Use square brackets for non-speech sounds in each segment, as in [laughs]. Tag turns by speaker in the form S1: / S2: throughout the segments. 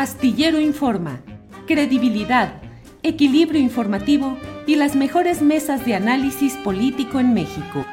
S1: Astillero Informa, credibilidad, equilibrio informativo y las mejores mesas de análisis político en México.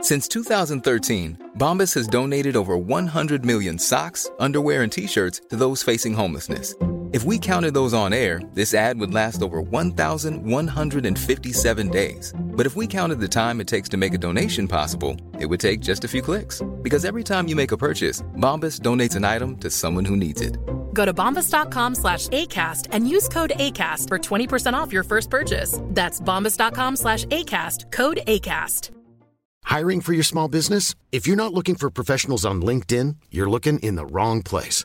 S2: Since 2013, Bombas has donated over 100 million socks, underwear, and t-shirts to those facing homelessness. If we counted those on air, this ad would last over 1,157 days. But if we counted the time it takes to make a donation possible, it would take just a few clicks. Because every time you make a purchase, Bombas donates an item to someone who needs it.
S3: Go to bombas.com slash ACAST and use code ACAST for 20% off your first purchase. That's bombas.com slash ACAST, code ACAST.
S4: Hiring for your small business? If you're not looking for professionals on LinkedIn, you're looking in the wrong place.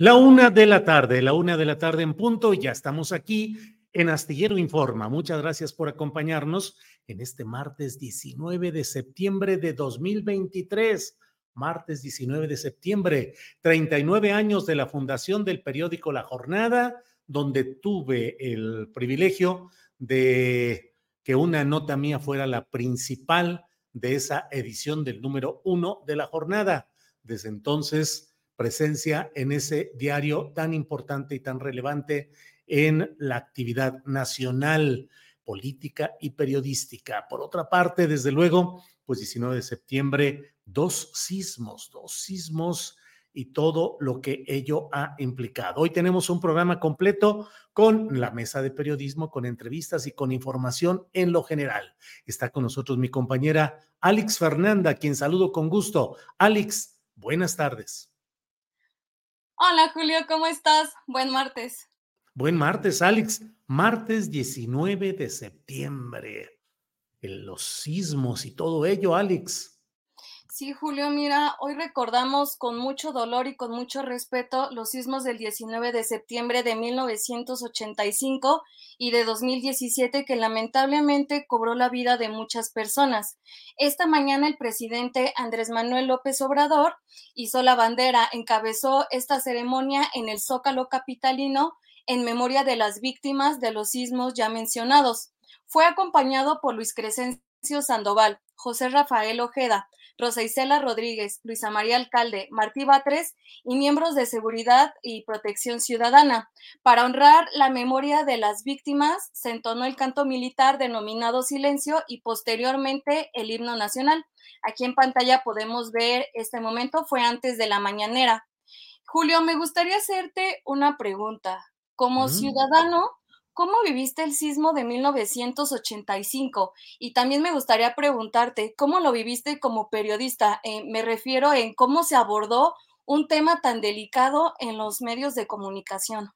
S5: La una de la tarde, la una de la tarde en punto, ya estamos aquí en Astillero Informa. Muchas gracias por acompañarnos en este martes 19 de septiembre de 2023. Martes 19 de septiembre, 39 años de la fundación del periódico La Jornada, donde tuve el privilegio de que una nota mía fuera la principal de esa edición del número uno de la jornada. Desde entonces, presencia en ese diario tan importante y tan relevante en la actividad nacional, política y periodística. Por otra parte, desde luego, pues 19 de septiembre, dos sismos, dos sismos y todo lo que ello ha implicado. Hoy tenemos un programa completo con la mesa de periodismo, con entrevistas y con información en lo general. Está con nosotros mi compañera Alex Fernanda, quien saludo con gusto. Alex, buenas tardes.
S6: Hola Julio, ¿cómo estás? Buen martes.
S5: Buen martes, Alex. Martes 19 de septiembre. Los sismos y todo ello, Alex.
S6: Sí, Julio, mira, hoy recordamos con mucho dolor y con mucho respeto los sismos del 19 de septiembre de 1985 y de 2017 que lamentablemente cobró la vida de muchas personas. Esta mañana el presidente Andrés Manuel López Obrador hizo la bandera, encabezó esta ceremonia en el Zócalo Capitalino en memoria de las víctimas de los sismos ya mencionados. Fue acompañado por Luis Crescencio Sandoval, José Rafael Ojeda, Rosa Isela Rodríguez, Luisa María Alcalde, Martí Batres y miembros de Seguridad y Protección Ciudadana. Para honrar la memoria de las víctimas, se entonó el canto militar denominado Silencio y posteriormente el himno nacional. Aquí en pantalla podemos ver este momento, fue antes de la mañanera. Julio, me gustaría hacerte una pregunta. Como mm. ciudadano, ¿Cómo viviste el sismo de 1985? Y también me gustaría preguntarte, ¿cómo lo viviste como periodista? Eh, me refiero en cómo se abordó un tema tan delicado en los medios de comunicación.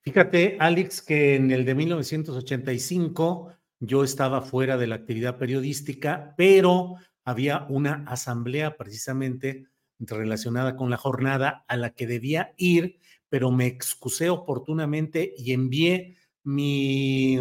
S5: Fíjate, Alex, que en el de 1985 yo estaba fuera de la actividad periodística, pero había una asamblea precisamente relacionada con la jornada a la que debía ir, pero me excusé oportunamente y envié mi,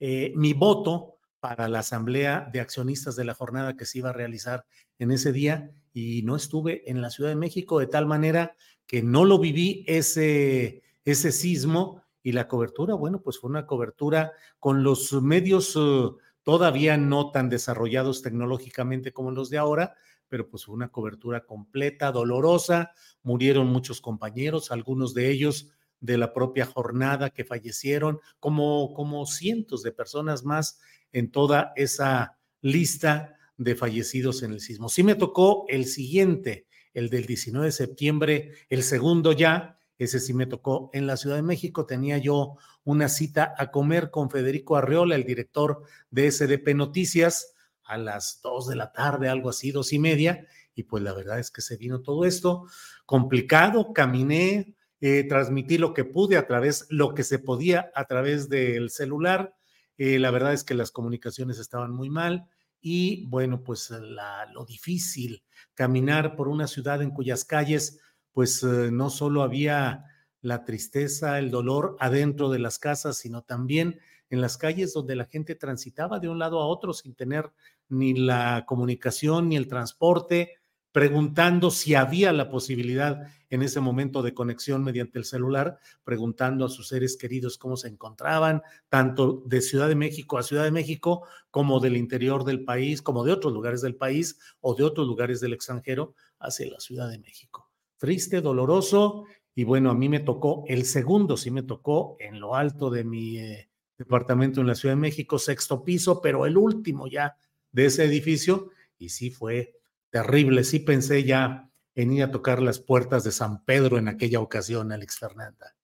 S5: eh, mi voto para la asamblea de accionistas de la jornada que se iba a realizar en ese día y no estuve en la Ciudad de México de tal manera que no lo viví ese, ese sismo y la cobertura, bueno, pues fue una cobertura con los medios eh, todavía no tan desarrollados tecnológicamente como los de ahora, pero pues fue una cobertura completa, dolorosa, murieron muchos compañeros, algunos de ellos de la propia jornada que fallecieron, como, como cientos de personas más en toda esa lista de fallecidos en el sismo. Sí me tocó el siguiente, el del 19 de septiembre, el segundo ya, ese sí me tocó en la Ciudad de México. Tenía yo una cita a comer con Federico Arreola, el director de SDP Noticias, a las dos de la tarde, algo así, dos y media. Y pues la verdad es que se vino todo esto complicado. Caminé, eh, transmití lo que pude a través, lo que se podía a través del celular. Eh, la verdad es que las comunicaciones estaban muy mal y bueno, pues lo difícil, caminar por una ciudad en cuyas calles pues eh, no solo había la tristeza, el dolor adentro de las casas, sino también en las calles donde la gente transitaba de un lado a otro sin tener ni la comunicación ni el transporte, preguntando si había la posibilidad en ese momento de conexión mediante el celular, preguntando a sus seres queridos cómo se encontraban, tanto de Ciudad de México a Ciudad de México, como del interior del país, como de otros lugares del país o de otros lugares del extranjero hacia la Ciudad de México. Triste, doloroso, y bueno, a mí me tocó, el segundo sí me tocó en lo alto de mi eh, departamento en la Ciudad de México, sexto piso, pero el último ya de ese edificio, y sí fue terrible, sí pensé ya en ir a tocar las puertas de San Pedro en aquella ocasión, Alex Fernanda.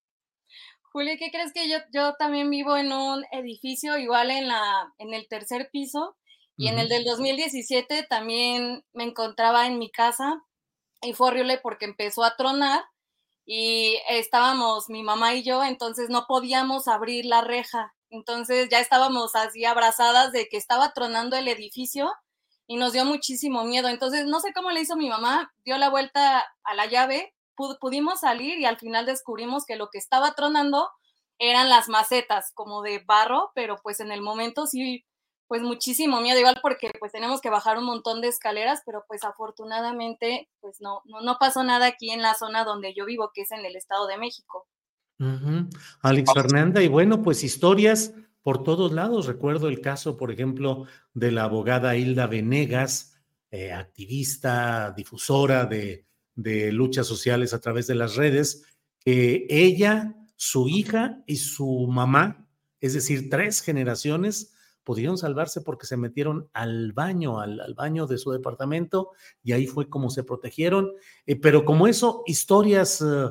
S6: Julio, ¿qué crees que yo, yo también vivo en un edificio igual en, la, en el tercer piso? Y en el del 2017 también me encontraba en mi casa y fue horrible porque empezó a tronar y estábamos mi mamá y yo, entonces no podíamos abrir la reja. Entonces ya estábamos así abrazadas de que estaba tronando el edificio y nos dio muchísimo miedo. Entonces no sé cómo le hizo mi mamá, dio la vuelta a la llave, pudimos salir y al final descubrimos que lo que estaba tronando eran las macetas como de barro, pero pues en el momento sí pues muchísimo miedo, igual porque pues tenemos que bajar un montón de escaleras, pero pues afortunadamente pues no, no, no pasó nada aquí en la zona donde yo vivo, que es en el Estado de México.
S5: Alex Fernanda, y bueno, pues historias por todos lados. Recuerdo el caso, por ejemplo, de la abogada Hilda Venegas, eh, activista, difusora de, luchas sociales a través de las redes, que ella, su hija y su mamá, es decir, tres generaciones, pudieron salvarse porque se metieron al baño, al, baño de su departamento y ahí fue como se protegieron. Eh, pero como eso, historias eh,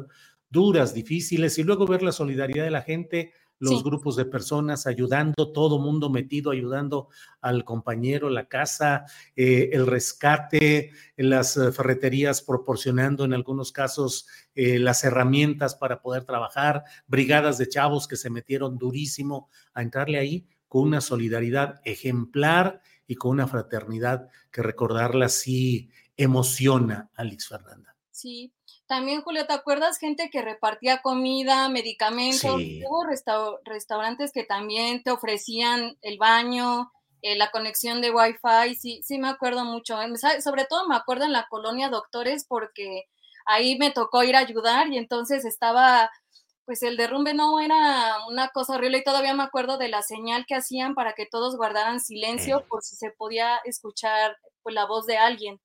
S5: duras, difíciles y luego ver la solidaridad de la gente, los grupos de personas ayudando, todo mundo metido, ayudando al compañero, la casa, eh, el rescate, las ferreterías proporcionando en algunos casos las herramientas para poder trabajar, brigadas de chavos que se metieron durísimo a entrarle ahí con una solidaridad ejemplar y con una fraternidad que recordarla sí emociona, Alex Fernanda.
S6: Sí, también Julio, ¿te acuerdas gente que repartía comida, medicamentos? Hubo restaurantes que también te ofrecían el baño, eh, la conexión de Wi-Fi, sí, sí me acuerdo mucho. Sobre todo me acuerdo en la colonia Doctores porque ahí me tocó ir a ayudar y entonces estaba pues el derrumbe no era una cosa horrible y todavía me acuerdo de la señal que hacían para que todos guardaran silencio por si se podía escuchar pues, la voz de alguien.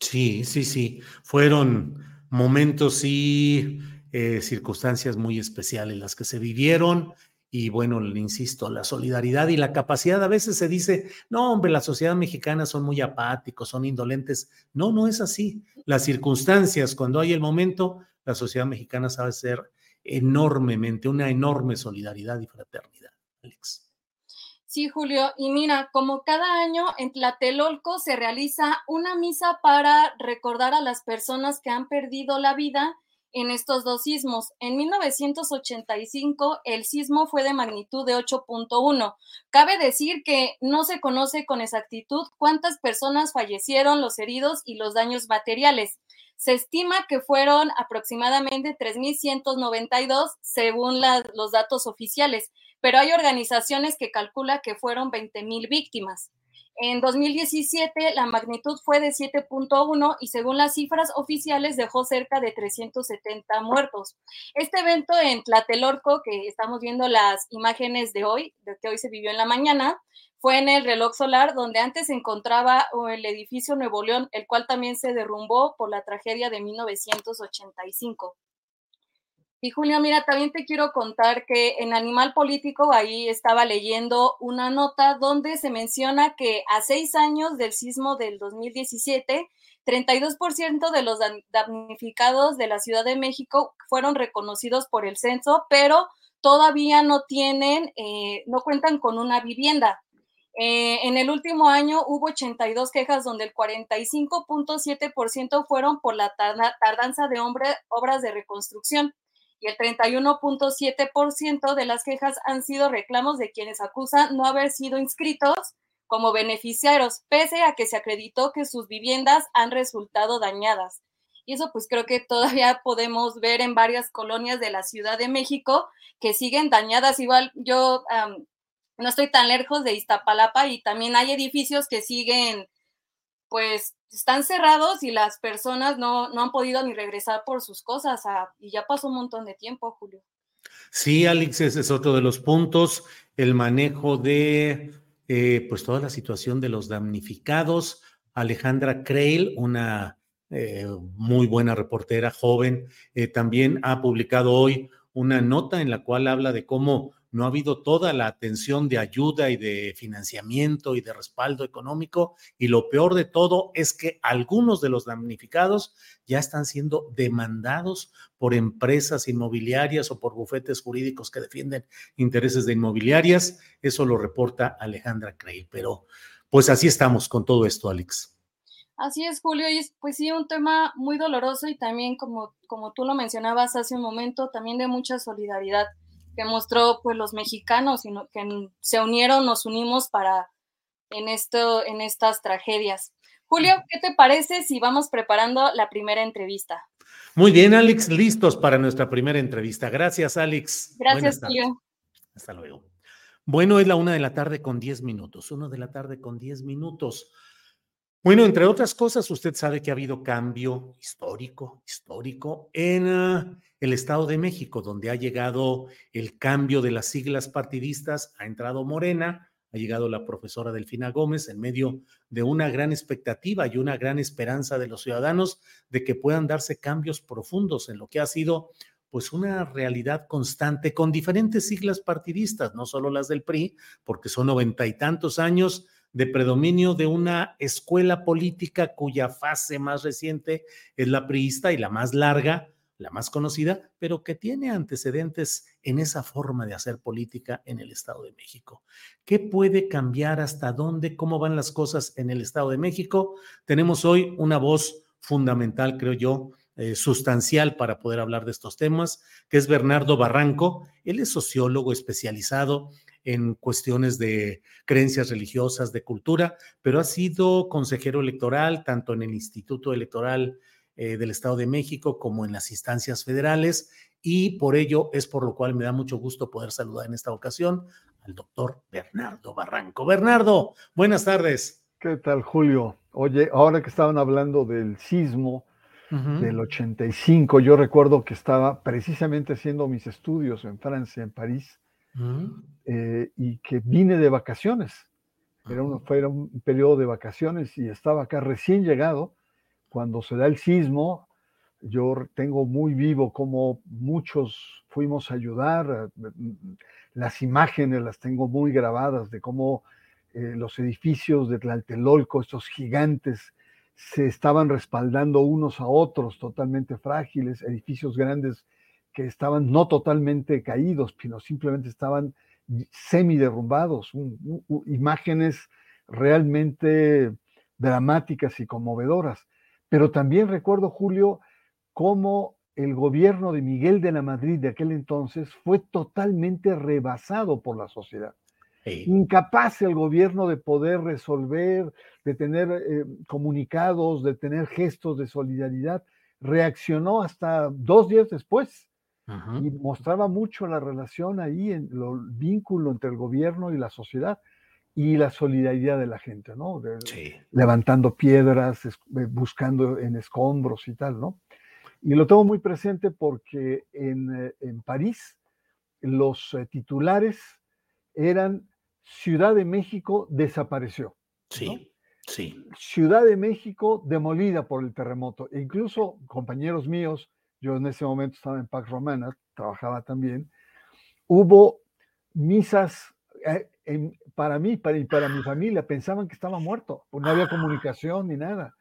S5: Sí, sí, sí. Fueron momentos y eh, circunstancias muy especiales las que se vivieron. Y bueno, le insisto, la solidaridad y la capacidad. A veces se dice, no, hombre, la sociedad mexicana son muy apáticos, son indolentes. No, no es así. Las circunstancias, cuando hay el momento, la sociedad mexicana sabe ser enormemente, una enorme solidaridad y fraternidad, Alex.
S6: Sí, Julio. Y mira, como cada año en Tlatelolco se realiza una misa para recordar a las personas que han perdido la vida en estos dos sismos. En 1985 el sismo fue de magnitud de 8.1. Cabe decir que no se conoce con exactitud cuántas personas fallecieron, los heridos y los daños materiales. Se estima que fueron aproximadamente 3.192 según los datos oficiales, pero hay organizaciones que calculan que fueron 20.000 víctimas. En 2017 la magnitud fue de 7.1 y según las cifras oficiales dejó cerca de 370 muertos. Este evento en Tlatelorco, que estamos viendo las imágenes de hoy, de que hoy se vivió en la mañana, fue en el reloj solar donde antes se encontraba el edificio Nuevo León, el cual también se derrumbó por la tragedia de 1985. Y Julio, mira, también te quiero contar que en Animal Político ahí estaba leyendo una nota donde se menciona que a seis años del sismo del 2017 32% de los damnificados de la Ciudad de México fueron reconocidos por el censo, pero todavía no tienen, eh, no cuentan con una vivienda. Eh, en el último año hubo 82 quejas donde el 45.7% fueron por la tardanza de obras de reconstrucción y el 31.7% de las quejas han sido reclamos de quienes acusan no haber sido inscritos como beneficiarios, pese a que se acreditó que sus viviendas han resultado dañadas. Y eso pues creo que todavía podemos ver en varias colonias de la Ciudad de México que siguen dañadas. Igual yo no estoy tan lejos de Iztapalapa y también hay edificios que siguen, pues están cerrados y las personas no, no han podido ni regresar por sus cosas. Ah, y ya pasó un montón de tiempo, Julio.
S5: Sí, Alex, ese es otro de los puntos, el manejo de eh, pues toda la situación de los damnificados. Alejandra Creil, una eh, muy buena reportera joven, eh, también ha publicado hoy una nota en la cual habla de cómo no ha habido toda la atención de ayuda y de financiamiento y de respaldo económico. Y lo peor de todo es que algunos de los damnificados ya están siendo demandados por empresas inmobiliarias o por bufetes jurídicos que defienden intereses de inmobiliarias. Eso lo reporta Alejandra Crey. Pero pues así estamos con todo esto, Alex.
S6: Así es, Julio, y pues sí, un tema muy doloroso y también, como, como tú lo mencionabas hace un momento, también de mucha solidaridad que mostró pues los mexicanos, sino que se unieron, nos unimos para en esto, en estas tragedias. Julio, ¿qué te parece si vamos preparando la primera entrevista?
S5: Muy bien, Alex, listos para nuestra primera entrevista. Gracias, Alex.
S6: Gracias, Julio.
S5: Hasta luego. Bueno, es la una de la tarde con diez minutos. Una de la tarde con diez minutos. Bueno, entre otras cosas, usted sabe que ha habido cambio histórico, histórico en ah, el Estado de México, donde ha llegado el cambio de las siglas partidistas, ha entrado Morena, ha llegado la profesora Delfina Gómez en medio de una gran expectativa y una gran esperanza de los ciudadanos de que puedan darse cambios profundos en lo que ha sido pues una realidad constante con diferentes siglas partidistas, no solo las del PRI, porque son noventa y tantos años de predominio de una escuela política cuya fase más reciente es la priista y la más larga, la más conocida, pero que tiene antecedentes en esa forma de hacer política en el Estado de México. ¿Qué puede cambiar? ¿Hasta dónde? ¿Cómo van las cosas en el Estado de México? Tenemos hoy una voz fundamental, creo yo, eh, sustancial para poder hablar de estos temas, que es Bernardo Barranco. Él es sociólogo especializado en cuestiones de creencias religiosas, de cultura, pero ha sido consejero electoral tanto en el Instituto Electoral eh, del Estado de México como en las instancias federales y por ello es por lo cual me da mucho gusto poder saludar en esta ocasión al doctor Bernardo Barranco. Bernardo, buenas tardes.
S7: ¿Qué tal, Julio? Oye, ahora que estaban hablando del sismo del 85, yo recuerdo que estaba precisamente haciendo mis estudios en Francia, en París, eh, y que vine de vacaciones. Era un, fue un periodo de vacaciones y estaba acá recién llegado. Cuando se da el sismo, yo tengo muy vivo como muchos fuimos a ayudar. Las imágenes las tengo muy grabadas de cómo eh, los edificios de Tlatelolco, estos gigantes, se estaban respaldando unos a otros, totalmente frágiles, edificios grandes que estaban no totalmente caídos, sino simplemente estaban semi derrumbados, imágenes realmente dramáticas y conmovedoras. Pero también recuerdo, Julio, cómo el gobierno de Miguel de la Madrid de aquel entonces fue totalmente rebasado por la sociedad. Incapaz el gobierno de poder resolver, de tener eh, comunicados, de tener gestos de solidaridad, reaccionó hasta dos días después y mostraba mucho la relación ahí, en el vínculo entre el gobierno y la sociedad y la solidaridad de la gente, ¿no? Levantando piedras, eh, buscando en escombros y tal, ¿no? Y lo tengo muy presente porque en, eh, en París los eh, titulares eran Ciudad de México desapareció.
S5: Sí, sí.
S7: Ciudad de México demolida por el terremoto. E incluso compañeros míos yo en ese momento estaba en Pax Romana, trabajaba también, hubo misas eh, para mí para, y para mi familia, pensaban que estaba muerto, pues no había comunicación ni nada.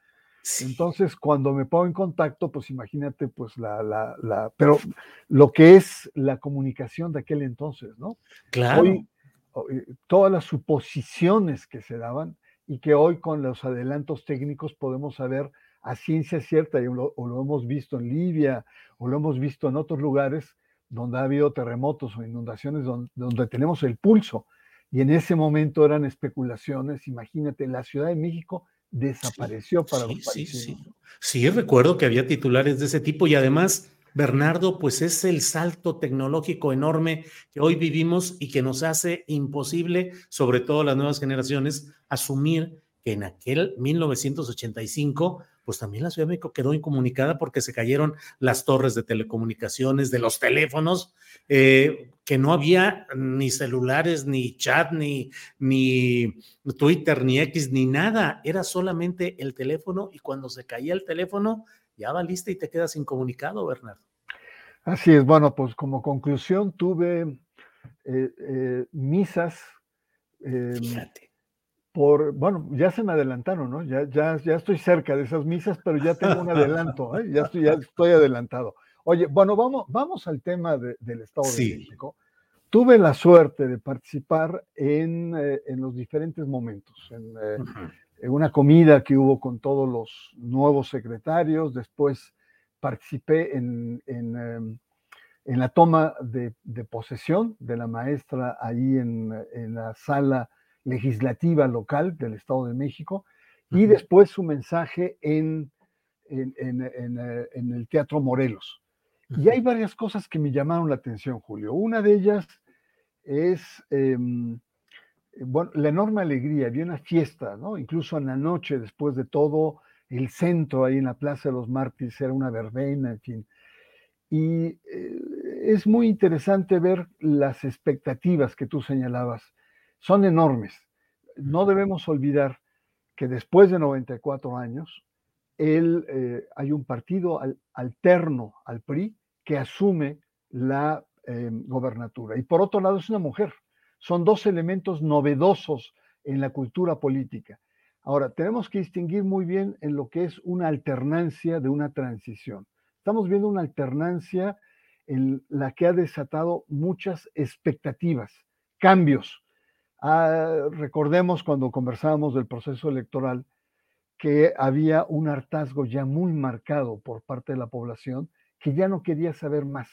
S7: Entonces, cuando me pongo en contacto, pues imagínate, pues la, la, la, pero lo que es la comunicación de aquel entonces, ¿no?
S5: Claro.
S7: Hoy, todas las suposiciones que se daban y que hoy con los adelantos técnicos podemos saber a ciencia cierta, y lo, o lo hemos visto en Libia, o lo hemos visto en otros lugares donde ha habido terremotos o inundaciones, donde, donde tenemos el pulso. Y en ese momento eran especulaciones. Imagínate, la Ciudad de México desapareció para
S5: sí,
S7: los países.
S5: Sí, sí. sí, recuerdo que había titulares de ese tipo y además, Bernardo, pues es el salto tecnológico enorme que hoy vivimos y que nos hace imposible, sobre todo las nuevas generaciones, asumir que en aquel 1985 pues también la Ciudad de México quedó incomunicada porque se cayeron las torres de telecomunicaciones, de los teléfonos, eh, que no había ni celulares, ni chat, ni, ni Twitter, ni X, ni nada. Era solamente el teléfono y cuando se caía el teléfono, ya va lista y te quedas incomunicado, Bernardo.
S7: Así es, bueno, pues como conclusión tuve eh, eh, misas.
S5: Fíjate
S7: por, bueno, ya se me adelantaron, ¿no? Ya, ya, ya estoy cerca de esas misas, pero ya tengo un adelanto, ¿eh? ya, estoy, ya estoy adelantado. Oye, bueno, vamos, vamos al tema de, del Estado
S5: Sí.
S7: de México. Tuve la suerte de participar en, eh, en los diferentes momentos, en, eh, en una comida que hubo con todos los nuevos secretarios, después participé en, en, em, la toma de, de posesión de la maestra ahí en, en la sala legislativa local del Estado de México y después su mensaje en, en, en- en, eh, el Teatro Morelos. Y hay varias cosas que me llamaron la atención, Julio. Una de ellas es, em, bueno, la enorme alegría. Había una fiesta, ¿no? Incluso en la noche, después de todo, el centro ahí en la Plaza de los Mártires era una verbena, en fin. Y eh, es muy interesante ver las expectativas que tú señalabas. Son enormes. No debemos olvidar que después de 94 años, él, eh, hay un partido al- alterno al PRI que asume la eh, gobernatura. Y por otro lado es una mujer. Son dos elementos novedosos en la cultura política. Ahora, tenemos que distinguir muy bien en lo que es una alternancia de una transición. Estamos viendo una alternancia en la que ha desatado muchas expectativas, cambios. Ah, recordemos cuando conversábamos del proceso electoral que había un hartazgo ya muy marcado por parte de la población que ya no quería saber más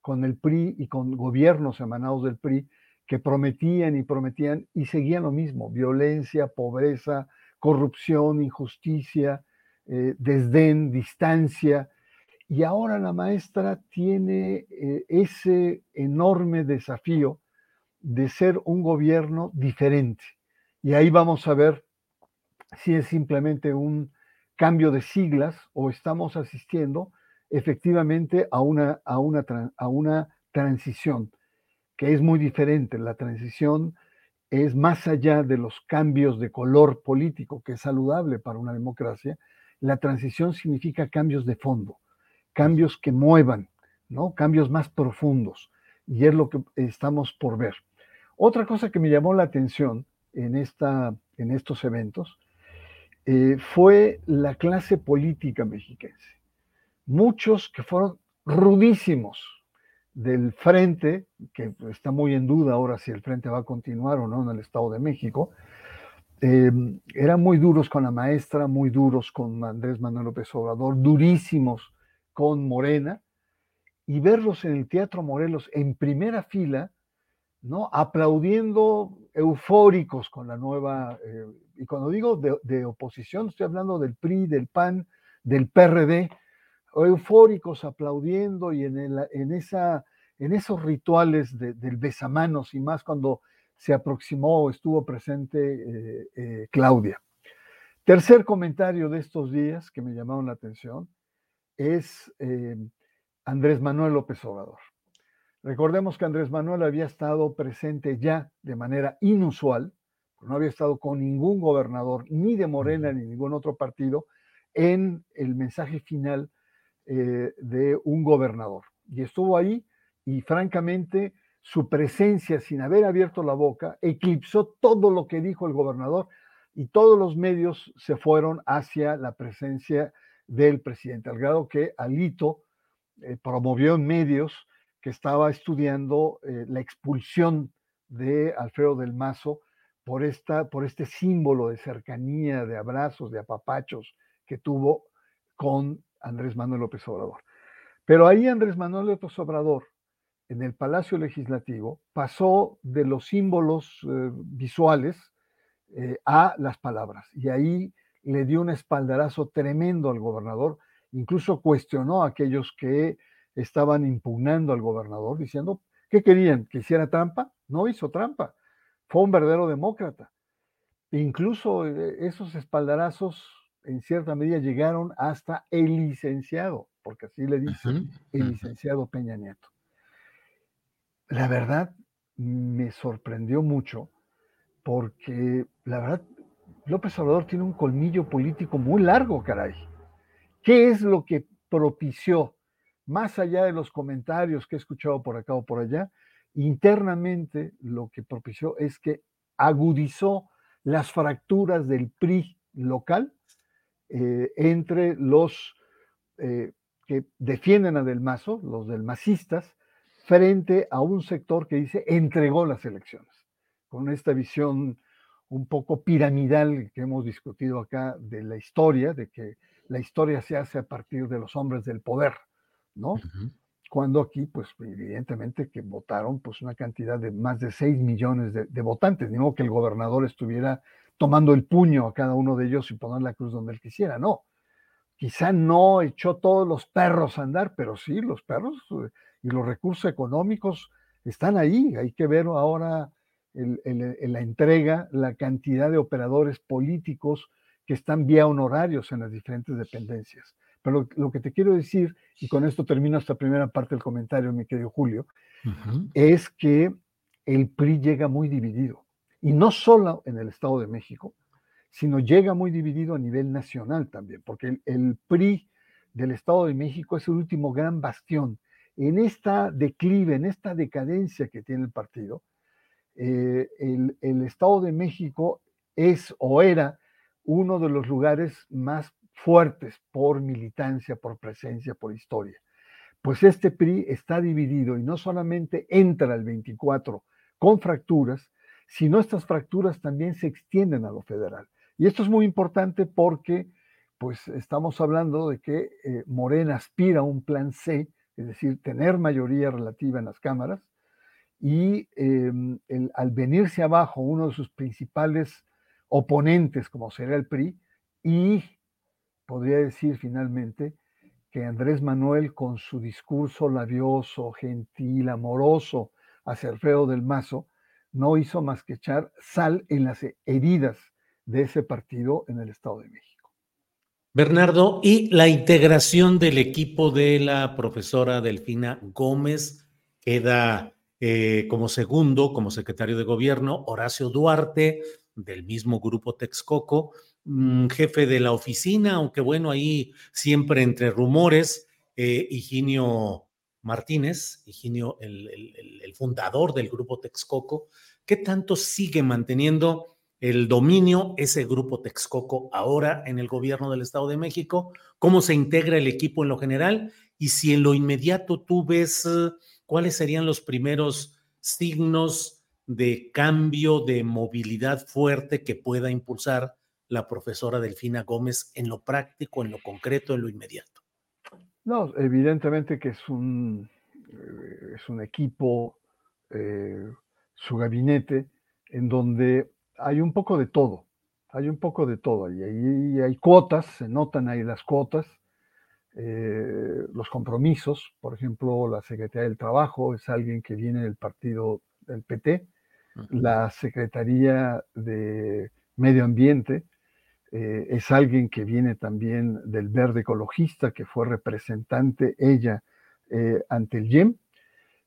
S7: con el PRI y con gobiernos emanados del PRI que prometían y prometían y seguían lo mismo, violencia, pobreza, corrupción, injusticia, eh, desdén, distancia. Y ahora la maestra tiene eh, ese enorme desafío de ser un gobierno diferente. Y ahí vamos a ver si es simplemente un cambio de siglas o estamos asistiendo efectivamente a una, a una, a una transición que es muy diferente. La transición es más allá de los cambios de color político, que es saludable para una democracia. La transición significa cambios de fondo, cambios que muevan, ¿no? cambios más profundos. Y es lo que estamos por ver. Otra cosa que me llamó la atención en, esta, en estos eventos eh, fue la clase política mexiquense. Muchos que fueron rudísimos del frente, que está muy en duda ahora si el frente va a continuar o no en el Estado de México, eh, eran muy duros con la maestra, muy duros con Andrés Manuel López Obrador, durísimos con Morena, y verlos en el Teatro Morelos en primera fila, ¿no? Aplaudiendo eufóricos con la nueva, eh, y cuando digo de, oposición, estoy hablando del PRI, del PAN, del PRD, eufóricos aplaudiendo y en, en, esa, en esos rituales de- del besamanos y más cuando se aproximó o estuvo presente eh, eh, Claudia. Tercer comentario de estos días que me llamaron la atención es Andrés Manuel López Obrador. Recordemos que Andrés Manuel había estado presente ya de manera inusual, no había estado con ningún gobernador, ni de Morena, ni ningún otro partido, en el mensaje final eh, de un gobernador. Y estuvo ahí y francamente su presencia sin haber abierto la boca eclipsó todo lo que dijo el gobernador, y todos los medios se fueron hacia la presencia del presidente, al grado que Alito eh, promovió en medios que estaba estudiando eh, la expulsión de Alfredo del Mazo por, esta, por este símbolo de cercanía, de abrazos, de apapachos que tuvo con Andrés Manuel López Obrador. Pero ahí Andrés Manuel López Obrador, en el Palacio Legislativo, pasó de los símbolos eh, visuales eh, a las palabras. Y ahí le dio un espaldarazo tremendo al gobernador, incluso cuestionó a aquellos que estaban impugnando al gobernador, diciendo, ¿qué querían? ¿Que hiciera trampa? No hizo trampa, fue un verdadero demócrata. E incluso eh, esos espaldarazos en cierta medida llegaron hasta el licenciado, porque así le dice el licenciado Peña Nieto. La verdad, me sorprendió mucho porque la verdad, López Obrador tiene un colmillo político muy largo, caray. ¿Qué es lo que propició, más allá de los comentarios que he escuchado por acá o por allá, internamente lo que propició es que agudizó las fracturas del PRI local eh, entre los eh, que defienden a Del Mazo, los del masistas, frente a un sector que dice entregó las elecciones, con esta visión un poco piramidal que hemos discutido acá de la historia, de que la historia se hace a partir de los hombres del poder, ¿no? Cuando aquí, pues evidentemente que votaron pues una cantidad de más de 6 millones de, de votantes, ni que el gobernador estuviera tomando el puño a cada uno de ellos y poner la cruz donde él quisiera, no. Quizá no echó todos los perros a andar, pero sí, los perros eh, y los recursos económicos están ahí. Hay que ver ahora en la entrega la cantidad de operadores políticos que están vía honorarios en las diferentes dependencias. Pero lo, que te quiero decir, y con esto termino esta primera parte del comentario, mi querido Julio, es que el PRI llega muy dividido y no solo en el Estado de México, sino llega muy dividido a nivel nacional también, porque el, PRI del Estado de México es el último gran bastión. En esta declive, en esta decadencia que tiene el partido, eh, el, el, Estado de México es o era uno de los lugares más fuertes por militancia, por presencia, por historia. Pues este PRI está dividido y no solamente entra el 24 con fracturas, sino estas fracturas también se extienden a lo federal. Y esto es muy importante porque pues estamos hablando de que eh, Morena aspira a un plan C, es decir, tener mayoría relativa en las cámaras, y em, al venirse abajo uno de sus principales oponentes, como será el PRI, y podría decir finalmente que Andrés Manuel, con su discurso labioso, gentil, amoroso hacia Alfredo del Mazo, no hizo más que echar sal en las heridas de ese partido en el Estado de México.
S5: Bernardo, y la integración del equipo de la profesora Delfina Gómez queda eh, como segundo, como secretario de gobierno, Horacio Duarte, del mismo grupo Texcoco, jefe de la oficina, aunque bueno, ahí siempre entre rumores, eh, Higinio Martínez, Higinio, el, fundador del grupo Texcoco, ¿qué tanto sigue manteniendo el dominio ese grupo Texcoco ahora en el gobierno del Estado de México? ¿Cómo se integra el equipo en lo general? Y si en lo inmediato tú ves eh, cuáles serían los primeros signos de cambio, de movilidad fuerte que pueda impulsar la profesora Delfina Gómez en lo práctico, en lo concreto, en lo inmediato.
S7: No, evidentemente que es un, eh, es un equipo, eh, su gabinete, en donde hay un poco de todo, hay un poco de todo, y ahí hay cuotas, se notan ahí las cuotas, eh, los compromisos, por ejemplo, la Secretaría del Trabajo es alguien que viene del partido del PT, la Secretaría de Medio Ambiente eh, es alguien que viene también del verde ecologista, que fue representante ella eh, ante el YEM,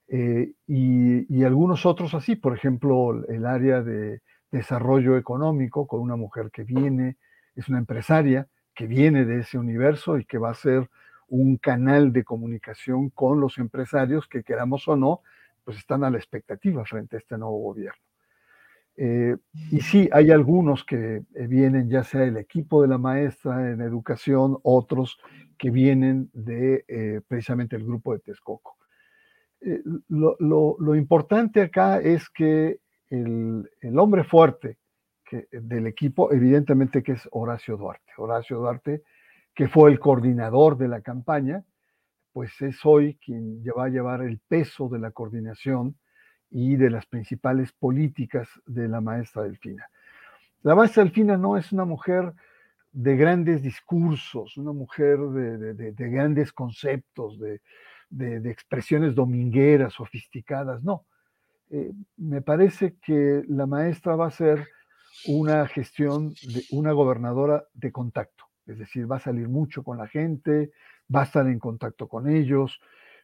S7: eh, y, algunos otros así, por ejemplo, el área de desarrollo económico con una mujer que viene, es una empresaria que viene de ese universo y que va a ser un canal de comunicación con los empresarios que queramos o no, pues están a la expectativa frente a este nuevo gobierno. Eh, y sí, hay algunos que eh, vienen ya sea el equipo de la maestra en educación, otros que vienen de precisamente el grupo de Texcoco. Lo, importante acá es que el, hombre fuerte del equipo, evidentemente que es Horacio Duarte. Horacio Duarte, que fue el coordinador de la campaña, pues es hoy quien va a llevar el peso de la coordinación y de las principales políticas de la maestra Delfina. La maestra Delfina no es una mujer de grandes discursos, una mujer de, grandes conceptos, de, expresiones domingueras, sofisticadas, no. Eh, me parece que la maestra va a ser una gestión de una gobernadora de contacto, es decir, va a salir mucho con la gente, va a estar en contacto con ellos,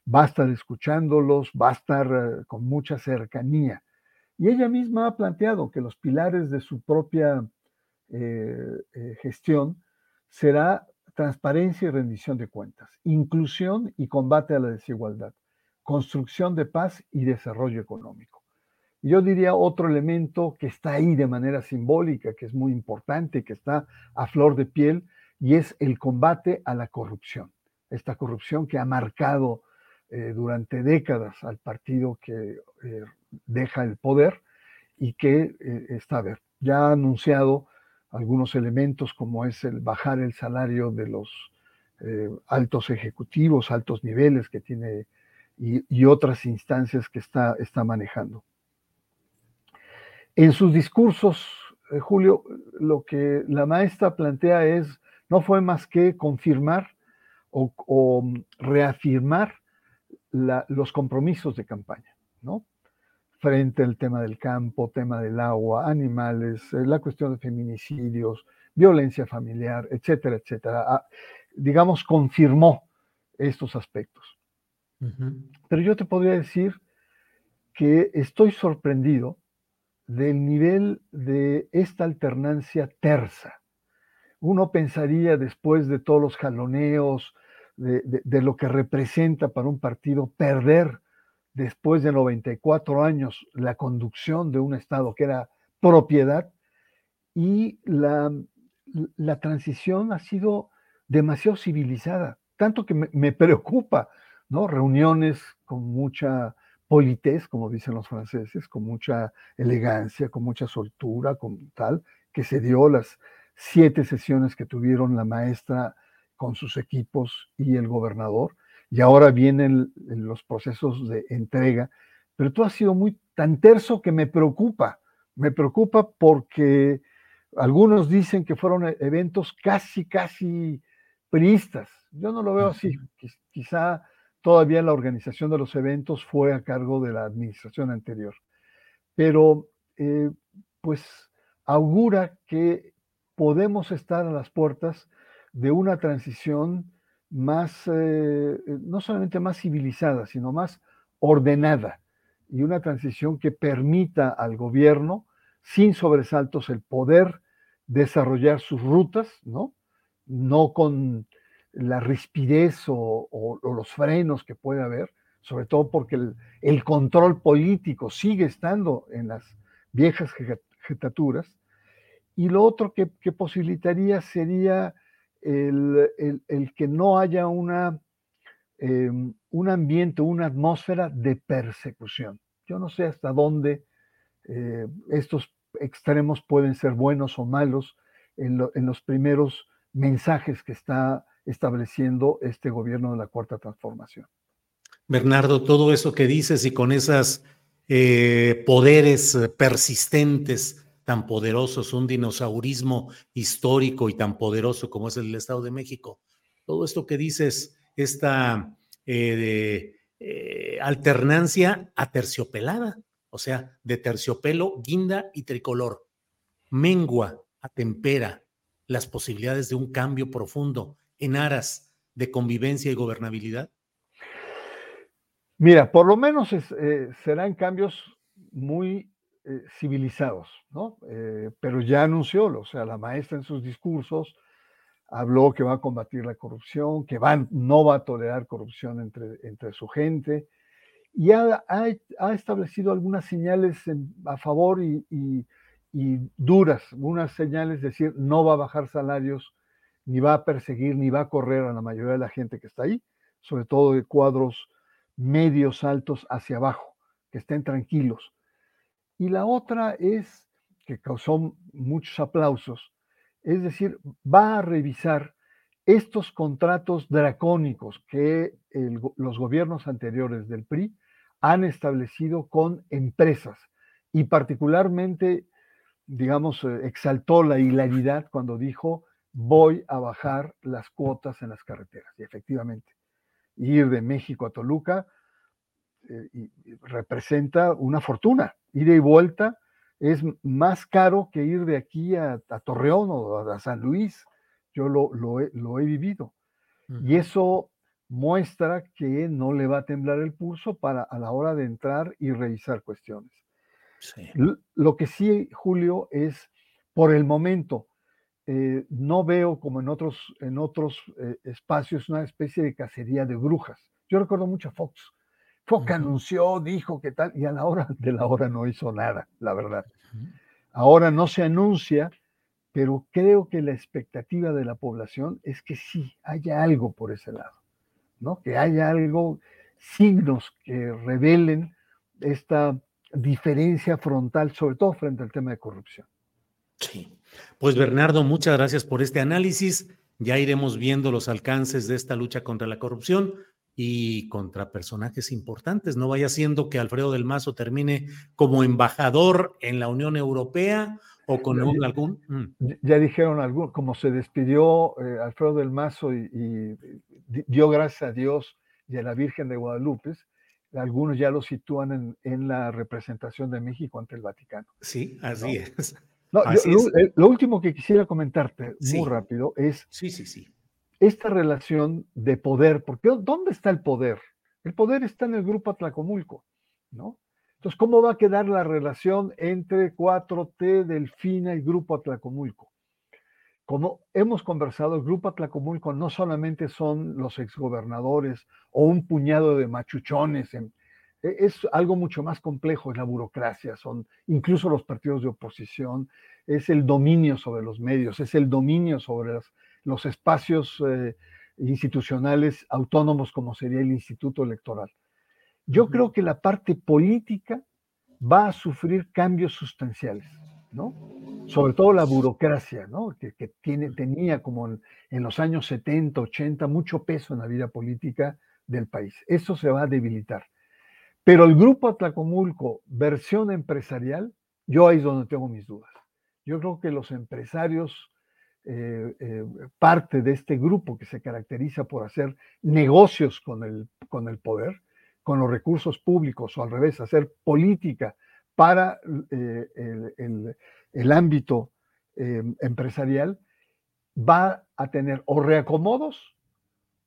S7: va a estar escuchándolos, va a estar eh, con mucha cercanía. Y ella misma ha planteado que los pilares de su propia eh, eh, gestión será transparencia y rendición de cuentas, inclusión y combate a la desigualdad, construcción de paz y desarrollo económico. Yo diría otro elemento que está ahí de manera simbólica, que es muy importante, que está a flor de piel, y es el combate a la corrupción. Esta corrupción que ha marcado eh, durante décadas al partido que eh, deja el poder y que eh, está, a ver, ya ha anunciado algunos elementos como es el bajar el salario de los altos ejecutivos, altos niveles que tiene y, otras instancias que está, está manejando. En sus discursos, Julio, lo que la maestra plantea es, no fue más que confirmar o reafirmar los compromisos de campaña, ¿no? Frente al tema del campo, tema del agua, animales, eh, la cuestión de feminicidios, violencia familiar, etcétera, etcétera. Ah, digamos, confirmó estos aspectos. Pero yo te podría decir que estoy sorprendido del nivel de esta alternancia tersa. Uno pensaría después de todos los jaloneos, de, lo que representa para un partido perder después de 94 años la conducción de un Estado que era propiedad y la, la transición ha sido demasiado civilizada, tanto que me, preocupa, ¿no? Reuniones con mucha politez, como dicen los franceses, con mucha elegancia, con mucha soltura, con tal, que se dio las siete sesiones que tuvieron la maestra con sus equipos y el gobernador, y ahora vienen los procesos de entrega, pero tú has sido muy tan terso que me preocupa, me preocupa porque algunos dicen que fueron e-, eventos casi, casi priistas. Yo no lo veo así. Quizá todavía la organización de los eventos fue a cargo de la administración anterior. Pero, eh, pues, augura que podemos estar a las puertas de una transición más, eh, no solamente más civilizada, sino más ordenada y una transición que permita al gobierno, sin sobresaltos, el poder desarrollar sus rutas, ¿no? No con la rispidez o, los frenos que puede haber, sobre todo porque el, control político sigue estando en las viejas jefaturas. Y lo otro que posibilitaría sería el, que no haya una, em, un ambiente, una atmósfera de persecución. Yo no sé hasta dónde eh, estos extremos pueden ser buenos o malos en, los primeros mensajes que está estableciendo este gobierno de la Cuarta Transformación.
S5: Bernardo, todo eso que dices y con esos eh, poderes persistentes tan poderosos, un dinosaurismo histórico y tan poderoso como es el Estado de México. Todo esto que dices, esta eh, eh, alternancia aterciopelada, o sea, de terciopelo, guinda y tricolor, mengua, atempera las posibilidades de un cambio profundo en aras de convivencia y gobernabilidad?
S7: Mira, por lo menos eh, serán cambios muy eh, civilizados, ¿no? Eh, pero ya anunció, o sea, la maestra en sus discursos habló que va a combatir la corrupción, que va, no va a tolerar corrupción entre, entre su gente, y ha, ha, establecido algunas señales a favor y, y duras, unas señales, es decir, no va a bajar salarios, ni va a perseguir, ni va a correr a la mayoría de la gente que está ahí, sobre todo de cuadros medios altos hacia abajo, que estén tranquilos. Y la otra es, que causó muchos aplausos, es decir, va a revisar estos contratos dracónicos que los gobiernos anteriores del PRI han establecido con empresas y particularmente, digamos, eh, exaltó la hilaridad cuando dijo voy a bajar las cuotas en las carreteras. Y efectivamente, ir de México a Toluca eh, representa una fortuna. Ir y vuelta es más caro que ir de aquí a, Torreón o a, San Luis. Yo lo, he, vivido. Y eso muestra que no le va a temblar el pulso para a la hora de entrar y revisar cuestiones. Lo que sí, Julio, es por el momento, eh, no veo como en otros, en otros eh, espacios una especie de cacería de brujas. Yo recuerdo mucho a Fox. Fox anunció, dijo que tal, y a la hora de la hora no hizo nada, la verdad. Ahora no se anuncia, pero creo que la expectativa de la población es que sí haya algo por ese lado, ¿no? Que haya algo, signos que revelen esta diferencia frontal, sobre todo frente al tema de corrupción.
S5: Sí. Pues Bernardo, muchas gracias por este análisis. Ya iremos viendo los alcances de esta lucha contra la corrupción y contra personajes importantes. No vaya siendo que Alfredo del Mazo termine como embajador en la Unión Europea o con algún...
S7: Mm. Ya dijeron algún, como se despidió eh, Alfredo del Mazo y, dio gracias a Dios y a la Virgen de Guadalupe, algunos ya lo sitúan en, en la representación de México ante el Vaticano.
S5: Sí, así es.
S7: Eh, lo, último que quisiera comentarte muy rápido es
S5: sí, sí, sí.
S7: Esta relación de poder, porque ¿dónde está el poder? El poder está en el grupo Atlacomulco, ¿no? Entonces, ¿cómo va a quedar la relación entre 4T, Delfina y Grupo Atlacomulco? Como hemos conversado, el Grupo Atlacomulco no solamente son los exgobernadores o un puñado de machuchones e, es algo mucho más complejo, es la burocracia, son incluso los partidos de oposición, es el dominio sobre los medios, es el dominio sobre los, espacios eh, institucionales autónomos como sería el Instituto Electoral. Yo creo que la parte política va a sufrir cambios sustanciales, ¿no? Sobre todo la burocracia, ¿no? Que, tiene, tenía como en, en los años 70, 80 mucho peso en la vida política del país. Eso se va a debilitar. Pero el grupo Atlacomulco, versión empresarial, yo ahí es donde tengo mis dudas. Yo creo que los empresarios, eh, eh, parte de este grupo que se caracteriza por hacer negocios con el, con el poder, con los recursos públicos, o al revés, hacer política para eh, el, el, ámbito empresarial, va a tener o reacomodos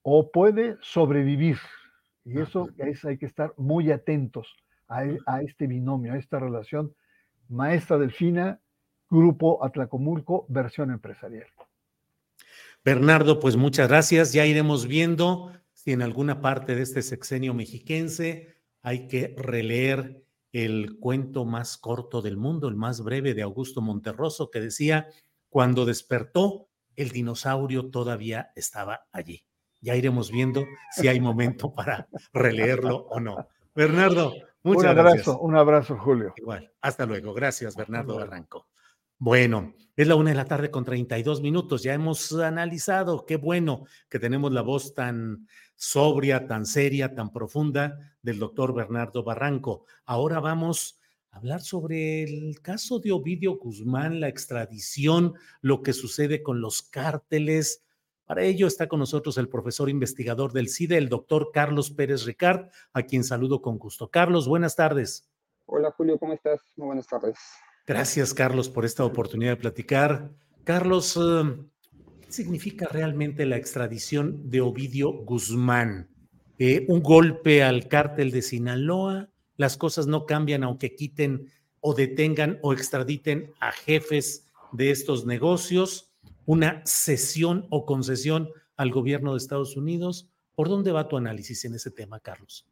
S7: o puede sobrevivir. Y eso es, hay que estar muy atentos a, e, a, este binomio, a esta relación maestra delfina, grupo Atlacomulco, versión empresarial.
S5: Bernardo, pues muchas gracias. Ya iremos viendo si en alguna parte de este sexenio mexiquense hay que releer el cuento más corto del mundo, el más breve de Augusto Monterroso, que decía, cuando despertó, el dinosaurio todavía estaba allí ya iremos viendo si hay momento [laughs] para releerlo o no. Bernardo, muchas
S7: un abrazo,
S5: gracias.
S7: Un abrazo, Julio.
S5: Igual, hasta luego. Gracias, Bernardo Barranco. Bueno, es la una de la tarde con 32 minutos. Ya hemos analizado, qué bueno que tenemos la voz tan sobria, tan seria, tan profunda del doctor Bernardo Barranco. Ahora vamos a hablar sobre el caso de Ovidio Guzmán, la extradición, lo que sucede con los cárteles, para ello está con nosotros el profesor investigador del CIDE, el doctor Carlos Pérez Ricard, a quien saludo con gusto. Carlos, buenas tardes.
S8: Hola Julio, ¿cómo estás? Muy buenas tardes.
S5: Gracias Carlos por esta oportunidad de platicar. Carlos, eh, ¿qué significa realmente la extradición de Ovidio Guzmán? Eh, ¿Un golpe al cártel de Sinaloa? ¿Las cosas no cambian aunque quiten o detengan o extraditen a jefes de estos negocios? una cesión o concesión al gobierno de Estados Unidos. ¿Por dónde va tu análisis en ese tema, Carlos?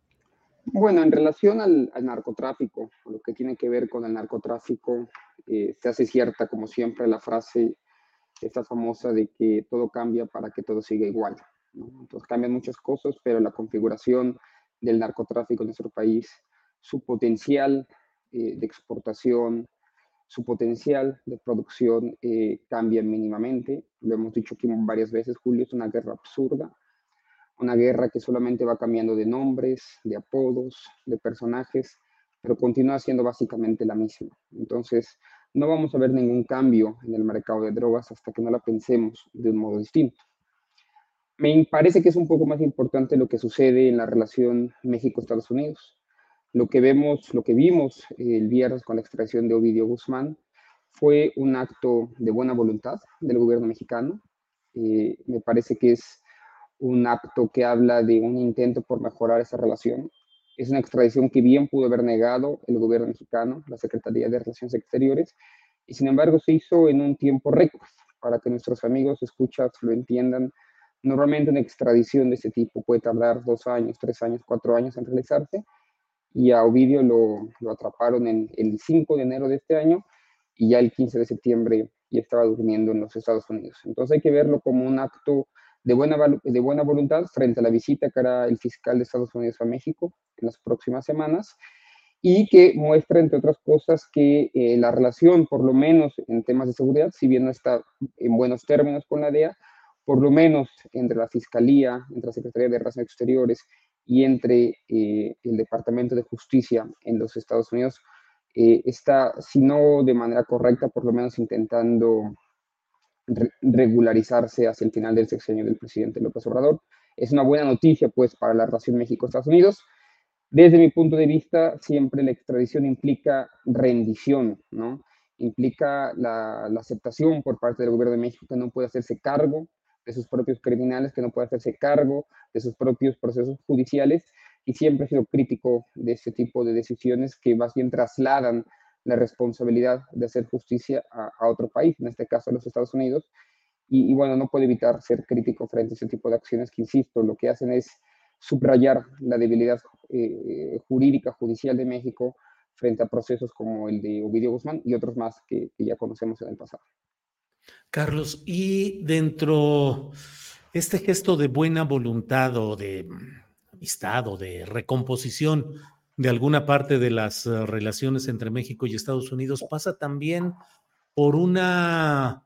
S8: Bueno, en relación al, narcotráfico, lo que tiene que ver con el narcotráfico, eh, se hace cierta, como siempre, la frase esta famosa de que todo cambia para que todo siga igual. Entonces cambian muchas cosas, pero la configuración del narcotráfico en nuestro país, su potencial eh, de exportación, su potencial de producción eh, cambia mínimamente. Lo hemos dicho aquí varias veces, Julio, es una guerra absurda, una guerra que solamente va cambiando de nombres, de apodos, de personajes, pero continúa siendo básicamente la misma. Entonces, no vamos a ver ningún cambio en el mercado de drogas hasta que no la pensemos de un modo distinto. Me parece que es un poco más importante lo que sucede en la relación México-Estados Unidos. Lo que vemos, lo que vimos el viernes con la extracción de Ovidio Guzmán fue un acto de buena voluntad del gobierno mexicano. Eh, me parece que es un acto que habla de un intento por mejorar esa relación. Es una extradición que bien pudo haber negado el gobierno mexicano, la Secretaría de Relaciones Exteriores, y sin embargo se hizo en un tiempo récord, para que nuestros amigos escuchas lo entiendan. Normalmente una extradición de este tipo puede tardar dos años, tres años, cuatro años en realizarse, y a Ovidio lo, lo atraparon en el 5 de enero de este año, y ya el 15 de septiembre ya estaba durmiendo en los Estados Unidos. Entonces hay que verlo como un acto de buena, de buena voluntad frente a la visita que hará el fiscal de Estados Unidos a México en las próximas semanas y que muestra, entre otras cosas, que eh, la relación, por lo menos en temas de seguridad, si bien no está en buenos términos con la DEA, por lo menos entre la Fiscalía, entre la Secretaría de Relaciones Exteriores y entre eh, el Departamento de Justicia en los Estados Unidos, eh, está, si no de manera correcta, por lo menos intentando regularizarse hacia el final del sexenio del presidente López Obrador. Es una buena noticia, pues, para la relación México-Estados Unidos. Desde mi punto de vista, siempre la extradición implica rendición, ¿no? Implica la, la aceptación por parte del gobierno de México que no puede hacerse cargo de sus propios criminales, que no puede hacerse cargo de sus propios procesos judiciales y siempre he sido crítico de este tipo de decisiones que más bien trasladan la responsabilidad de hacer justicia a, otro país, en este caso a los Estados Unidos. Y, bueno, no puedo evitar ser crítico frente a ese tipo de acciones que, insisto, lo que hacen es subrayar la debilidad eh, jurídica, judicial de México frente a procesos como el de Ovidio Guzmán y otros más que, que ya conocemos en el pasado.
S5: Carlos, y dentro este gesto de buena voluntad o de amistad o de recomposición de alguna parte de las eh, relaciones entre México y Estados Unidos pasa también por una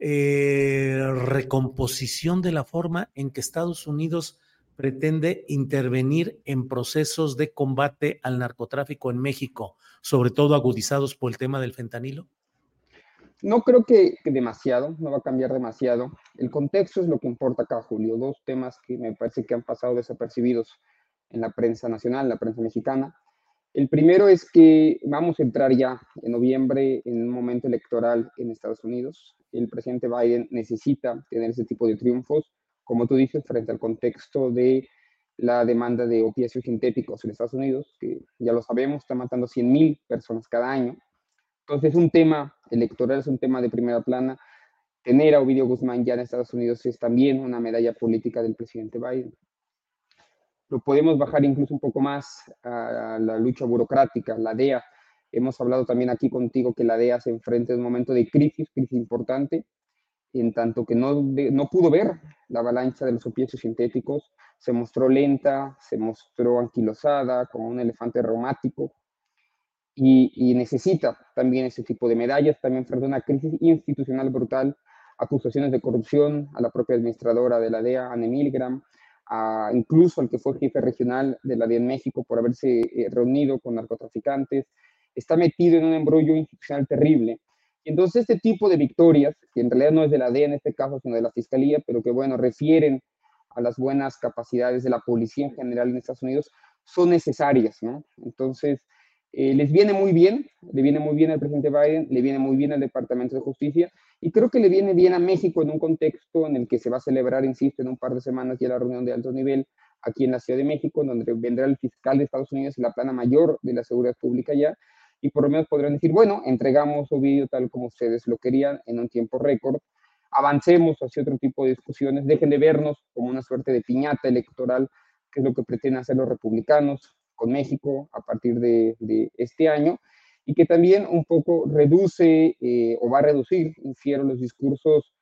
S5: eh, recomposición de la forma en que Estados Unidos pretende intervenir en procesos de combate al narcotráfico en México, sobre todo agudizados por el tema del fentanilo?
S8: No creo que, que, demasiado, no va a cambiar demasiado. El contexto es lo que importa acá, Julio. Dos temas que me parece que han pasado desapercibidos en la prensa nacional, la prensa mexicana. El primero es que vamos a entrar ya en noviembre en un momento electoral en Estados Unidos. El presidente Biden necesita tener ese tipo de triunfos, como tú dices, frente al contexto de la demanda de opiáceos sintéticos en Estados Unidos, que ya lo sabemos, está matando 100.000 personas cada año. Entonces, es un tema electoral, es un tema de primera plana. Tener a Ovidio Guzmán ya en Estados Unidos es también una medalla política del presidente Biden lo podemos bajar incluso un poco más a la lucha burocrática, la DEA. Hemos hablado también aquí contigo que la DEA se enfrenta a un momento de crisis, crisis importante, en tanto que no, no pudo ver la avalancha de los opiáceos sintéticos, se mostró lenta, se mostró anquilosada, como un elefante reumático, y, y, necesita también ese tipo de medallas, también frente a una crisis institucional brutal, acusaciones de corrupción a la propia administradora de la DEA, Anne Milgram, incluso al que fue jefe regional de la DEA en México por haberse eh, reunido con narcotraficantes, está metido en un embrollo institucional terrible. Y entonces este tipo de victorias, que en realidad no es de la DEA en este caso, sino de la Fiscalía, pero que bueno, refieren a las buenas capacidades de la policía en general en Estados Unidos, son necesarias, ¿no? Entonces, eh, les viene muy bien, le viene muy bien al presidente Biden, le viene muy bien al Departamento de Justicia y creo que le viene bien a México en un contexto en el que se va a celebrar, insisto, en un par de semanas ya la reunión de alto nivel aquí en la Ciudad de México, donde vendrá el fiscal de Estados Unidos y la plana mayor de la seguridad pública ya, y por lo menos podrán decir, bueno, entregamos vídeo tal como ustedes lo querían en un tiempo récord, avancemos hacia otro tipo de discusiones, dejen de vernos como una suerte de piñata electoral, que es lo que pretenden hacer los republicanos, con México a partir de, este año y que también un poco reduce eh, o va a reducir, infiero, los discursos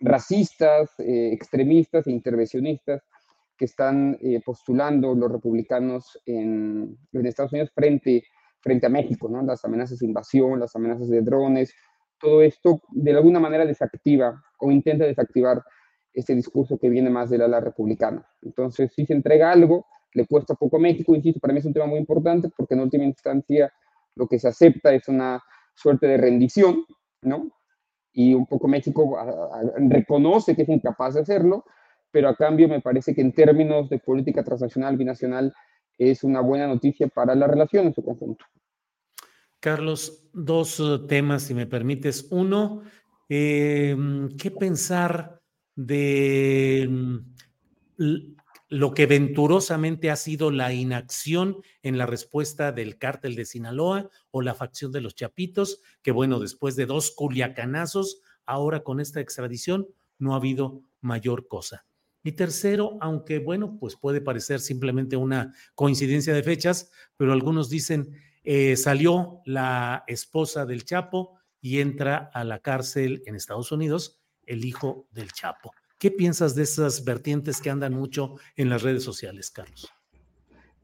S8: racistas, eh, extremistas e intervencionistas que están eh, postulando los republicanos en, en, Estados Unidos frente, frente a México, ¿no? las amenazas de invasión, las amenazas de drones, todo esto de alguna manera desactiva o intenta desactivar este discurso que viene más del ala republicana. Entonces, si se entrega algo, le cuesta poco a México, insisto, para mí es un tema muy importante porque en última instancia lo que se acepta es una suerte de rendición, ¿no? Y un poco México reconoce que es incapaz de hacerlo, pero a cambio me parece que en términos de política transnacional, binacional, es una buena noticia para la relación en su conjunto.
S5: Carlos, dos eh, temas, si me permites. Uno, eh, ¿qué pensar de mm, lo que venturosamente ha sido la inacción en la respuesta del cártel de Sinaloa o la facción de los Chapitos, que bueno, después de dos culiacanazos, ahora con esta extradición no ha habido mayor cosa. Y tercero, aunque bueno, pues puede parecer simplemente una coincidencia de fechas, pero algunos dicen, eh, salió la esposa del Chapo y entra a la cárcel en Estados Unidos el hijo del Chapo. ¿Qué piensas de esas vertientes que andan mucho en las redes sociales, Carlos?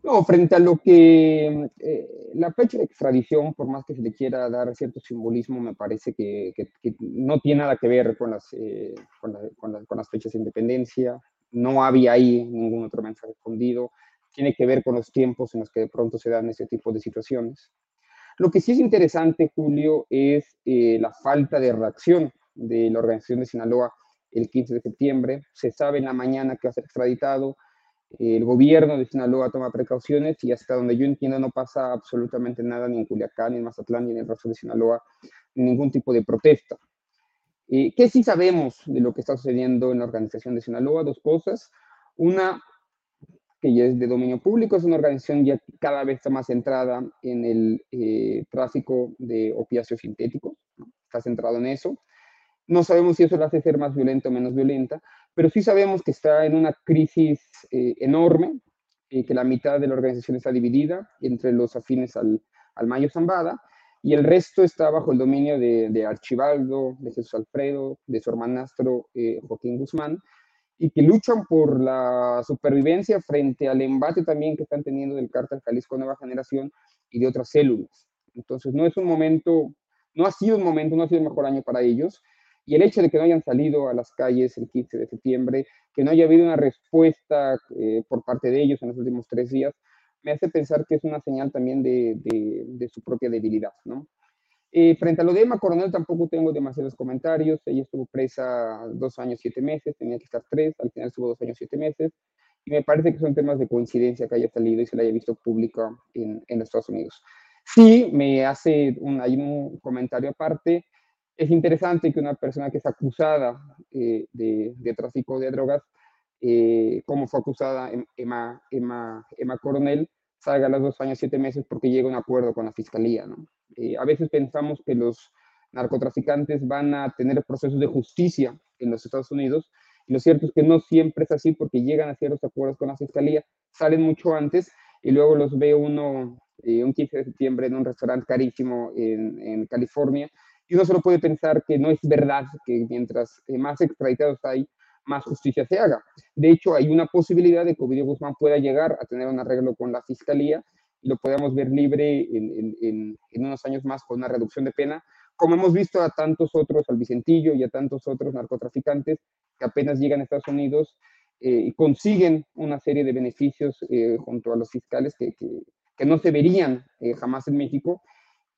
S8: No, frente a lo que eh, la fecha de extradición, por más que se le quiera dar cierto simbolismo, me parece que, no tiene nada que ver con las, eh, con, las fechas de independencia. No había ahí ningún otro mensaje escondido. Tiene que ver con los tiempos en los que de pronto se dan ese tipo de situaciones. Lo que sí es interesante, Julio, es eh, la falta de reacción de la organización de Sinaloa el 15 de septiembre. Se sabe en la mañana que va a ser extraditado. El gobierno de Sinaloa toma precauciones y hasta donde yo entiendo no pasa absolutamente nada ni en Culiacán, ni en Mazatlán, ni en el resto de Sinaloa, ningún tipo de protesta. Eh, ¿Qué sí sabemos de lo que está sucediendo en la organización de Sinaloa? Dos cosas. Una, que ya es de dominio público, es una organización ya cada vez está más centrada en el eh, tráfico de opiáceos sintéticos, está centrado en eso. No sabemos si eso la hace ser más violenta o menos violenta, pero sí sabemos que está en una crisis eh, enorme, y que la mitad de la organización está dividida entre los afines al, al Mayo Zambada y el resto está bajo el dominio de, de Archibaldo, de Jesús Alfredo, de su hermanastro eh, Joaquín Guzmán, y que luchan por la supervivencia frente al embate también que están teniendo del cártel Jalisco Nueva Generación y de otras células. Entonces, no es un momento, no ha sido un momento, no ha sido el mejor año para ellos, y el hecho de que no hayan salido a las calles el 15 de septiembre, que no haya habido una respuesta eh, por parte de ellos en los últimos tres días, me hace pensar que es una señal también de, de, su propia debilidad, ¿no? Eh, frente a lo de Emma Coronel tampoco tengo demasiados comentarios. Ella estuvo presa dos años, siete meses, tenía que estar tres, al final estuvo dos años, siete meses. Y me parece que son temas de coincidencia que haya salido y se la haya visto pública en, en Estados Unidos. Sí, me hace hay un comentario aparte es interesante que una persona que es acusada eh, de, tráfico de drogas, eh, como fue acusada em, Emma, Emma, Emma Coronel, salga a los dos años, siete meses porque llega a un acuerdo con la fiscalía. ¿no? Eh, a veces pensamos que los narcotraficantes van a tener procesos de justicia en los Estados Unidos, y lo cierto es que no siempre es así porque llegan a ciertos acuerdos con la fiscalía, salen mucho antes y luego los ve uno un 15 de septiembre en un restaurante carísimo en, en California y uno solo puede pensar que no es verdad que mientras eh, más extraditados hay, más justicia se haga. De hecho, hay una posibilidad de que Ovidio Guzmán pueda llegar a tener un arreglo con la fiscalía y lo podamos ver libre en, en, en, unos años más con una reducción de pena, como hemos visto a tantos otros, al Vicentillo y a tantos otros narcotraficantes que apenas llegan a Estados Unidos eh, y consiguen una serie de beneficios eh, junto a los fiscales que, que, que no se verían jamás en México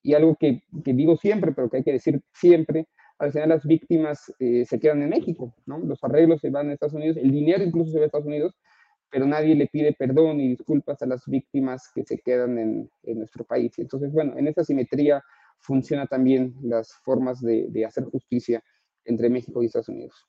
S8: y algo que, que, digo siempre, pero que hay que decir siempre, al final las víctimas eh, se quedan en México, ¿no? Los arreglos se van a Estados Unidos, el dinero incluso se va a Estados Unidos, pero nadie le pide perdón y disculpas a las víctimas que se quedan en, en nuestro país. Entonces, bueno, en esa simetría funciona también las formas de, de hacer justicia entre México y Estados Unidos.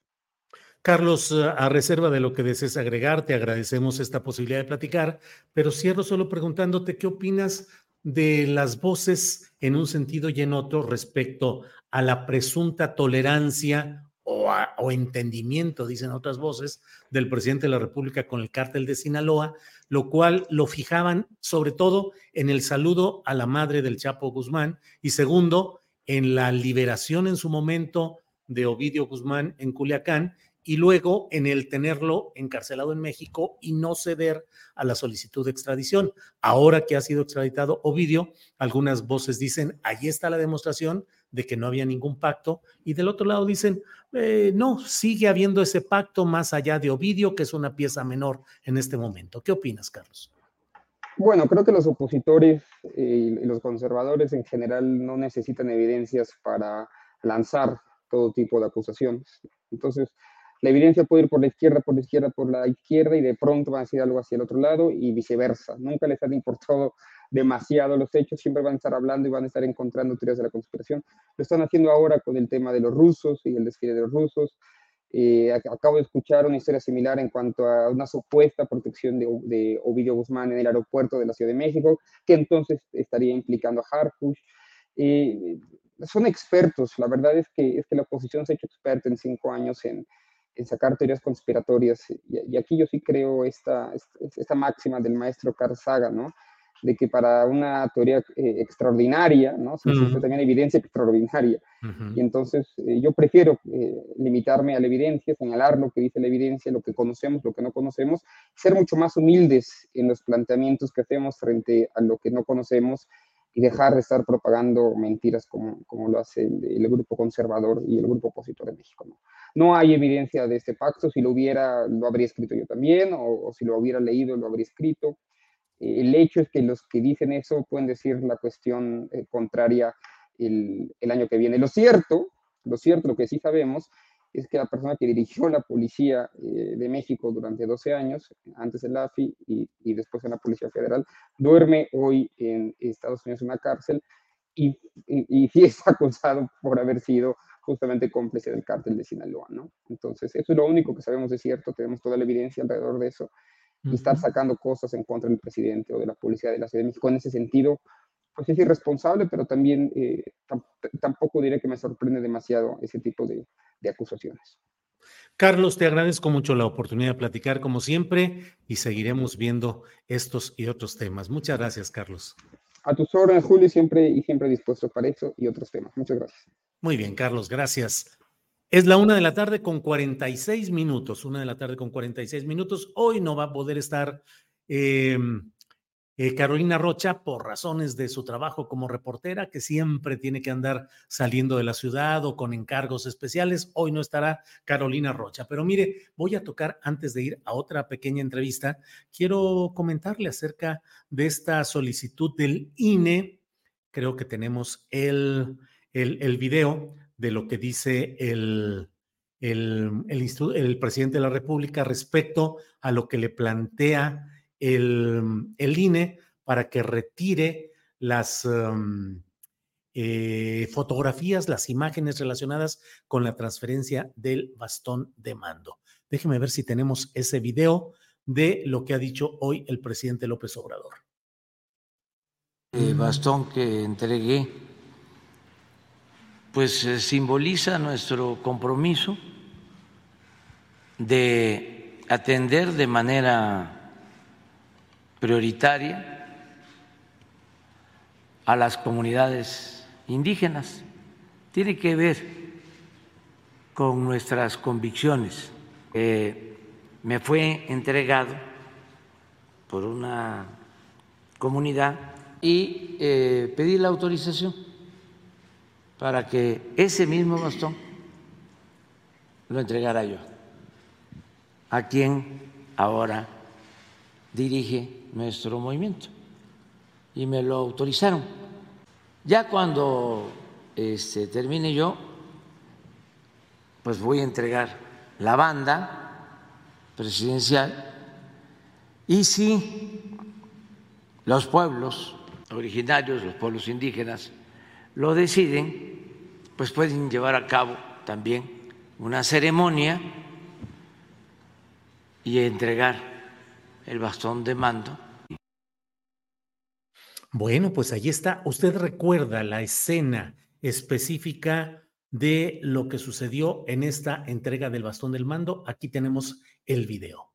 S5: Carlos, a reserva de lo que desees agregar, te agradecemos esta posibilidad de platicar, pero cierro solo preguntándote qué opinas de las voces en un sentido y en otro respecto a la presunta tolerancia o entendimiento, dicen otras voces, del presidente de la República con el cártel de Sinaloa, lo cual lo fijaban sobre todo en el saludo a la madre del Chapo Guzmán y segundo, en la liberación en su momento de Ovidio Guzmán en Culiacán y luego en el tenerlo encarcelado en México y no ceder a la solicitud de extradición. Ahora que ha sido extraditado Ovidio, algunas voces dicen, ahí está la demostración de que no había ningún pacto y del otro lado dicen, eh, no, sigue habiendo ese pacto más allá de Ovidio, que es una pieza menor en este momento. ¿Qué opinas, Carlos?
S8: Bueno, creo que los opositores eh, y los conservadores en general no necesitan evidencias para lanzar todo tipo de acusaciones. Entonces, la evidencia puede ir por la izquierda, por la izquierda, por la izquierda y de pronto va a decir algo hacia el otro lado y viceversa. Nunca les han importado demasiado los hechos, siempre van a estar hablando y van a estar encontrando teorías de la conspiración. Lo están haciendo ahora con el tema de los rusos y el desfile de los rusos. Eh, acabo de escuchar una historia similar en cuanto a una supuesta protección de, de, Ovidio Guzmán en el aeropuerto de la Ciudad de México, que entonces estaría implicando a Harfush. Eh, son expertos, la verdad es que, es que la oposición se ha hecho experta en cinco años en, en sacar teorías conspiratorias. Y, aquí yo sí creo esta, esta, máxima del maestro Carl Sagan, ¿no? De que para una teoría eh, extraordinaria, ¿no? Se necesita también evidencia extraordinaria. Y entonces eh, yo prefiero eh, limitarme a la evidencia, señalar lo que dice la evidencia, lo que conocemos, lo que no conocemos, ser mucho más humildes en los planteamientos que hacemos frente a lo que no conocemos y dejar de estar propagando mentiras como, como lo hace el, grupo conservador y el grupo opositor de México. ¿no? No hay evidencia de este pacto, si lo hubiera, lo habría escrito yo también, o, si lo hubiera leído, lo habría escrito. el hecho es que los que dicen eso pueden decir la cuestión eh, contraria el, año que viene. Lo cierto, lo cierto, lo que sí sabemos, es que la persona que dirigió la policía eh, de México durante 12 años, antes en la AFI y, y, después en la Policía Federal, duerme hoy en Estados Unidos en una cárcel y, y, y [laughs] es acusado por haber sido justamente cómplice del cártel de Sinaloa, ¿no? Entonces, eso es lo único que sabemos de cierto, tenemos toda la evidencia alrededor de eso, y estar sacando cosas en contra del presidente o de la policía de la Ciudad de México en ese sentido, pues es irresponsable, pero también eh, tampoco diré que me sorprende demasiado ese tipo de, de acusaciones.
S5: Carlos, te agradezco mucho la oportunidad de platicar como siempre y seguiremos viendo estos y otros temas. Muchas gracias, Carlos.
S8: A tus órdenes, Julio, siempre y siempre dispuesto para eso y otros temas. Muchas gracias.
S5: Muy bien, Carlos, gracias. Es la una de la tarde con 46 minutos, una de la tarde con 46 minutos. Hoy no va a poder estar eh, eh, Carolina Rocha por razones de su trabajo como reportera, que siempre tiene que andar saliendo de la ciudad o con encargos especiales. Hoy no estará Carolina Rocha. Pero mire, voy a tocar antes de ir a otra pequeña entrevista. Quiero comentarle acerca de esta solicitud del INE. Creo que tenemos el, el, el video de lo que dice el, el, el, el presidente de la República respecto a lo que le plantea el, el INE para que retire las um, eh, fotografías, las imágenes relacionadas con la transferencia del bastón de mando. Déjeme ver si tenemos ese video de lo que ha dicho hoy el presidente López Obrador.
S9: El bastón que entregué, pues eh, simboliza nuestro compromiso de atender de manera prioritaria a las comunidades indígenas. Tiene que ver con nuestras convicciones. me fue entregado por una comunidad y eh, pedí la autorización para que ese mismo bastón lo entregara yo a quien ahora dirige nuestro movimiento y me lo autorizaron. Ya cuando este, termine yo, pues voy a entregar la banda presidencial y si los pueblos originarios, los pueblos indígenas, lo deciden, pues pueden llevar a cabo también una ceremonia y entregar el bastón de mando.
S5: Bueno, pues ahí está. Usted recuerda la escena específica de lo que sucedió en esta entrega del bastón del mando. Aquí tenemos el video.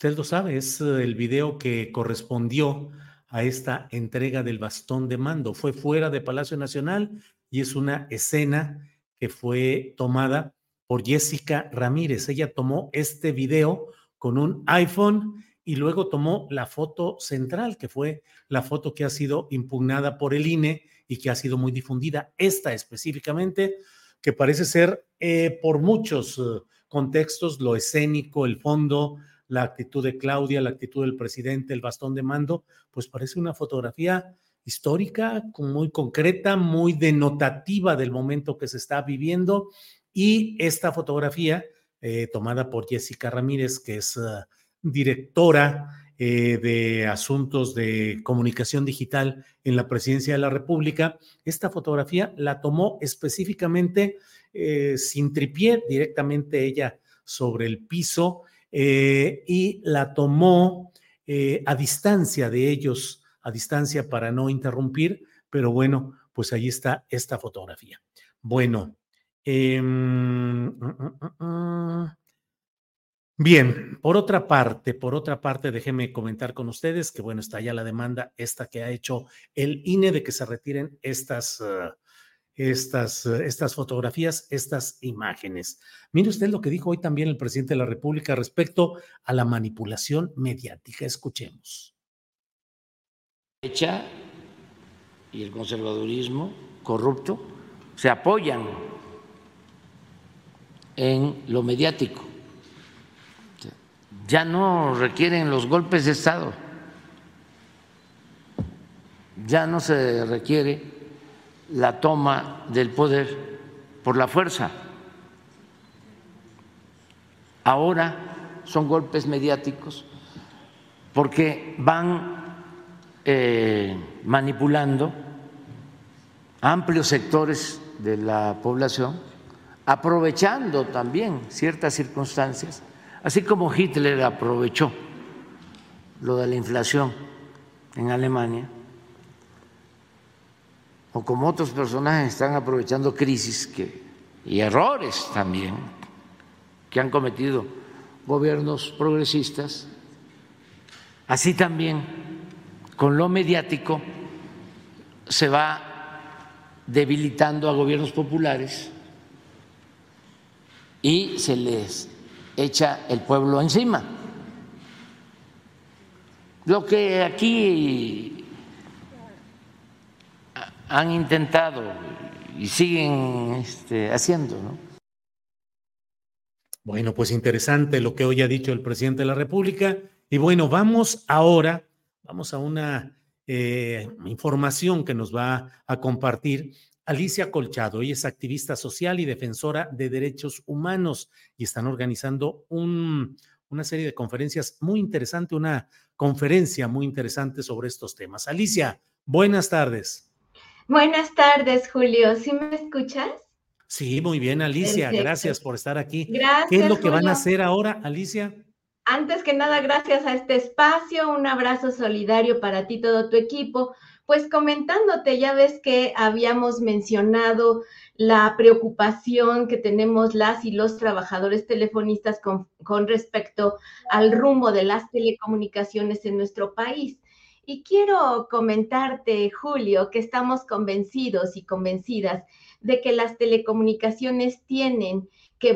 S5: Usted lo sabe, es eh, el video que correspondió a esta entrega del bastón de mando. Fue fuera de Palacio Nacional y es una escena que fue tomada por Jessica Ramírez. Ella tomó este video con un iPhone y luego tomó la foto central, que fue la foto que ha sido impugnada por el INE y que ha sido muy difundida. Esta específicamente, que parece ser eh, por muchos eh, contextos, lo escénico, el fondo, la actitud de Claudia, la actitud del presidente, el bastón de mando, pues parece una fotografía histórica, muy concreta, muy denotativa del momento que se está viviendo. Y esta fotografía, eh, tomada por Jessica Ramírez, que es ah, directora eh, de asuntos de comunicación digital en la presidencia de la República, esta fotografía la tomó específicamente eh, sin tripié, directamente ella sobre el piso eh, y la tomó eh, a distancia de ellos, a distancia para no interrumpir, pero bueno, pues ahí está esta fotografía. Bueno, em, mm, mm, mm, bien, por otra parte, por otra parte, déjenme comentar con ustedes que bueno, está ya la demanda esta que ha hecho el INE de que se retiren estas... Ah, estas, eh, estas fotografías, estas imágenes. Mire usted lo que dijo hoy también el presidente de la República respecto a la manipulación mediática. Escuchemos.
S9: Derecha y el conservadurismo corrupto se apoyan en lo mediático. Ya no requieren los golpes de Estado. Ya no se requiere la toma del poder por la fuerza. Ahora son golpes mediáticos porque van eh, manipulando amplios sectores de la población, aprovechando también ciertas circunstancias, así como Hitler aprovechó lo de la inflación en Alemania o como otros personajes están aprovechando crisis y errores también que han cometido gobiernos progresistas, así también con lo mediático se va debilitando a gobiernos populares y se les echa el pueblo encima. Lo que aquí han intentado y siguen este, haciendo, ¿no?
S5: Bueno, pues interesante lo que hoy ha dicho el presidente de la República. Y bueno, vamos ahora, vamos a una eh, información que nos va a compartir Alicia Colchado. Ella es activista social y defensora de derechos humanos y están organizando un, una serie de conferencias muy interesante, una conferencia muy interesante sobre estos temas. Alicia, buenas tardes.
S10: Buenas tardes, Julio. ¿Sí me escuchas?
S5: Sí, muy bien, Alicia. Gracias por estar aquí. Gracias. ¿Qué es lo que van a hacer ahora, Alicia?
S10: Antes que nada, gracias a este espacio, un abrazo solidario para ti y todo tu equipo. Pues comentándote, ya ves que habíamos mencionado la preocupación que tenemos las y los trabajadores telefonistas con, con respecto al rumbo de las telecomunicaciones en nuestro país. Y quiero comentarte, Julio, que estamos convencidos y convencidas de que las telecomunicaciones tienen que,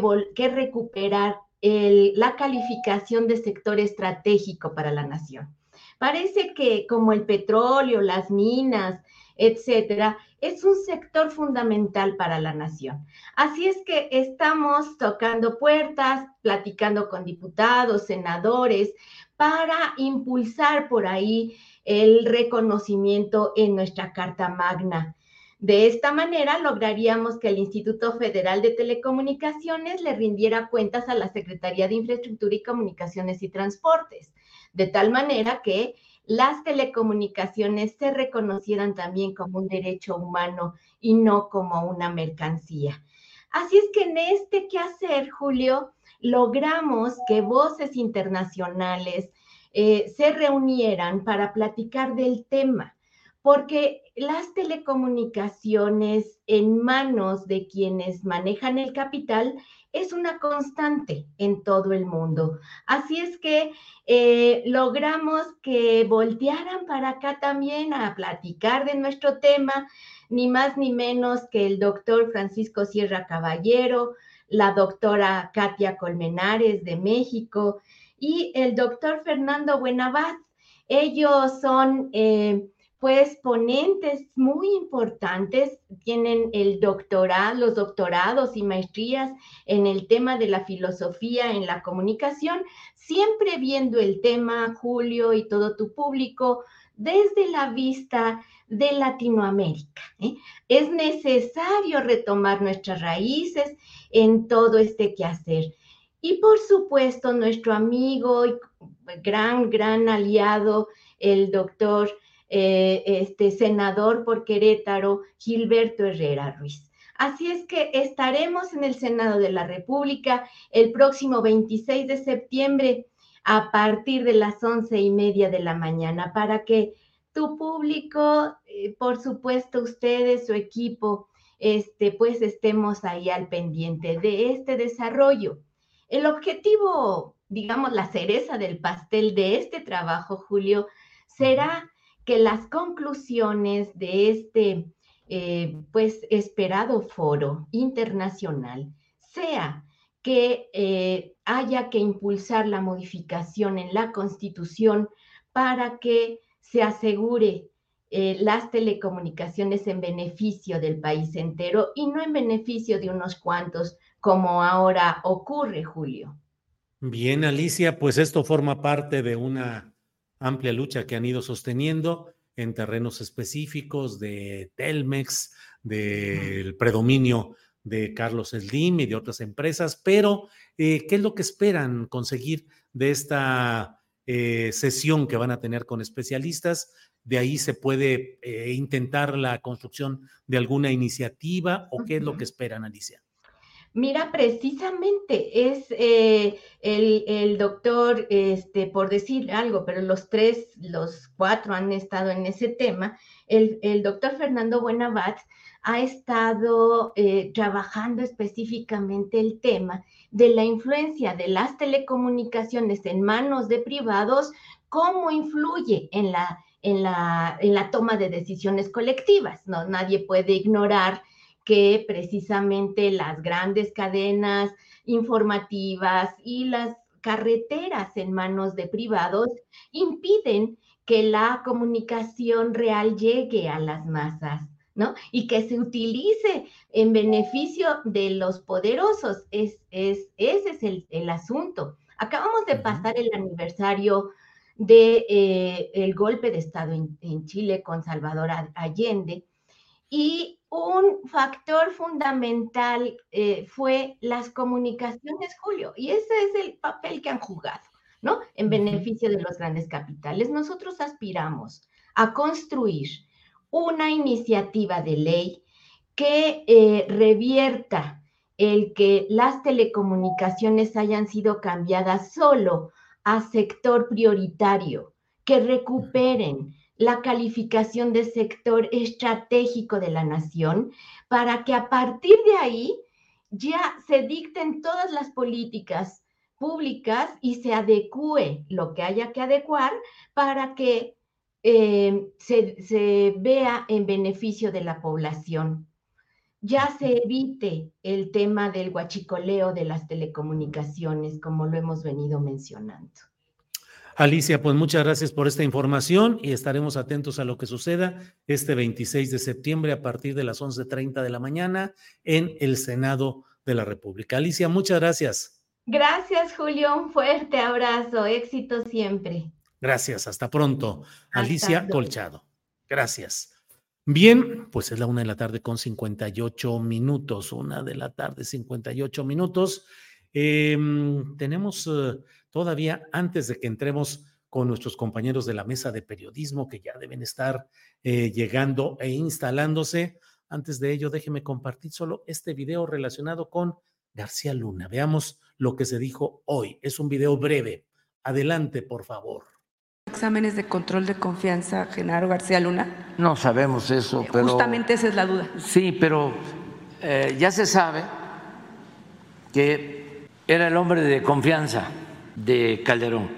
S10: recuperar la calificación de sector estratégico para la nación. Parece que como el petróleo, las minas, etcétera, es un sector fundamental para la nación. Así es que estamos tocando puertas, platicando con diputados, senadores, para impulsar por ahí el reconocimiento en nuestra Carta Magna De esta manera lograríamos que el Instituto Federal de Telecomunicaciones le rindiera cuentas a la Secretaría de Infraestructura y Comunicaciones y Transportes, de tal manera que las telecomunicaciones se reconocieran también como un derecho humano y no como una mercancía. Así es que en este quehacer, Julio, logramos que voces internacionales eh, se reunieran para platicar del tema, porque las telecomunicaciones en manos de quienes manejan el capital es una constante en todo el mundo. Así es que eh, logramos que voltearan para acá también a platicar de nuestro tema, ni más ni menos que el doctor Francisco Sierra Caballero, la doctora Katia Colmenares de México y el doctor Fernando Buenabad. Ellos son eh, pues ponentes muy importantes, tienen el doctorado, los doctorados y maestrías en el tema de la filosofía en la comunicación, siempre viendo el tema, Julio y todo tu público, desde la vista de Latinoamérica. ¿eh? Es necesario retomar nuestras raíces en todo este quehacer. Y por supuesto, nuestro amigo y gran, gran aliado, el doctor eh, este senador por Querétaro, Gilberto Herrera Ruiz. Así es que estaremos en el Senado de la República el próximo 26 de septiembre a partir de las once y media de la mañana para que tu público, eh, por supuesto ustedes, su equipo, este, pues estemos ahí al pendiente de este desarrollo. El objetivo, digamos, la cereza del pastel de este trabajo, Julio, será que las conclusiones de este eh, pues esperado foro internacional sea que eh, haya que impulsar la modificación en la constitución para que se asegure eh, las telecomunicaciones en beneficio del país entero y no en beneficio de unos cuantos como ahora ocurre, Julio.
S5: Bien, Alicia, pues esto forma parte de una amplia lucha que han ido sosteniendo en terrenos específicos de Telmex, del predominio de Carlos Slim y de otras empresas, pero eh, ¿qué es lo que esperan conseguir de esta eh, sesión que van a tener con especialistas? De ahí se puede eh, intentar la construcción de alguna iniciativa o qué es lo que esperan, Alicia.
S10: Mira, precisamente es eh, el, doctor, este, por decir algo, pero los tres, los cuatro han estado en ese tema. El, doctor Fernando Buenabat ha estado eh, trabajando específicamente el tema de la influencia de las telecomunicaciones en manos de privados, cómo influye en la, en la, en la toma de decisiones colectivas. No, nadie puede ignorar que precisamente las grandes cadenas informativas y las carreteras en manos de privados impiden que la comunicación real llegue a las masas, ¿no? Y que se utilice en beneficio de los poderosos. Es, es, ese es el, asunto. Acabamos de pasar el aniversario del de, eh, el golpe de Estado en, en Chile con Salvador Allende y un factor fundamental eh, fue las comunicaciones, Julio, y ese es el papel que han jugado, ¿no? En beneficio de los grandes capitales. Nosotros aspiramos a construir una iniciativa de ley que eh, revierta el que las telecomunicaciones hayan sido cambiadas solo a sector prioritario, que recuperen la calificación de sector estratégico de la nación para que a partir de ahí ya se dicten todas las políticas públicas y se adecue lo que haya que adecuar para que eh, se, se vea en beneficio de la población. Ya se evite el tema del guachicoleo de las telecomunicaciones, como lo hemos venido mencionando.
S5: Alicia, pues muchas gracias por esta información y estaremos atentos a lo que suceda este 26 de septiembre a partir de las 11.30 de la mañana en el Senado de la República. Alicia, muchas gracias.
S10: Gracias, Julio. Un fuerte abrazo. Éxito siempre.
S5: Gracias. Hasta pronto. Alicia Colchado. Gracias. Bien, pues es la una de la tarde con 58 minutos, una de la tarde 58 minutos. Em, tenemos eh, todavía, antes de que entremos con nuestros compañeros de la mesa de periodismo que ya deben estar eh, llegando e instalándose, antes de ello, déjeme compartir solo este video relacionado con García Luna. Veamos lo que se dijo hoy. Es un video breve. Adelante, por favor
S11: exámenes de control de confianza, Genaro García Luna?
S9: No sabemos eso, pero...
S11: Justamente esa es la duda.
S9: Sí, pero eh, ya se sabe que era el hombre de confianza de Calderón.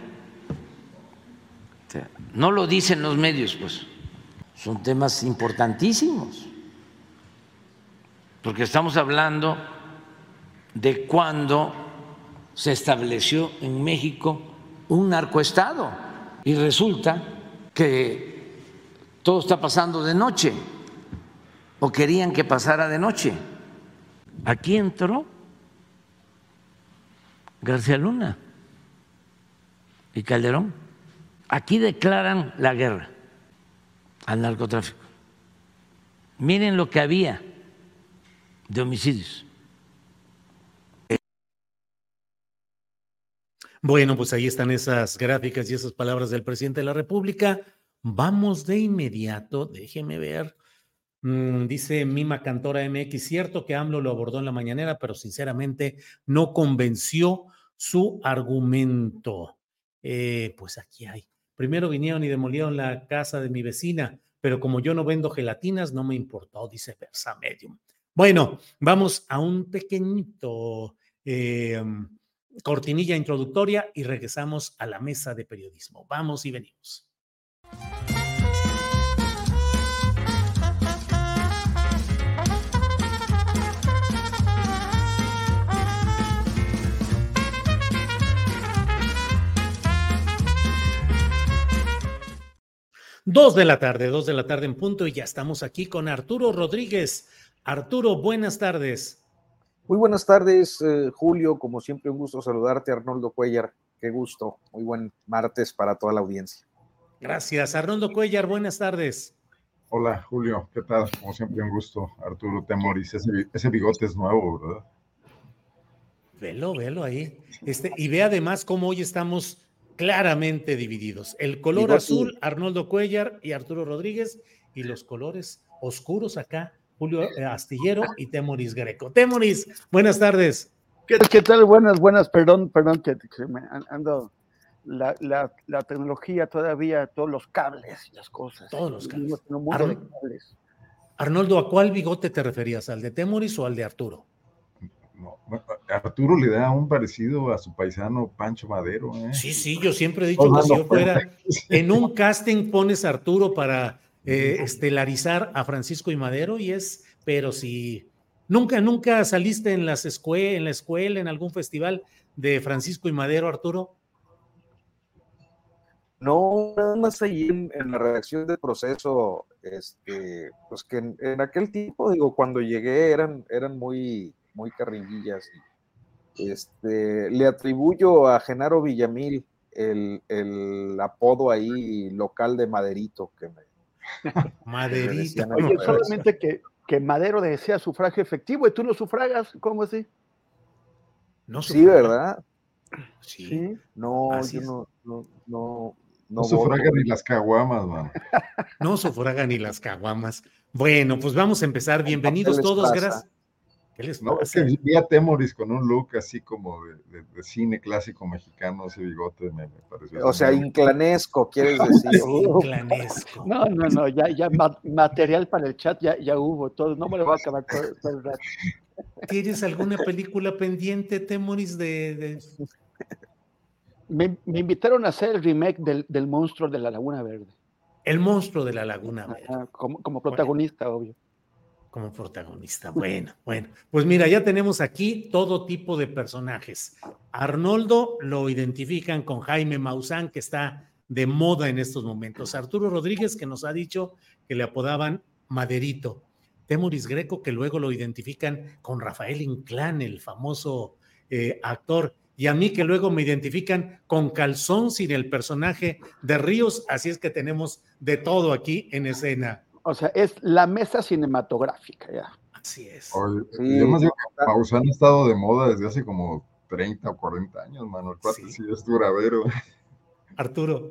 S9: no lo dicen los medios, pues. Son temas importantísimos. Porque estamos hablando de cuando se estableció en México un narcoestado y resulta que todo está pasando de noche o querían que pasara de noche. Aquí entró García Luna y Calderón. Aquí declaran la guerra al narcotráfico. Miren lo que había de homicidios.
S5: Bueno, pues ahí están esas gráficas y esas palabras del presidente de la República. Vamos de inmediato, déjeme ver. Mm, dice Mima Cantora MX, cierto que AMLO lo abordó en la mañanera, pero sinceramente no convenció su argumento. Eh, pues aquí hay. Primero vinieron y demolieron la casa de mi vecina, pero como yo no vendo gelatinas, no me importó, dice Versa Medium. Bueno, vamos a un pequeñito eh, cortinilla introductoria y regresamos a la mesa de periodismo. Vamos y venimos. Dos de la tarde, dos de la tarde en punto y ya estamos aquí con Arturo Rodríguez. Arturo, buenas tardes.
S12: Muy buenas tardes, eh, Julio. Como siempre, un gusto saludarte, Arnoldo Cuellar. Qué gusto. Muy buen martes para toda la audiencia.
S5: Gracias, Arnoldo Cuellar. Buenas tardes.
S13: Hola, Julio. ¿Qué tal? Como siempre, un gusto. Arturo Temoris. Ese, bigote es nuevo, ¿verdad?
S5: Velo, velo ahí. Este, y ve además cómo hoy estamos claramente divididos. El color azul, Arnoldo Cuellar y Arturo Rodríguez, y los colores oscuros acá, Julio eh, Astillero y Temoris Greco. Temoris, buenas tardes.
S14: ¿Qué, ¿Qué, tal? Buenas, buenas, perdón, perdón que, me ando la, la, la, tecnología todavía, todos los cables y las cosas.
S5: Todos los cables. cables. Arnoldo, ¿a cuál bigote te referías? ¿Al de Temoris o al de Arturo?
S13: No, Arturo le da un parecido a su paisano Pancho Madero. ¿eh?
S5: Sí, sí, yo siempre he dicho que si yo fuera en un casting pones a Arturo para eh, estelarizar a Francisco y Madero y es, pero si nunca, nunca saliste en, las escue en la escuela, en algún festival de Francisco y Madero, Arturo.
S12: No, nada más ahí en, la redacción del proceso, este, pues que en, aquel tiempo, digo, cuando llegué eran, eran muy, muy carringuillas. Este, le atribuyo a Genaro Villamil el, el apodo ahí local de Maderito que me, [laughs]
S14: Maderita. Oye, solamente que, que Madero desea sufragio efectivo y tú lo sufragas, ¿cómo así?
S12: No sí, ¿verdad?
S14: Sí.
S12: No, yo no, no, no,
S13: no, sufraga ni las caguamas, man. [laughs]
S5: No sufraga ni las caguamas. Bueno, pues vamos a empezar. Bienvenidos todos, gracias.
S13: ¿Qué les no, es que vi a Temoris con un look así como de, cine clásico mexicano, ese bigote me, pareció.
S12: O sea, inclanesco, quieres [laughs] decir.
S14: inclanesco. No, no, no, ya, ya material para el chat ya, ya hubo, todo, no me lo voy a acabar todo, el rato.
S5: ¿Tienes alguna película pendiente, Temoris, de...?
S14: Me, me, invitaron a hacer el remake del, del, monstruo de la Laguna Verde.
S5: El monstruo de la Laguna Verde.
S14: como, como, protagonista, obvio
S5: como protagonista. Bueno, bueno, pues mira, ya tenemos aquí todo tipo de personajes. Arnoldo lo identifican con Jaime Maussan, que está de moda en estos momentos. Arturo Rodríguez, que nos ha dicho que le apodaban Maderito. Temuris Greco, que luego lo identifican con Rafael Inclán, el famoso eh, actor. Y a mí que luego me identifican con Calzón sin el personaje de Ríos. Así es que tenemos de todo aquí en escena.
S14: O sea, es la mesa cinematográfica, ya.
S5: Así es.
S13: sí, yo más digo que Pausán ha estado de moda desde hace como 30 o 40 años, mano. El cuate sí, es duradero.
S5: Arturo.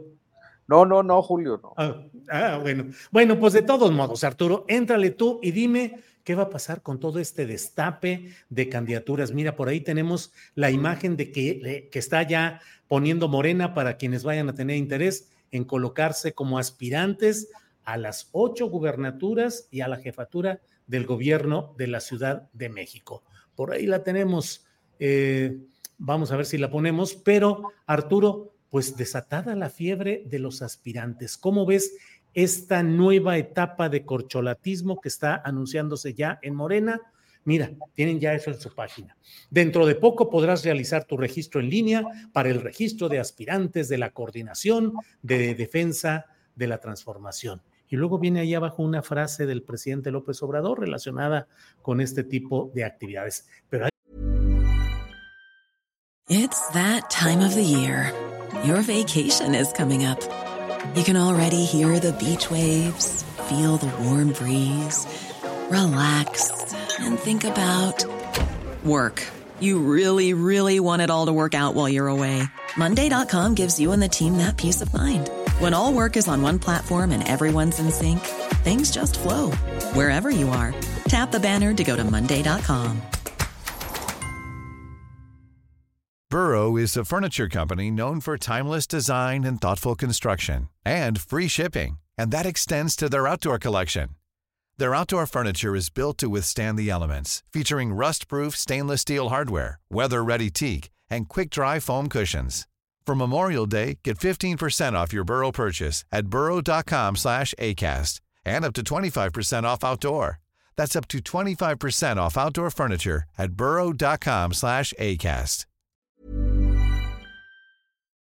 S12: No, no, no, Julio, no.
S5: Ah, ah, bueno. Bueno, pues de todos modos, Arturo, éntrale tú y dime qué va a pasar con todo este destape de candidaturas. Mira, por ahí tenemos la imagen de que, que está ya poniendo Morena para quienes vayan a tener interés en colocarse como aspirantes a las ocho gubernaturas y a la jefatura del gobierno de la Ciudad de México. Por ahí la tenemos. Eh, vamos a ver si la ponemos, pero Arturo, pues desatada la fiebre de los aspirantes. ¿Cómo ves esta nueva etapa de corcholatismo que está anunciándose ya en Morena? Mira, tienen ya eso en su página. Dentro de poco podrás realizar tu registro en línea para el registro de aspirantes de la coordinación de defensa de la transformación. Y luego viene ahí abajo una frase del presidente López Obrador relacionada con este tipo de actividades. Pero hay...
S15: It's that time of the year. Your vacation is coming up. You can already hear the beach waves, feel the warm breeze, relax and think about work. You really, really want it all to work out while you're away. Monday.com gives you and the team that peace of mind. When all work is on one platform and everyone's in sync, things just flow wherever you are. Tap the banner to go to Monday.com.
S16: Burrow is a furniture company known for timeless design and thoughtful construction and free shipping, and that extends to their outdoor collection. Their outdoor furniture is built to withstand the elements, featuring rust proof stainless steel hardware, weather ready teak, and quick dry foam cushions. For Memorial Day, get 15% off your Burrow purchase at burrow.com slash ACAST and up to 25% off outdoor. That's up to 25% off outdoor furniture at burrow.com slash ACAST.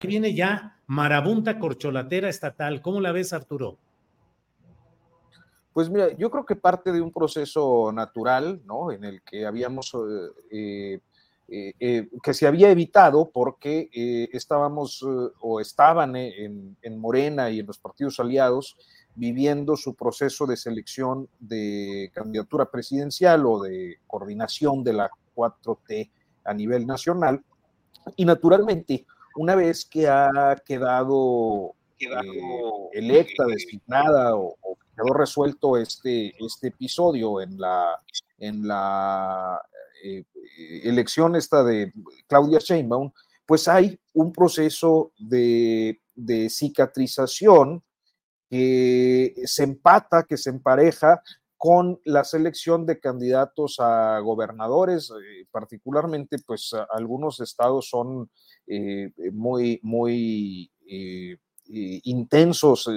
S5: Viene ya marabunta corcholatera estatal. ¿Cómo la ves, Arturo?
S12: Pues mira, yo creo que parte de un proceso natural, ¿no? En el que habíamos... Eh, eh, eh, que se había evitado porque eh, estábamos o estaban en, en, Morena y en los partidos aliados viviendo su proceso de selección de candidatura presidencial o de coordinación de la 4T a nivel nacional. Y naturalmente, una vez que ha quedado, electa, designada o, o, quedó resuelto este, este episodio en la, en la eh, elección esta de Claudia Sheinbaum, pues hay un proceso de, cicatrización que se empata, que se empareja con la selección de candidatos a gobernadores, eh, particularmente pues algunos estados son eh, muy, muy intensos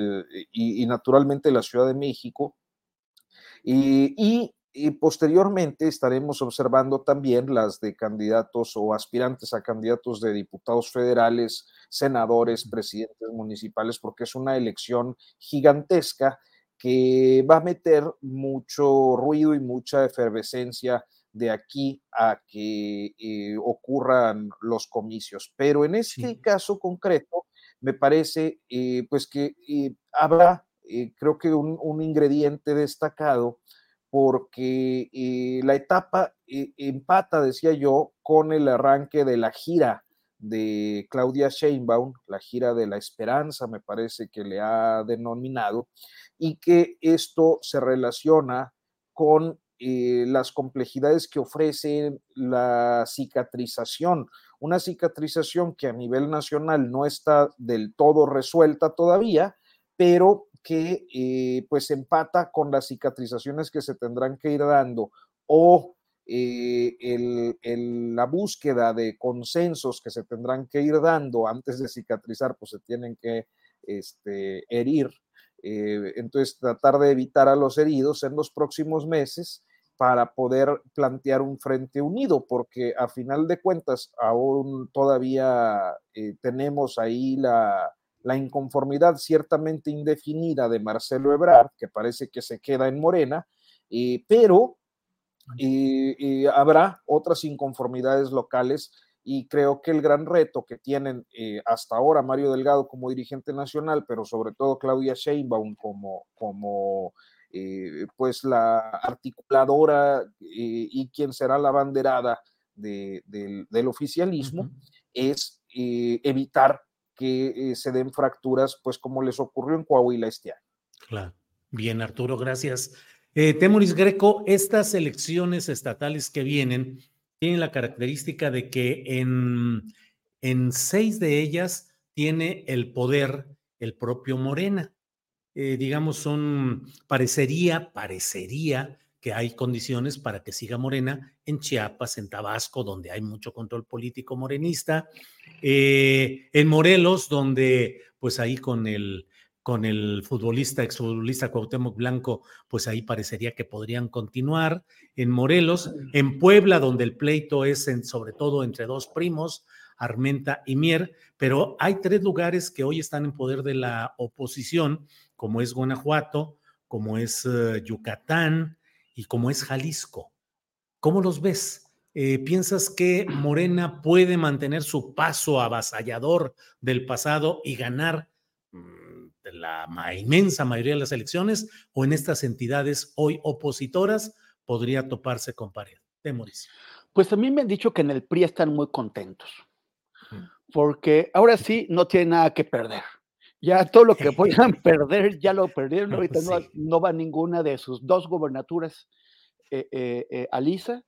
S12: y, naturalmente la Ciudad de México. y posteriormente estaremos observando también las de candidatos o aspirantes a candidatos de diputados federales, senadores, presidentes municipales, porque es una elección gigantesca que va a meter mucho ruido y mucha efervescencia de aquí a que eh, ocurran los comicios. Pero en este caso concreto, me parece eh, pues que eh, habrá, creo que un ingrediente destacado porque eh, la etapa eh, empata, decía yo, con el arranque de la gira de Claudia Sheinbaum, la gira de la esperanza, me parece que le ha denominado, y que esto se relaciona con eh, las complejidades que ofrece la cicatrización, una cicatrización que a nivel nacional no está del todo resuelta todavía, pero que eh, pues empata con las cicatrizaciones que se tendrán que ir dando o eh, la búsqueda de consensos que se tendrán que ir dando antes de cicatrizar, pues se tienen que este, herir. Eh, entonces, tratar de evitar a los heridos en los próximos meses para poder plantear un frente unido, porque a final de cuentas aún todavía tenemos ahí la, la inconformidad ciertamente indefinida de Marcelo Ebrard, que parece que se queda en Morena, eh, pero eh, habrá otras inconformidades locales y creo que el gran reto que tienen eh, hasta ahora Mario Delgado como dirigente nacional, pero sobre todo Claudia Sheinbaum como, como pues la articuladora y quien será la banderada del oficialismo, es evitar que se den fracturas, pues como les ocurrió en Coahuila este año.
S5: Claro. Bien, Arturo, gracias. Temoris Greco, estas elecciones estatales que vienen tienen la característica de que en, en seis de ellas tiene el poder el propio Morena. Eh, digamos, son, parecería, parecería que hay condiciones para que siga Morena en Chiapas, en Tabasco, donde hay mucho control político morenista, eh, en Morelos, donde pues ahí con el, con el futbolista, exfutbolista Cuauhtémoc Blanco, pues ahí parecería que podrían continuar. En Morelos, en Puebla, donde el pleito es sobre todo entre dos primos, Armenta y Mier, pero hay tres lugares que hoy están en poder de la oposición, como es Guanajuato, como es eh, Yucatán y como es Jalisco. ¿Cómo los ves? Eh, ¿Piensas que Morena puede mantener su paso avasallador del pasado y ganar la inmensa mayoría de las elecciones o en estas entidades hoy opositoras podría toparse con pared. Temoris.
S14: Pues a mí me han dicho que en el PRI están muy contentos, porque ahora sí no tienen nada que perder. Ya todo lo que puedan [laughs] perder, ya lo perdieron. Ahorita no, va ninguna de sus dos gobernaturas eh, eh, eh, a Lisa.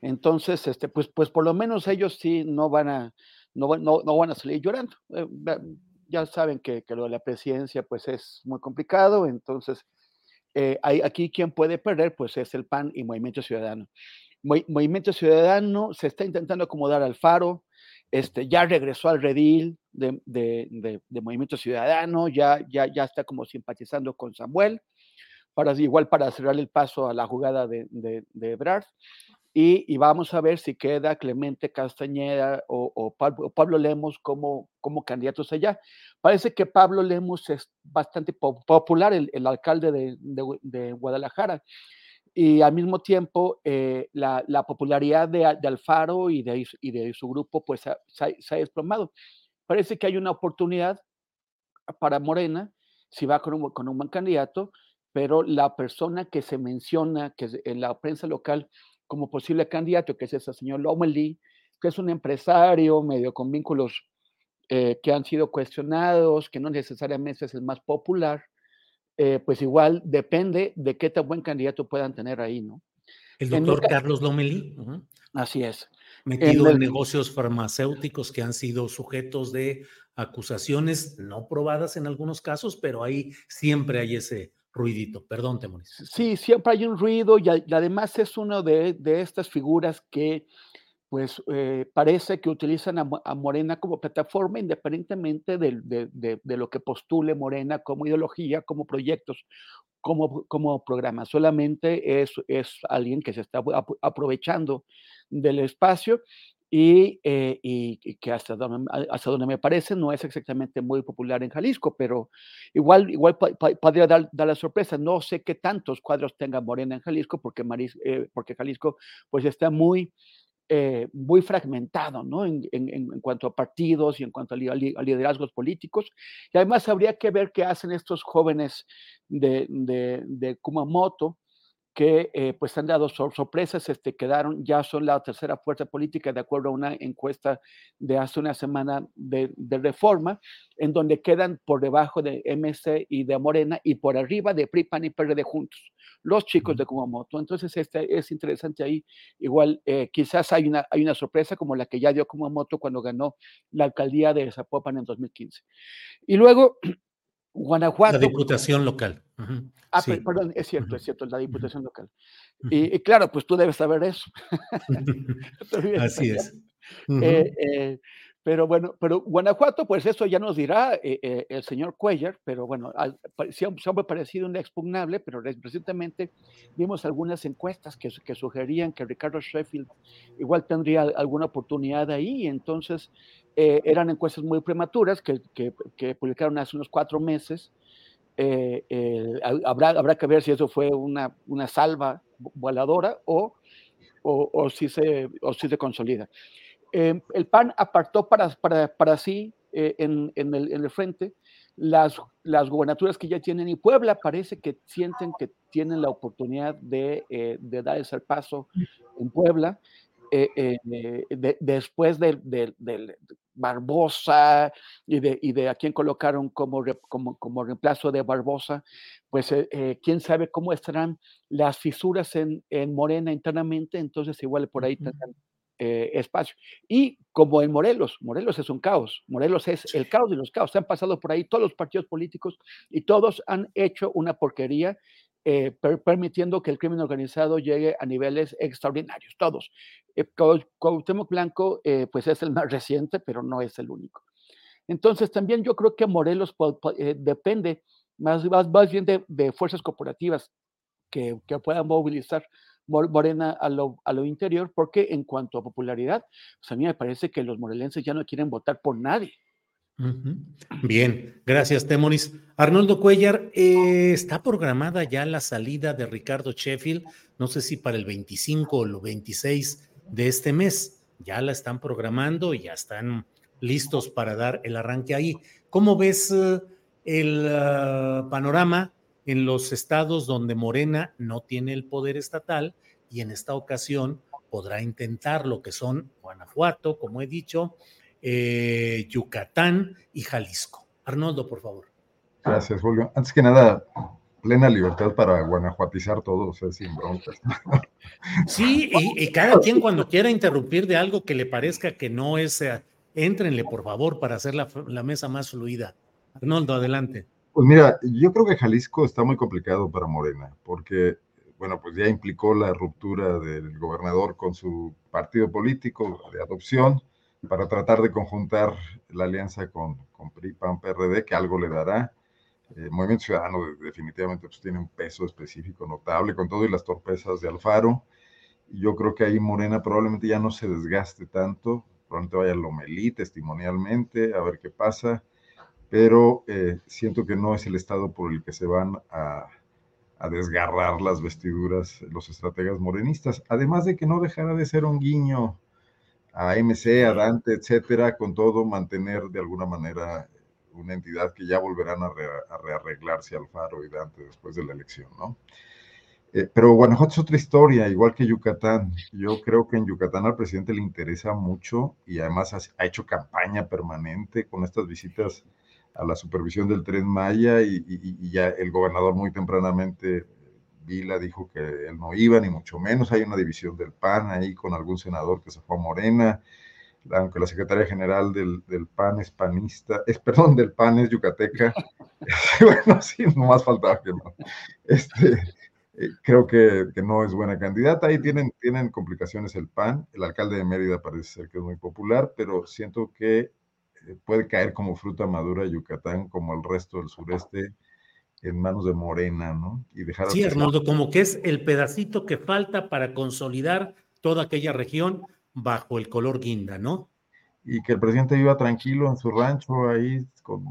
S14: Entonces, este, pues, pues por lo menos ellos sí no van a, no, no, no van a salir llorando ya saben que, lo de la presidencia pues es muy complicado, entonces eh, hay, aquí quien puede perder pues es el PAN y Movimiento Ciudadano. Movimiento Ciudadano se está intentando acomodar al faro, este, ya regresó al redil de, Movimiento Ciudadano, ya, ya, ya está como simpatizando con Samuel, para, igual para cerrar el paso a la jugada de, de, Ebrard. Y, vamos a ver si queda Clemente Castañeda o, Pablo, Lemos como, como candidatos allá. Parece que Pablo Lemos es bastante popular, el, alcalde de, Guadalajara, y al mismo tiempo eh, la, popularidad de, Alfaro y de, y de su grupo pues se ha desplomado. Parece que hay una oportunidad para Morena, si va con un, buen candidato, pero la persona que se menciona que en la prensa local como posible candidato, que es ese señor Lomeli, que es un empresario medio con vínculos eh, que han sido cuestionados, que no necesariamente es el más popular, eh, pues igual depende de qué tan buen candidato puedan tener ahí, ¿no?
S5: El doctor Carlos Lomeli.
S14: Así es.
S5: Metido en, negocios farmacéuticos que han sido sujetos de acusaciones no probadas en algunos casos, pero ahí siempre hay ese ruidito. Perdón, Temoris.
S14: Sí, siempre hay un ruido y, además es uno de, estas figuras que pues eh, parece que utilizan a, Morena como plataforma independientemente de, lo que postule Morena como ideología, como proyectos, como, como programa. Solamente es, es alguien que se está aprovechando del espacio eh, y, que hasta donde, hasta donde me parece no es exactamente muy popular en Jalisco, pero igual, igual podría dar, la sorpresa. No sé qué tantos cuadros tenga Morena en Jalisco, porque, eh, porque Jalisco pues está muy, eh, muy fragmentado ¿no? En, cuanto a partidos y en cuanto a, liderazgos políticos. Y además habría que ver qué hacen estos jóvenes de Kumamoto, que eh, pues han dado sorpresas, este, quedaron, ya son la tercera fuerza política de acuerdo a una encuesta de hace una semana de, reforma, en donde quedan por debajo de MC y de Morena y por arriba de PRI, PAN y PRD juntos, los chicos de Kumamoto. Entonces este, es interesante ahí, igual eh, quizás hay una, hay una sorpresa como la que ya dio Kumamoto cuando ganó la alcaldía de Zapopan en 2015. Y luego [clears throat] Guanajuato.
S5: La diputación local.
S14: Ah, perdón, es cierto, es cierto, la diputación local. Y, claro, pues tú debes saber eso. [laughs] [laughs]
S5: Así es.
S14: Eh, eh, pero bueno, pero Guanajuato, pues eso ya nos dirá eh, el señor Cuellar, pero bueno, siempre ha parecido inexpugnable, pero recientemente vimos algunas encuestas que, sugerían que Ricardo Sheffield igual tendría alguna oportunidad ahí, entonces eh, eran encuestas muy prematuras que, publicaron hace unos cuatro meses. Eh, habrá, habrá que ver si eso fue una, una salva voladora o, o, o, si, se, o si se consolida. Eh, el PAN apartó para, para, para sí en, en, el, en, el, frente las, las gobernaturas que ya tienen y Puebla parece que sienten que tienen la oportunidad de, eh, de dar ese paso en Puebla. Eh, eh, después del de, Barbosa y de, y de a quién colocaron como, como, como reemplazo de Barbosa, pues quién sabe cómo estarán las fisuras en, en Morena internamente, entonces igual por ahí tendrán eh, espacio. Y como en Morelos, Morelos es un caos, Morelos es el caos de los caos, se han pasado por ahí todos los partidos políticos y todos han hecho una porquería eh, permitiendo que el crimen organizado llegue a niveles extraordinarios, todos. Eh, Cuauhtémoc Blanco, eh, pues es el más [laughs] reciente, pero no es el único. Entonces, también yo creo que Morelos depende más, más, bien de, de fuerzas corporativas que, que, puedan movilizar Morena a lo, a lo interior, porque en cuanto a popularidad, pues a mí me parece que los morelenses ya no quieren votar por nadie.
S5: Bien, gracias, Temoris. Arnoldo Cuellar, eh, está programada ya la salida de Ricardo Sheffield, no sé si para el 25 o el 26 de este mes. Ya la están programando y ya están listos para dar el arranque ahí. ¿Cómo ves eh, el ah, panorama en los estados donde Morena no tiene el poder estatal y en esta ocasión podrá intentar lo que son Guanajuato, como he dicho, eh, Yucatán y Jalisco. Arnoldo, por favor.
S13: Gracias, Julio. Antes que nada, plena libertad para guanajuatizar todo, o sea, sin broncas. [laughs]
S5: Sí, y, cada quien cuando quiera interrumpir de algo que le parezca que no es, eh, éntrenle, por favor, para hacer la mesa más fluida. Arnoldo, adelante.
S13: Pues mira, yo creo que Jalisco está muy complicado para Morena, porque, bueno, pues ya implicó la ruptura del gobernador con su partido político de adopción para tratar de conjuntar la alianza con, con PRI, PAN, PRD, que algo le dará. El Movimiento Ciudadano definitivamente pues, tiene un peso específico notable con todo y las torpezas de Alfaro. Yo creo que ahí Morena probablemente ya no se desgaste tanto, probablemente vaya a Lomelí testimonialmente, a ver qué pasa pero eh, siento que no es el estado por el que se van a, desgarrar las vestiduras los estrategas morenistas, además de que no dejará de ser un guiño a MC, a Dante, etcétera, con todo mantener de alguna manera una entidad que ya volverán a, rearreglarse Alfaro y Dante después de la elección, ¿no? Eh, pero Guanajuato es otra historia, igual que Yucatán. Yo creo que en Yucatán al presidente le interesa mucho y además ha hecho campaña permanente con estas visitas a la supervisión del tren Maya y, ya el gobernador muy tempranamente, Vila, dijo que él no iba, ni mucho menos. Hay una división del PAN ahí con algún senador que se fue a Morena, aunque la secretaria general del, del PAN es panista, es, perdón, del PAN es yucateca. [laughs] bueno, sí, no más faltaba que no. Este, eh, creo que, que, no es buena candidata. Ahí tienen, tienen complicaciones el PAN. El alcalde de Mérida parece ser que es muy popular, pero siento que eh, puede caer como fruta madura Yucatán, como el resto del sureste, en manos de Morena, ¿no?
S5: Y dejar sí, Arnoldo, como que es el pedacito que falta para consolidar toda aquella región bajo el color guinda, ¿no?
S13: Y que el presidente viva tranquilo en su rancho ahí con,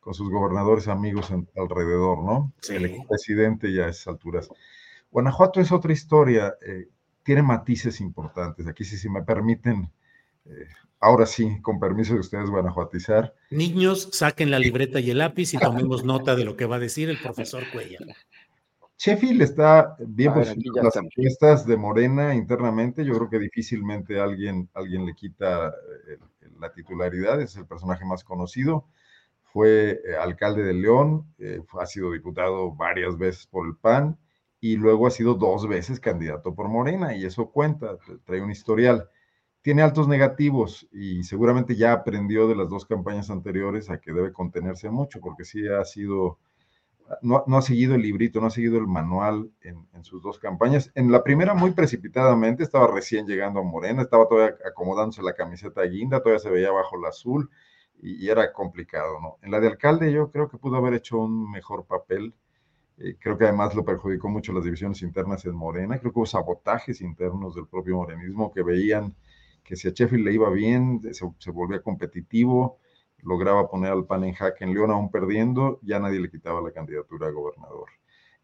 S13: con sus gobernadores amigos alrededor, ¿no? Sí. El presidente ya a esas alturas. Guanajuato es otra historia, eh, tiene matices importantes. Aquí sí, si me permiten eh, ahora sí, con permiso de ustedes, guanajuatizar.
S5: Niños, saquen la libreta y el lápiz y tomemos nota de lo que va a decir el profesor Cuellar.
S13: Sheffield está bien posicionado las encuestas de Morena internamente. Yo creo que difícilmente alguien, alguien le quita eh, la titularidad. Es el personaje más conocido. Fue eh, alcalde de León, eh, ha sido diputado varias veces por el PAN y luego ha sido dos veces candidato por Morena y eso cuenta, trae un historial tiene altos negativos y seguramente ya aprendió de las dos campañas anteriores a que debe contenerse mucho, porque sí ha sido, no, ha seguido el librito, no ha seguido el manual en, sus dos campañas. En la primera muy precipitadamente, estaba recién llegando a Morena, estaba todavía acomodándose la camiseta guinda, todavía se veía bajo el azul y, era complicado, ¿no? En la de alcalde yo creo que pudo haber hecho un mejor papel. Eh, creo que además lo perjudicó mucho las divisiones internas en Morena. Creo que hubo sabotajes internos del propio morenismo que veían que si a Sheffield le iba bien, se, volvía competitivo, lograba poner al PAN en jaque en León aún perdiendo, ya nadie le quitaba la candidatura a gobernador.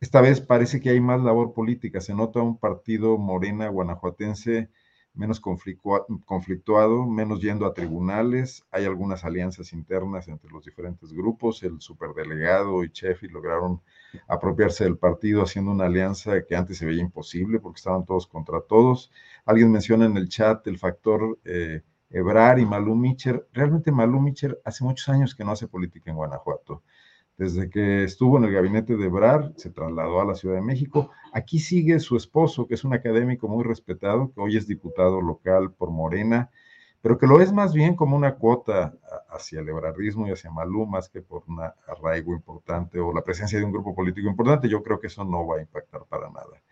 S13: Esta vez parece que hay más labor política, se nota un partido morena guanajuatense menos conflictuado, menos yendo a tribunales. Hay algunas alianzas internas entre los diferentes grupos. El superdelegado y Sheffield lograron apropiarse del partido haciendo una alianza que antes se veía imposible porque estaban todos contra todos. Alguien menciona en el chat el factor eh, Ebrar y Malú Micher. Realmente Malú Micher hace muchos años que no hace política en Guanajuato. Desde que estuvo en el gabinete de Ebrar, se trasladó a la Ciudad de México. Aquí sigue su esposo, que es un académico muy respetado, que hoy es diputado local por Morena, pero que lo es más bien como una cuota hacia el ebrardismo y hacia Malú, más que por un arraigo importante o la presencia de un grupo político importante. Yo creo que eso no va a impactar para nada.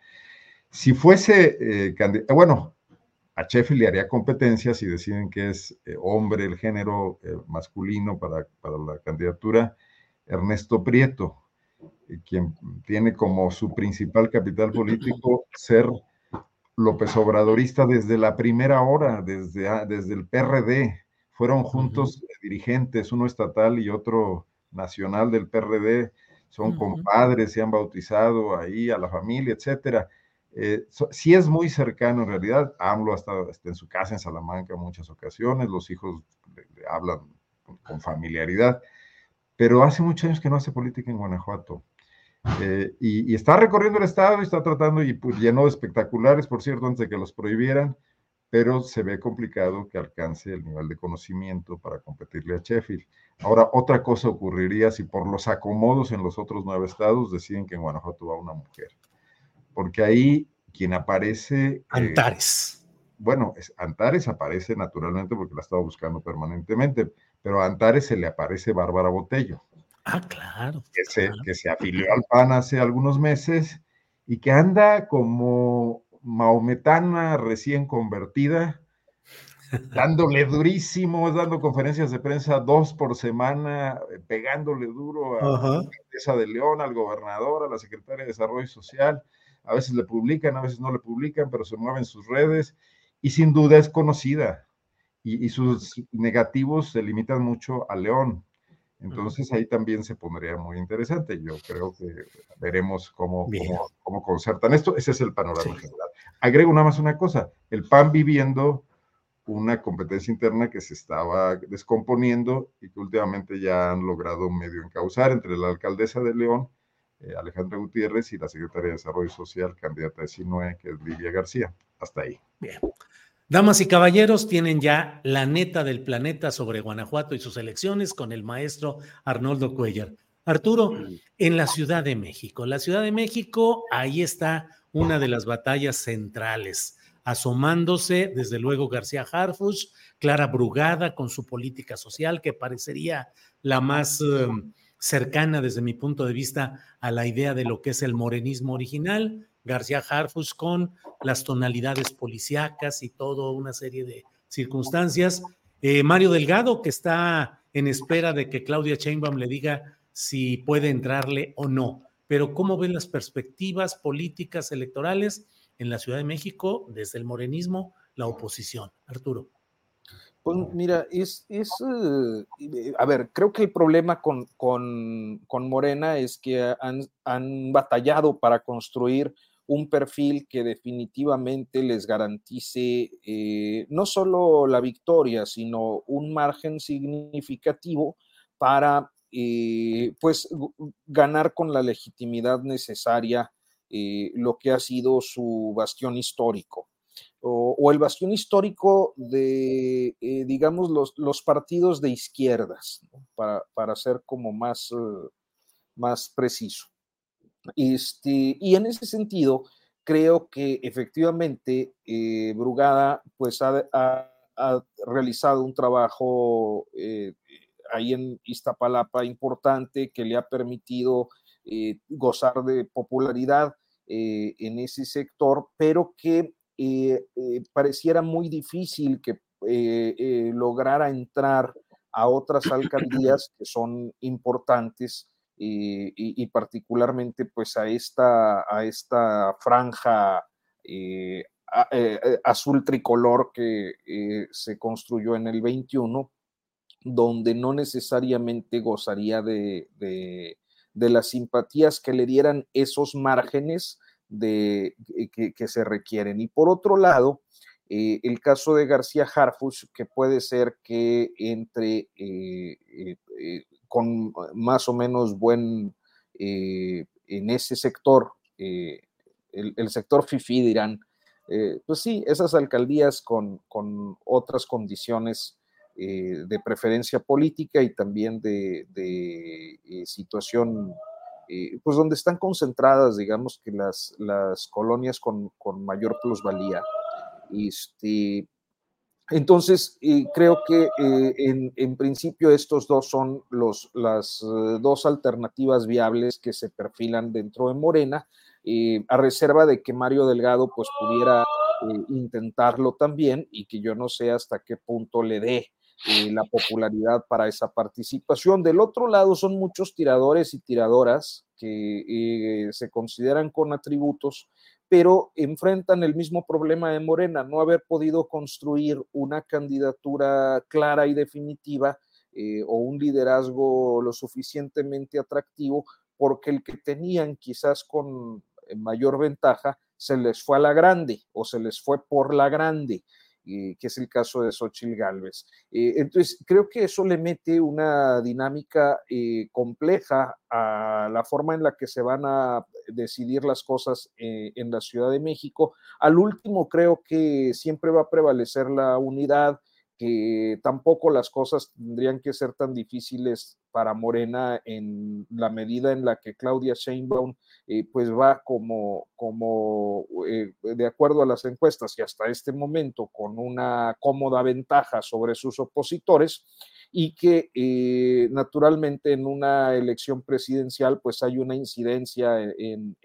S13: Si fuese eh, candidato, bueno, a Sheffield le haría competencia si deciden que es eh, hombre el género eh, masculino para, para la candidatura Ernesto Prieto, eh, quien tiene como su principal capital político ser López Obradorista desde la primera hora, desde, desde el PRD. Fueron juntos dirigentes, uno estatal y otro nacional del PRD. Son compadres, se han bautizado ahí a la familia, etcétera. Eh, sí es muy cercano en realidad. AMLO ha estado en su casa en Salamanca en muchas ocasiones, los hijos le, hablan con familiaridad pero hace muchos años que no hace política en Guanajuato. Eh, y, está recorriendo el estado y está tratando, y pues, llenó de espectaculares, por cierto, antes de que los prohibieran, pero se ve complicado que alcance el nivel de conocimiento para competirle a Sheffield. Ahora, otra cosa ocurriría si por los acomodos en los otros nueve estados deciden que en Guanajuato va una mujer. Porque ahí quien aparece... Eh,
S5: Antares.
S13: bueno, Antares aparece naturalmente porque la ha estado buscando permanentemente, pero a Antares se le aparece Bárbara Botello.
S5: Ah, claro.
S13: Que, Se, que se afilió al PAN hace algunos meses y que anda como maometana recién convertida, dándole durísimo, dando conferencias de prensa dos por semana, eh, pegándole duro a la alcaldesa de León, al gobernador, a la secretaria de Desarrollo Social. A veces le publican, a veces no le publican, pero se mueven sus redes y sin duda es conocida y, sus negativos se limitan mucho a León. Entonces ahí también se pondría muy interesante. Yo creo que veremos cómo, cómo, concertan esto. Ese es el panorama general. Agrego nada más una cosa. El PAN viviendo una competencia interna que se estaba descomponiendo y que últimamente ya han logrado medio encauzar entre la alcaldesa de León, eh, Alejandra Gutiérrez, y la secretaria de Desarrollo Social, candidata de Sinue, que es Lidia García. Hasta ahí.
S5: Bien. Damas y caballeros, tienen ya la neta del planeta sobre Guanajuato y sus elecciones con el maestro Arnoldo Cuellar. Arturo, en la Ciudad de México. La Ciudad de México, ahí está una de las batallas centrales, asomándose desde luego García Harfuch, Clara Brugada con su política social, que parecería la más em, cercana desde mi punto de vista a la idea de lo que es el morenismo original, García Harfus con las tonalidades policíacas y toda una serie de circunstancias. Eh, Mario Delgado, que está en espera de que Claudia Sheinbaum le diga si puede entrarle o no. Pero ¿cómo ven las perspectivas políticas electorales en la Ciudad de México desde el morenismo, la oposición? Arturo.
S12: Pues mira, es, eh, a ver, creo que el problema con, con, Morena es que han, han batallado para construir un perfil que definitivamente les garantice eh, no solo la victoria, sino un margen significativo para eh, pues ganar con la legitimidad necesaria eh, lo que ha sido su bastión histórico. O, el bastión histórico de, digamos, los, los, partidos de izquierdas, para, para, ser como más, más preciso. Este, y en ese sentido, creo que efectivamente eh, Brugada pues ha, realizado un trabajo eh, ahí en Iztapalapa importante que le ha permitido eh, gozar de popularidad en ese sector, pero que pareciera muy difícil que lograra entrar a otras alcaldías que son importantes y, particularmente pues a esta, a esta franja eh, eh, eh, azul tricolor que se construyó en el 21, donde no necesariamente gozaría de, las simpatías que le dieran esos márgenes de, que, se requieren. Y por otro lado, el caso de García Harfus, que puede ser que entre con más o menos buen en ese sector, el, el, sector FIFI dirán, pues sí, esas alcaldías con, con otras condiciones eh, de preferencia política y también de, eh, situación, eh, pues donde están concentradas, digamos que las, las colonias con, mayor plusvalía. Este, entonces, creo que en, principio estos dos son los, las dos alternativas viables que se perfilan dentro de Morena, a reserva de que Mario Delgado pues pudiera intentarlo también y que yo no sé hasta qué punto le dé eh, la popularidad para esa participación. Del otro lado son muchos tiradores y tiradoras que eh, se consideran con atributos, pero enfrentan el mismo problema de Morena, no haber podido construir una candidatura clara y definitiva eh, o un liderazgo lo suficientemente atractivo, porque el que tenían quizás con mayor ventaja se les fue a la grande o se les fue por la grande. Eh, que es el caso de Xochitl Galvez. Eh, entonces, creo que eso le mete una dinámica eh, compleja a la forma en la que se van a decidir las cosas en la Ciudad de México. Al último, creo que siempre va a prevalecer la unidad, que tampoco las cosas tendrían que ser tan difíciles para Morena en la medida en la que Claudia Sheinbaum eh, pues va como, como eh, de acuerdo a las encuestas y hasta este momento con una cómoda ventaja sobre sus opositores y que eh, naturalmente en una elección presidencial pues hay una incidencia en,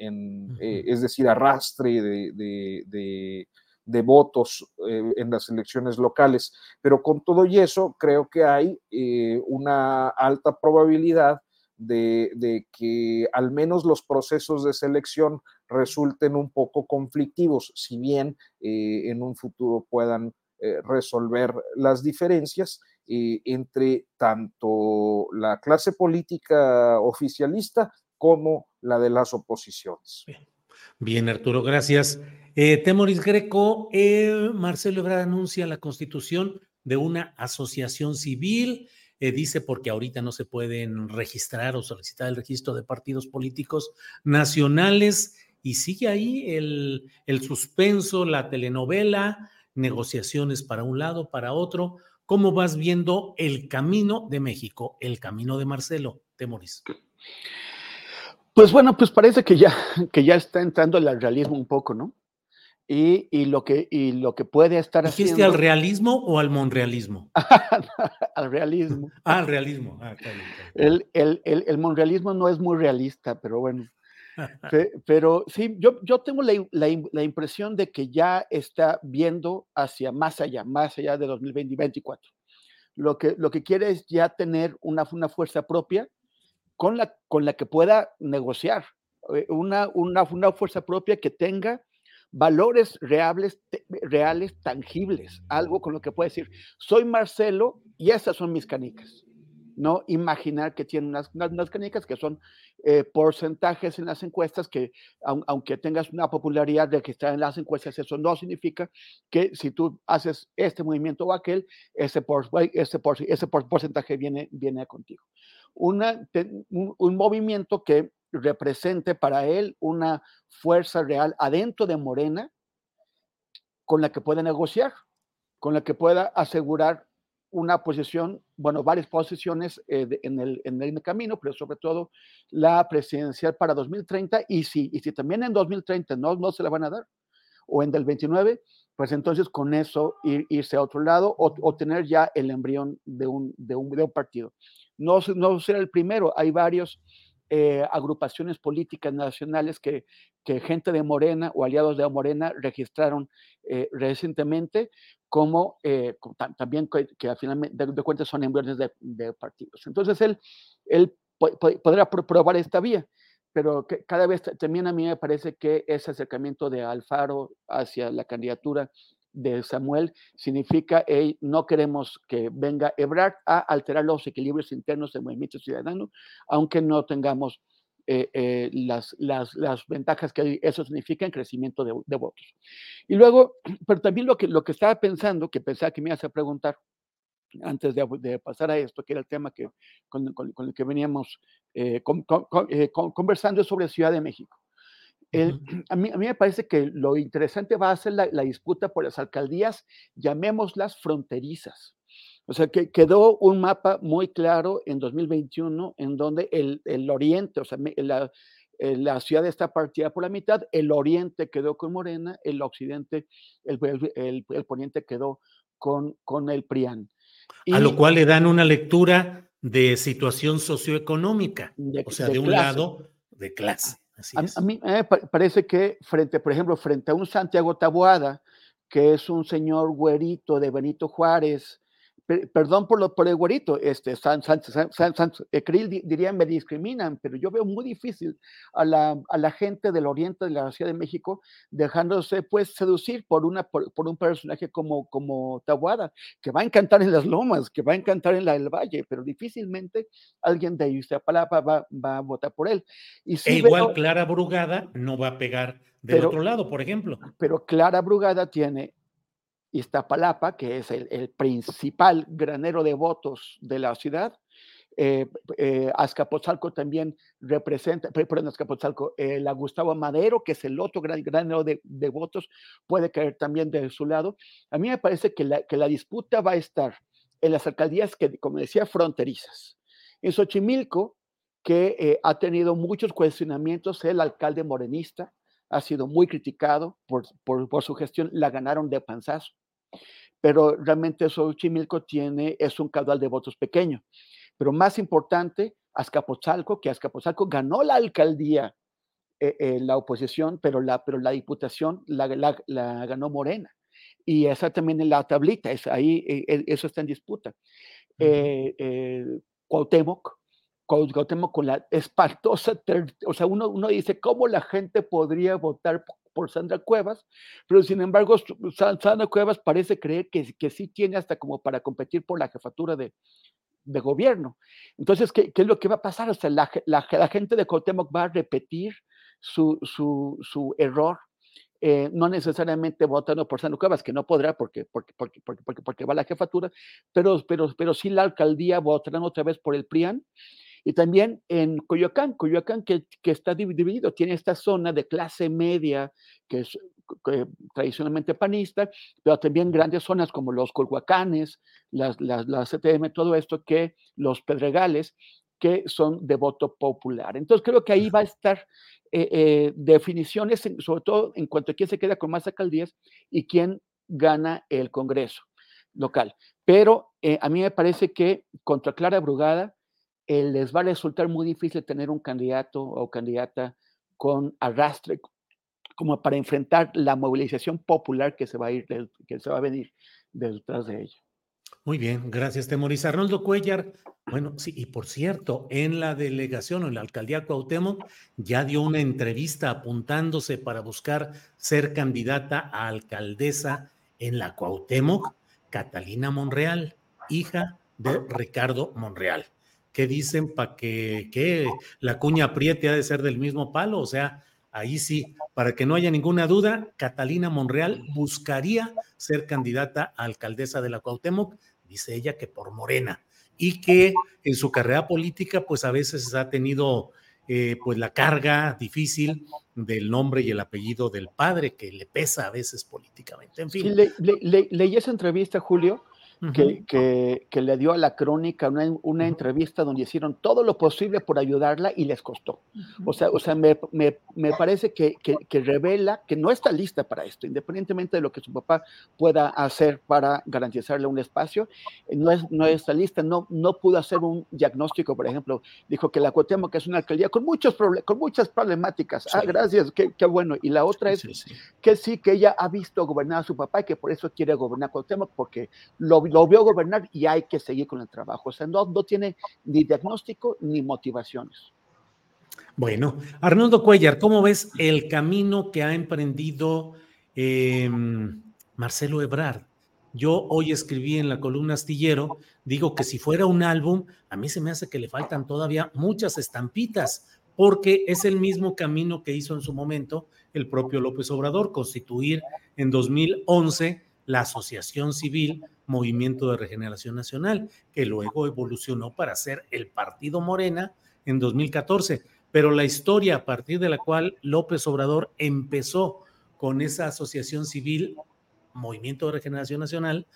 S12: es decir, arrastre de de votos eh, en las elecciones locales. Pero con todo y eso, creo que hay eh, una alta probabilidad de, que al menos los procesos de selección resulten un poco conflictivos, si bien eh, en un futuro puedan resolver las diferencias entre tanto la clase política oficialista como la de las oposiciones.
S5: Bien, Arturo, gracias. Eh, Temoris Greco, eh, Marcelo Ebrard anuncia la constitución de una asociación civil. Eh, dice porque ahorita no se pueden registrar o solicitar el registro de partidos políticos nacionales y sigue ahí el, el suspenso, la telenovela, negociaciones para un lado, para otro. ¿Cómo vas viendo el camino de México, el camino de Marcelo Temoris?
S14: Pues bueno, pues parece que ya, que ya está entrando el realismo un poco, ¿no? Y, lo, que, y lo que puede estar
S5: ¿Dijiste haciendo... al realismo o al monrealismo? [laughs]
S14: al realismo. [laughs]
S5: ah, al realismo. Ah,
S14: El, el, el, monrealismo no es muy realista, pero bueno. [laughs] pero sí, yo, yo tengo la, la, impresión de que ya está viendo hacia más allá, más allá de 2024. Lo que, lo que quiere es ya tener una, una fuerza propia con la, con la que pueda negociar, eh, una, una, una fuerza propia que tenga valores reales, reales, tangibles, algo con lo que pueda decir, soy Marcelo y esas son mis canicas. No imaginar que tienen unas, unas, canicas que son eh, porcentajes en las encuestas, que aunque tengas una popularidad de que está en las encuestas, eso no significa que si tú haces este movimiento o aquel, ese, por, ese, por, ese porcentaje viene, viene contigo un, movimiento que represente para él una fuerza real adentro de Morena con la que pueda negociar, con la que pueda asegurar una posición, bueno, varias posiciones eh, en, el, en, el, camino, pero sobre todo la presidencial para 2030 y si, y si también en 2030 no, no se la van a dar, o en del 29, pues entonces con eso irse a otro lado o, tener ya el embrión de un, de un, de un partido. No, no será el primero, hay varios eh, agrupaciones políticas nacionales que, que, gente de Morena o aliados de Morena registraron eh, recientemente, como eh, también que, que al final de, cuentas son embriones de, partidos. Entonces él, él podrá probar esta vía pero cada vez también a mí me parece que ese acercamiento de Alfaro hacia la candidatura de Samuel significa que no queremos que venga Ebrard a alterar los equilibrios internos del movimiento ciudadano, aunque no tengamos eh, eh, las, las, las, ventajas que eso significa en crecimiento de, votos. Y luego, [clears throat] pero también lo que, lo que estaba pensando, que pensaba que me ibas a preguntar antes de, pasar a esto, que era el tema que, con, con, el que veníamos eh, con, conversando sobre Ciudad de México. El, [clears throat] a, mí, a, mí, me parece que lo interesante va a ser la, la disputa por las alcaldías, llamémoslas fronterizas. O sea, que quedó un mapa muy claro en 2021 en donde el, el oriente, o sea, la, la, ciudad está partida por la mitad, el oriente quedó con Morena, el occidente, el, el, el poniente quedó con, con el PRIAN.
S5: Y, a lo cual le dan una lectura de situación socioeconómica, de, o sea, de, de un lado de clase.
S14: A, a, mí me parece que frente, por ejemplo, frente a un Santiago Taboada, que es un señor güerito de Benito Juárez, perdón por, lo, por el güerito, este, San, San, San, San Krill diría me discriminan, pero yo veo muy difícil a la, a la, gente del oriente de la Ciudad de México dejándose pues seducir por, una, por, por, un personaje como, como Tabuada, que va a encantar en las lomas, que va a encantar en la del Valle, pero difícilmente alguien de Iztapalapa va, va a votar por él.
S5: Y si e igual veo, Clara Brugada no va a pegar del pero, otro lado, por ejemplo.
S14: Pero Clara Brugada tiene Iztapalapa, que es el, principal granero de votos de la ciudad. Eh, eh, Azcapotzalco también representa, perdón, Azcapotzalco, eh, la Gustavo Madero, que es el otro gran granero de, de, votos, puede caer también de su lado. A mí me parece que la, que la disputa va a estar en las alcaldías que, como decía, fronterizas. En Xochimilco, que eh, ha tenido muchos cuestionamientos, el alcalde morenista, ha sido muy criticado por, por, por, su gestión, la ganaron de panzazo. Pero realmente Xochimilco tiene, es un caudal de votos pequeño. Pero más importante, Azcapotzalco, que Azcapotzalco ganó la alcaldía, eh, eh, la oposición, pero la, pero la diputación la, la, la, ganó Morena. Y esa también en la tablita, es ahí, eh, eso está en disputa. Uh -huh. Cuauhtémoc, Cuauhtémoc con la espantosa, o sea, uno, uno dice, ¿cómo la gente podría votar por Sandra Cuevas? Pero sin embargo, Sandra Cuevas parece creer que, que sí tiene hasta como para competir por la jefatura de, de gobierno. Entonces, ¿qué, ¿qué, es lo que va a pasar? O sea, la, la, la gente de Cuauhtémoc va a repetir su, su, su error eh, no necesariamente votando por Sandra Cuevas, que no podrá porque, porque, porque, porque, porque, porque va a la jefatura, pero, pero, pero sí la alcaldía votarán otra vez por el PRIAN. Y también en Coyoacán, Coyoacán que, que, está dividido, tiene esta zona de clase media, que es que, tradicionalmente panista, pero también grandes zonas como los Colhuacanes, las, las, las CTM, todo esto, que los Pedregales, que son de voto popular. Entonces creo que ahí va a estar eh, eh, definiciones, sobre todo en cuanto a quién se queda con más alcaldías y quién gana el Congreso local. Pero eh, a mí me parece que contra Clara Brugada, eh, les va a resultar muy difícil tener un candidato o candidata con arrastre como para enfrentar la movilización popular que se va a ir, que se va a venir detrás de ella.
S5: Muy bien, gracias, Temoris. Arnoldo Cuellar, bueno, sí, y por cierto, en la delegación o en la alcaldía Cuauhtémoc ya dio una entrevista apuntándose para buscar ser candidata a alcaldesa en la Cuauhtémoc, Catalina Monreal, hija de Ricardo Monreal. ¿Qué dicen para que, la cuña apriete ha de ser del mismo palo? O sea, ahí sí, para que no haya ninguna duda, Catalina Monreal buscaría ser candidata a alcaldesa de la Cuauhtémoc, dice ella que por Morena, y que en su carrera política, pues a veces ha tenido eh, pues la carga difícil del nombre y el apellido del padre, que le pesa a veces políticamente. En fin.
S14: Leí esa entrevista, Julio, Uh -huh. que, que, que, le dio a la crónica una, una entrevista donde hicieron todo lo posible por ayudarla y les costó. Uh -huh. O sea, o sea me, me, me parece que, que, revela que no está lista para esto, independientemente de lo que su papá pueda hacer para garantizarle un espacio, no, es, no está lista, no, no pudo hacer un diagnóstico, por ejemplo, dijo que la Cuauhtémoc es una alcaldía con, muchos con muchas problemáticas. Sí. Ah, gracias, qué, qué, bueno. Y la otra es sí, sí, que sí, que ella ha visto gobernar a su papá y que por eso quiere gobernar Cuauhtémoc, porque lo lo vio gobernar y hay que seguir con el trabajo. O sea, no, tiene ni diagnóstico ni motivaciones.
S5: Bueno, Arnoldo Cuellar, ¿cómo ves el camino que ha emprendido eh, Marcelo Ebrard? Yo hoy escribí en la columna astillero, digo que si fuera un álbum, a mí se me hace que le faltan todavía muchas estampitas porque es el mismo camino que hizo en su momento el propio López Obrador, constituir en 2011 la Asociación Civil Movimiento de Regeneración Nacional, que luego evolucionó para ser el Partido Morena en 2014. Pero la historia a partir de la cual López Obrador empezó con esa asociación civil Movimiento de Regeneración Nacional,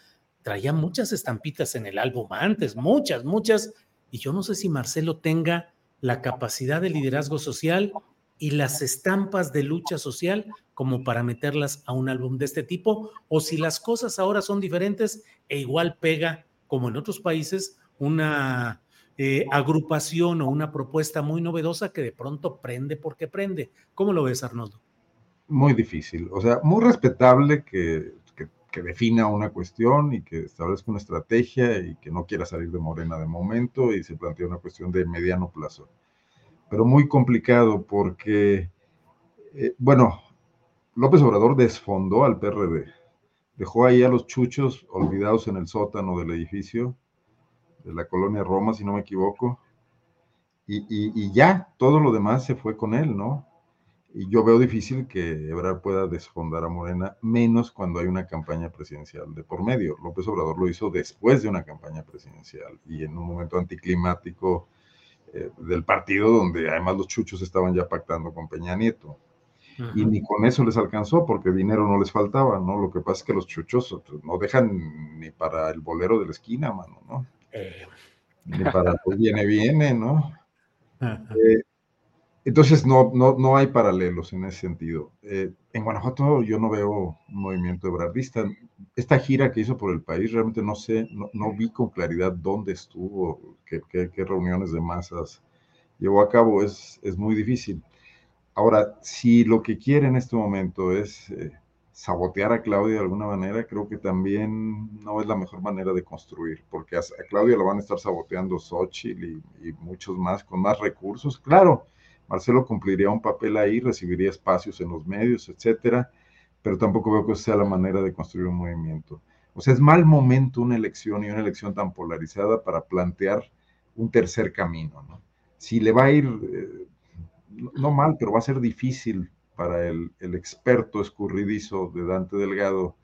S5: traía muchas estampitas en el álbum antes, muchas, muchas, y yo no sé si Marcelo tenga la capacidad de liderazgo social y las estampas de lucha social como para meterlas a un álbum de este tipo, o si las cosas ahora son diferentes e igual pega, como en otros países, una eh, agrupación o una propuesta muy novedosa que de pronto prende porque prende. ¿Cómo lo ves, Arnoldo?
S13: Muy difícil, o sea, muy respetable que que defina una cuestión y que establezca una estrategia y que no quiera salir de Morena de momento y se plantea una cuestión de mediano plazo. Pero muy complicado porque, eh, bueno, López Obrador desfondó al PRD, dejó ahí a los chuchos olvidados en el sótano del edificio de la colonia Roma, si no me equivoco, y, y ya todo lo demás se fue con él, ¿no? Y yo veo difícil que Ebrard pueda desfondar a Morena, menos cuando hay una campaña presidencial de por medio. López Obrador lo hizo después de una campaña presidencial y en un momento anticlimático eh, del partido donde además los chuchos estaban ya pactando con Peña Nieto. Y ni con eso les alcanzó porque dinero no les faltaba, ¿no? Lo que pasa es que los chuchos no dejan ni para el bolero de la esquina, mano, ¿no? Eh. Ni para pues viene, viene, ¿no? [laughs] Eh, entonces no, no, no hay paralelos en ese sentido. Eh, en Guanajuato yo no veo un movimiento ebrardista. Esta gira que hizo por el país, realmente no sé, no, no vi con claridad dónde estuvo, qué, qué, reuniones de masas llevó a cabo. Es, es muy difícil. Ahora, si lo que quiere en este momento es eh, sabotear a Claudia de alguna manera, creo que también no es la mejor manera de construir, porque a, a Claudia lo van a estar saboteando Xochitl y, y muchos más con más recursos. Claro Marcelo cumpliría un papel ahí, recibiría espacios en los medios, etcétera, pero tampoco veo que sea la manera de construir un movimiento. O sea, es mal momento una elección y una elección tan polarizada para plantear un tercer camino. ¿no? Si le va a ir, eh, no mal, pero va a ser difícil para el, experto escurridizo de Dante Delgado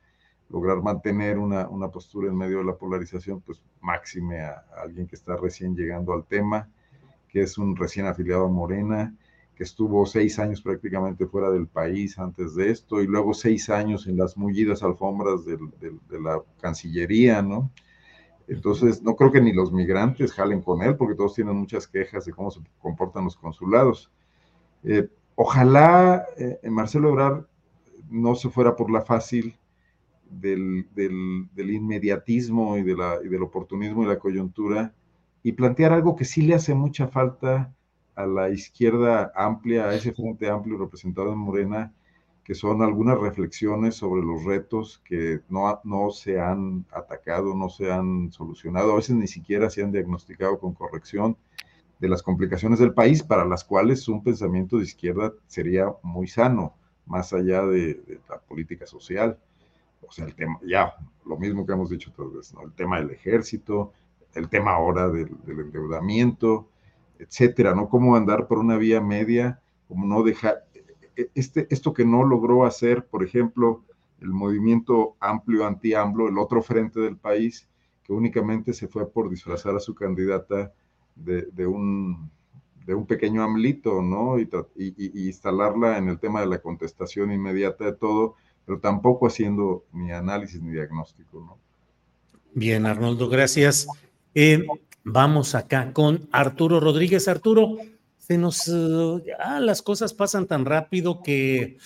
S13: lograr mantener una, postura en medio de la polarización, pues máxime a alguien que está recién llegando al tema es un recién afiliado a Morena, que estuvo seis años prácticamente fuera del país antes de esto, y luego seis años en las mullidas alfombras de la Cancillería, ¿no? Entonces, no creo que ni los migrantes jalen con él, porque todos tienen muchas quejas de cómo se comportan los consulados. Eh, ojalá eh, Marcelo Ebrard no se fuera por la fácil del, del, del inmediatismo y, de la, y del oportunismo y la coyuntura, y plantear algo que sí le hace mucha falta a la izquierda amplia, a ese frente amplio representado en Morena, que son algunas reflexiones sobre los retos que no, no se han atacado, no se han solucionado, a veces ni siquiera se han diagnosticado con corrección de las complicaciones del país, para las cuales un pensamiento de izquierda sería muy sano, más allá de, de la política social. O sea, el tema, ya, lo mismo que hemos dicho otras veces, ¿no? el tema del ejército, el tema ahora del, del, endeudamiento, etcétera, ¿no? Cómo andar por una vía media, cómo no dejar, e, este, esto que no logró hacer, por ejemplo, el movimiento amplio anti-AMLO, el otro frente del país, que únicamente se fue por disfrazar a su candidata de, un, de un pequeño amlito, ¿no? Y, y, instalarla en el tema de la contestación inmediata de todo, pero tampoco haciendo ni análisis ni diagnóstico, ¿no?
S5: Bien, Arnoldo, gracias. Eh, vamos acá con Arturo Rodríguez. Arturo, se nos, ya las cosas pasan tan rápido que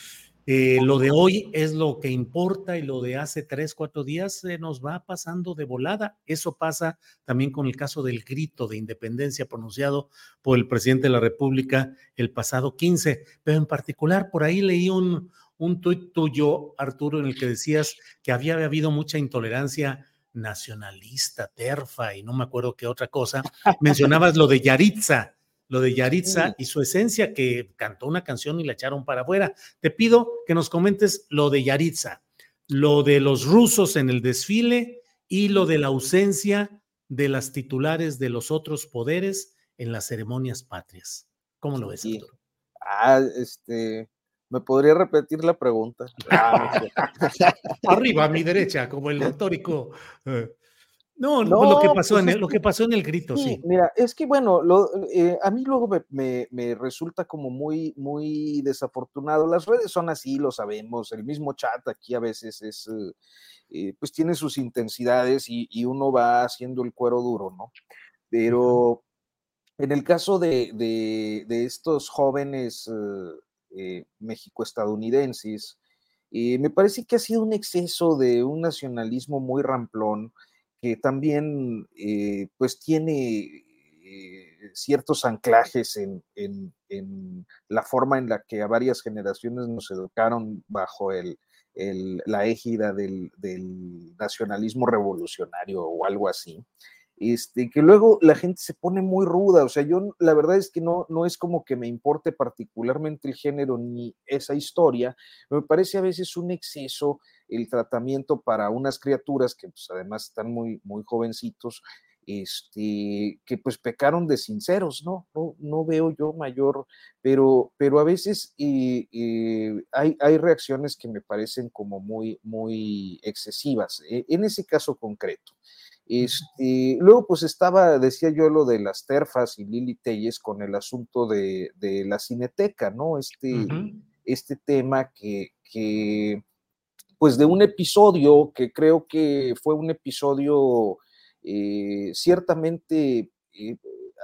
S5: eh, lo de hoy es lo que importa y lo de hace tres, cuatro días se nos va pasando de volada. Eso pasa también con el caso del grito de independencia pronunciado por el presidente de la República el pasado 15. Pero en particular, por ahí leí un, un tuit tuyo, Arturo, en el que decías que había habido mucha intolerancia nacionalista, terfa y no me acuerdo qué otra cosa. Mencionabas lo de Yaritza, lo de Yaritza y su esencia que cantó una canción y la echaron para afuera. Te pido que nos comentes lo de Yaritza, lo de los rusos en el desfile y lo de la ausencia de las titulares de los otros poderes en las ceremonias patrias. ¿Cómo lo ves?
S12: Ah, este, ¿me podría repetir la pregunta? Ah, [laughs]
S5: Arriba a mi derecha, como el histórico. Eh, no, lo, que pasó
S12: pues
S5: en el, lo que pasó en el grito, sí.
S12: Mira, es que bueno, lo, eh, a mí luego me, me, resulta como muy, muy desafortunado. Las redes son así, lo sabemos. El mismo chat aquí a veces es, eh, eh, pues tiene sus intensidades y, y, uno va haciendo el cuero duro, ¿no? Pero en el caso de, de, de estos jóvenes mexico-estadounidenses, me parece que ha sido un exceso de un nacionalismo muy ramplón que también eh, pues tiene eh, ciertos anclajes en, la forma en la que a varias generaciones nos educaron bajo el, la égida del, nacionalismo revolucionario o algo así. Este, que luego la gente se pone muy ruda, o sea, yo la verdad es que no, no es como que me importe particularmente el género ni esa historia, me parece a veces un exceso el tratamiento para unas criaturas que pues, además están muy, muy jovencitos, este, que pues pecaron de sinceros, ¿no? No, veo yo mayor, pero, pero a veces eh, eh, hay, hay, reacciones que me parecen como muy, muy excesivas, eh, en ese caso concreto. Este, luego, pues estaba, decía yo, lo de las terfas y Lili Telles con el asunto de, la cineteca, ¿no? Este, este tema que, que pues de un episodio que creo que fue un episodio eh, ciertamente, eh,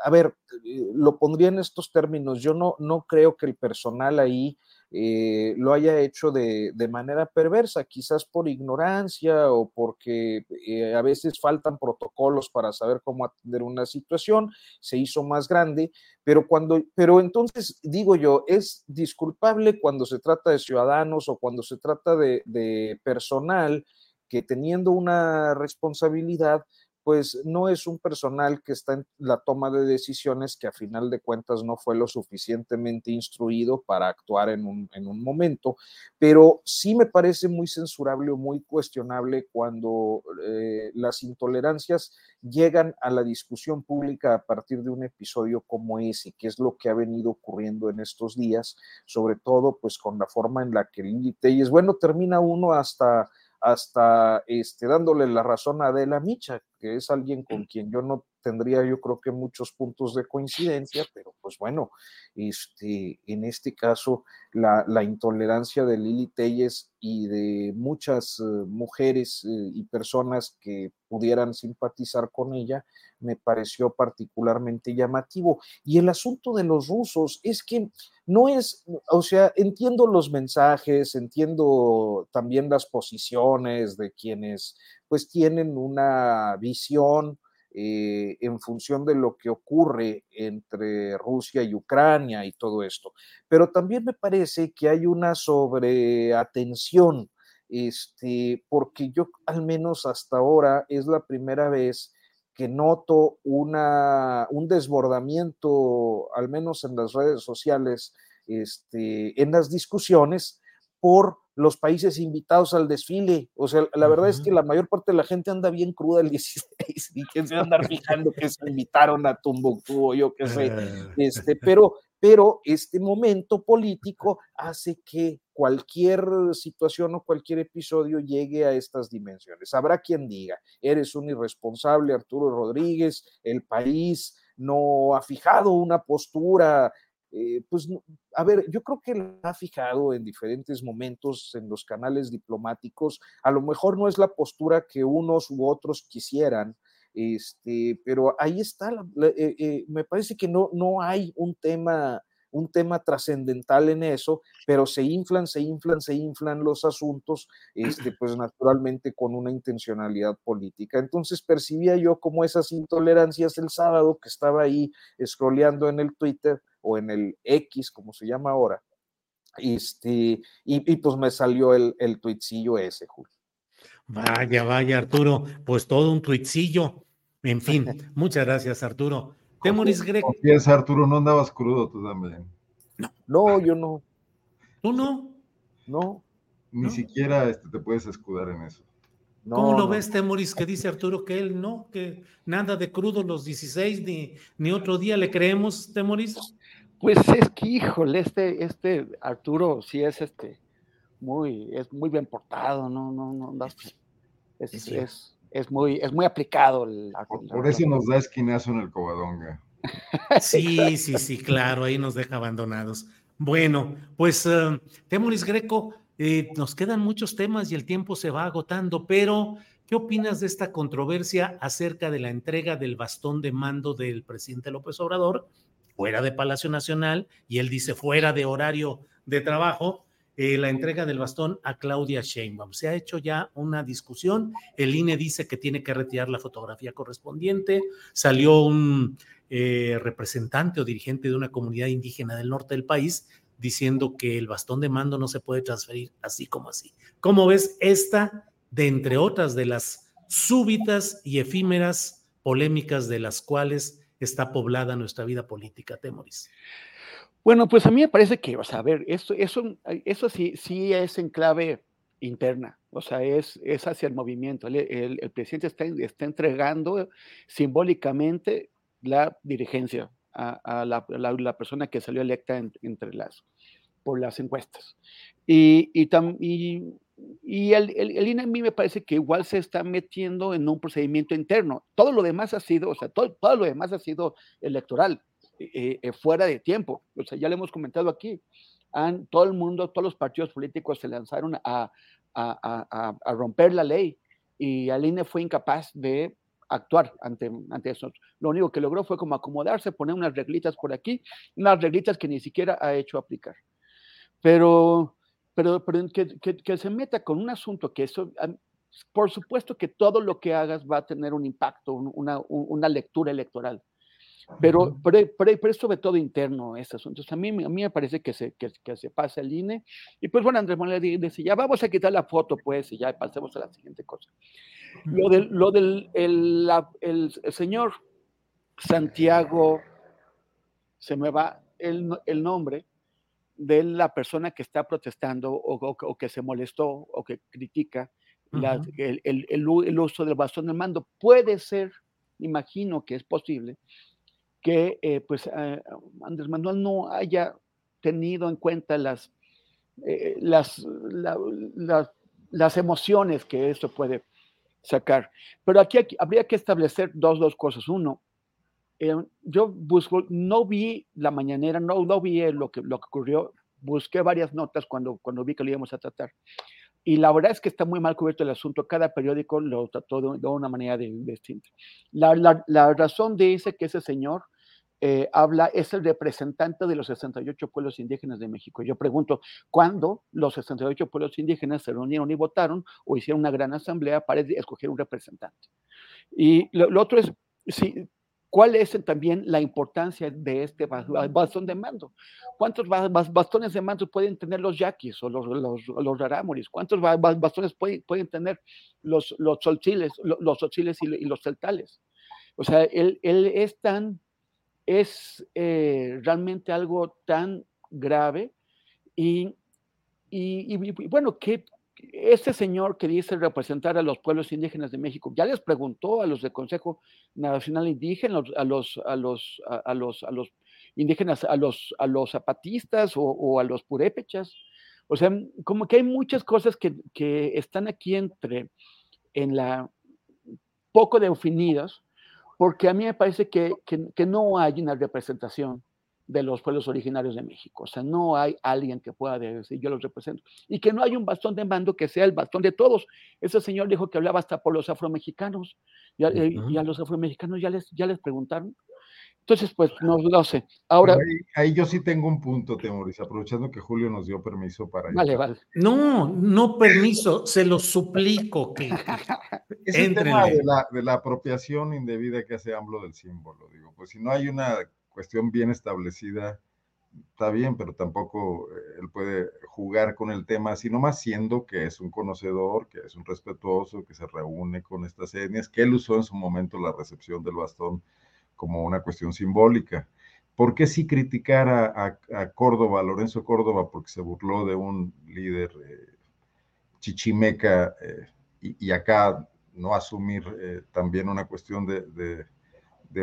S12: a ver, eh, lo pondría en estos términos, yo no, no creo que el personal ahí eh, lo haya hecho de, manera perversa, quizás por ignorancia o porque eh, a veces faltan protocolos para saber cómo atender una situación, se hizo más grande, pero cuando, pero entonces digo yo, es disculpable cuando se trata de ciudadanos o cuando se trata de, de personal que teniendo una responsabilidad, pues no es un personal que está en la toma de decisiones que a final de cuentas no fue lo suficientemente instruido para actuar en un, momento, pero sí me parece muy censurable o muy cuestionable cuando eh, las intolerancias llegan a la discusión pública a partir de un episodio como ese, que es lo que ha venido ocurriendo en estos días, sobre todo pues con la forma en la que Lili es bueno, termina uno hasta hasta este, dándole la razón a Adela Micha, que es alguien con quien yo no tendría yo creo que muchos puntos de coincidencia, pero pues bueno, este, en este caso la, intolerancia de Lili Telles y de muchas eh, mujeres eh, y personas que pudieran simpatizar con ella me pareció particularmente llamativo. Y el asunto de los rusos es que no es, o sea, entiendo los mensajes, entiendo también las posiciones de quienes pues tienen una visión eh, en función de lo que ocurre entre Rusia y Ucrania y todo esto. Pero también me parece que hay una sobreatención, este, porque yo al menos hasta ahora es la primera vez que noto una, un desbordamiento, al menos en las redes sociales, este, en las discusiones por los países invitados al desfile. O sea, la verdad es que la mayor parte de la gente anda bien cruda el [laughs] 16 y que se andar fijando que se invitaron a Tumbuktu o yo qué sé. Ah. Este, pero, pero este momento político hace que cualquier situación o cualquier episodio llegue a estas dimensiones. Habrá quien diga, eres un irresponsable, Arturo Rodríguez, el país no ha fijado una postura eh, pues, a ver, yo creo que lo ha fijado en diferentes momentos en los canales diplomáticos. A lo mejor no es la postura que unos u otros quisieran, este, pero ahí está. Eh, eh, me parece que no, no hay un tema un tema trascendental en eso, pero se inflan, se inflan, se inflan los asuntos, este, pues naturalmente con una intencionalidad política. Entonces percibía yo como esas intolerancias el sábado que estaba ahí scrolleando en el Twitter, o en el X, como se llama ahora. Este, y, pues me salió el, el tuitcillo ese, Julio.
S5: Vaya, vaya, Arturo, pues todo un tuitcillo. En fin, [laughs] muchas gracias, Arturo. Temoris Greg.
S13: Confiesa, Arturo, no andabas crudo tú también.
S12: No, no yo no.
S5: ¿Tú no?
S12: No.
S13: Ni siquiera este, te puedes escudar en eso.
S5: ¿Cómo lo ves, Temoris, que dice Arturo que él no, que nada de crudo los 16, ni, ni otro día le creemos, Temoris?
S14: Pues es que, híjole, este, este Arturo sí es este muy, es muy bien portado, no, no, no, es, es, es, muy, es muy aplicado. El,
S13: por, eso nos da esquinazo en el Covadonga. [laughs]
S5: Sí, sí, sí, claro, ahí nos deja abandonados. Bueno, pues uh, Temoris Greco, eh, nos quedan muchos temas y el tiempo se va agotando, pero ¿qué opinas de esta controversia acerca de la entrega del bastón de mando del presidente López Obrador fuera de Palacio Nacional y él dice fuera de horario de trabajo? Eh, la entrega del bastón a Claudia Sheinbaum. Se ha hecho ya una discusión. El INE dice que tiene que retirar la fotografía correspondiente. Salió un eh, representante o dirigente de una comunidad indígena del norte del país diciendo que el bastón de mando no se puede transferir así como así. ¿Cómo ves esta de entre otras de las súbitas y efímeras polémicas de las cuales está poblada nuestra vida política, Temoris?
S14: Bueno, pues a mí me parece que, o sea, a ver, eso, eso, eso sí, sí es en clave interna, o sea, es, es hacia el movimiento. El, presidente está, está, entregando simbólicamente la dirigencia a, la, la, persona que salió electa entre las, por las encuestas. Y, y, y, y el, el, INE a mí me parece que igual se está metiendo en un procedimiento interno. Todo lo demás ha sido, o sea, todo, todo lo demás ha sido electoral. Eh, eh, fuera de tiempo. O sea, ya lo hemos comentado aquí. Han, todo el mundo, todos los partidos políticos se lanzaron a, a, a, romper la ley y el INE fue incapaz de actuar ante, ante eso. Lo único que logró fue como acomodarse, poner unas reglitas por aquí, unas reglitas que ni siquiera ha hecho aplicar. Pero, pero, pero que, que, que, se meta con un asunto que eso, por supuesto que todo lo que hagas va a tener un impacto, una, una lectura electoral. Pero, pero, pero, es sobre todo interno este asunto. a, mí, a mí me parece que se, que, que se pasa el INE. Y pues bueno, Andrés Manuel dice, ya vamos a quitar la foto, pues, y ya pasemos a la siguiente cosa. Lo del, lo del el, el, señor Santiago, se me va el, el, nombre de la persona que está protestando o, o, que se molestó o que critica el, el, el uso del bastón de mando. Puede ser, imagino que es posible, que eh, pues eh, Andrés Manuel no haya tenido en cuenta las, eh, las, las emociones que esto puede sacar. Pero aquí, habría que establecer dos, dos cosas. Uno, yo busco, no vi la mañanera, no, no vi lo que, lo que ocurrió, busqué varias notas cuando, cuando vi que lo íbamos a tratar. Y la verdad es que está muy mal cubierto el asunto. Cada periódico lo trató de, una manera distinta. La, la, la, razón dice que ese señor eh, habla, es el representante de los 68 pueblos indígenas de México. Yo pregunto, ¿cuándo los 68 pueblos indígenas se reunieron y votaron o hicieron una gran asamblea para escoger un representante? Y lo, otro es, sí, ¿cuál es también la importancia de este bastón de mando? ¿Cuántos bastones de mando pueden tener los yaquis o los, los, los rarámuris? ¿Cuántos bastones pueden, pueden tener los, los solchiles, los, solchiles y, los celtales? O sea, él, él es tan es eh, realmente algo tan grave y, bueno, que este señor que dice representar a los pueblos indígenas de México, ya les preguntó a los del Consejo Nacional Indígena, a los, a los, indígenas, a los, zapatistas o, a los purépechas. O sea, como que hay muchas cosas que, que están aquí entre, en la poco definidas, porque a mí me parece que, que, no hay una representación de los pueblos originarios de México. O sea, no hay alguien que pueda decir yo los represento. Y que no hay un bastón de mando que sea el bastón de todos. Ese señor dijo que hablaba hasta por los afromexicanos. Y a, eh, y a los afromexicanos ya les, ya les preguntaron entonces, pues no lo sé. Ahora.
S13: Ahí, yo sí tengo un punto, Temoris, aprovechando que Julio nos dio permiso para.
S5: Vale, vale. No, no permiso, se lo suplico que. [laughs]
S13: es el tema de la, de la, apropiación indebida que hace AMLO del símbolo. Digo, pues si no hay una cuestión bien establecida, está bien, pero tampoco eh, él puede jugar con el tema, sino más siendo que es un conocedor, que es un respetuoso, que se reúne con estas etnias, que él usó en su momento la recepción del bastón como una cuestión simbólica. ¿Por qué sí criticar a, Córdoba, a Lorenzo Córdoba, porque se burló de un líder eh, chichimeca eh, y, acá no asumir también una cuestión de,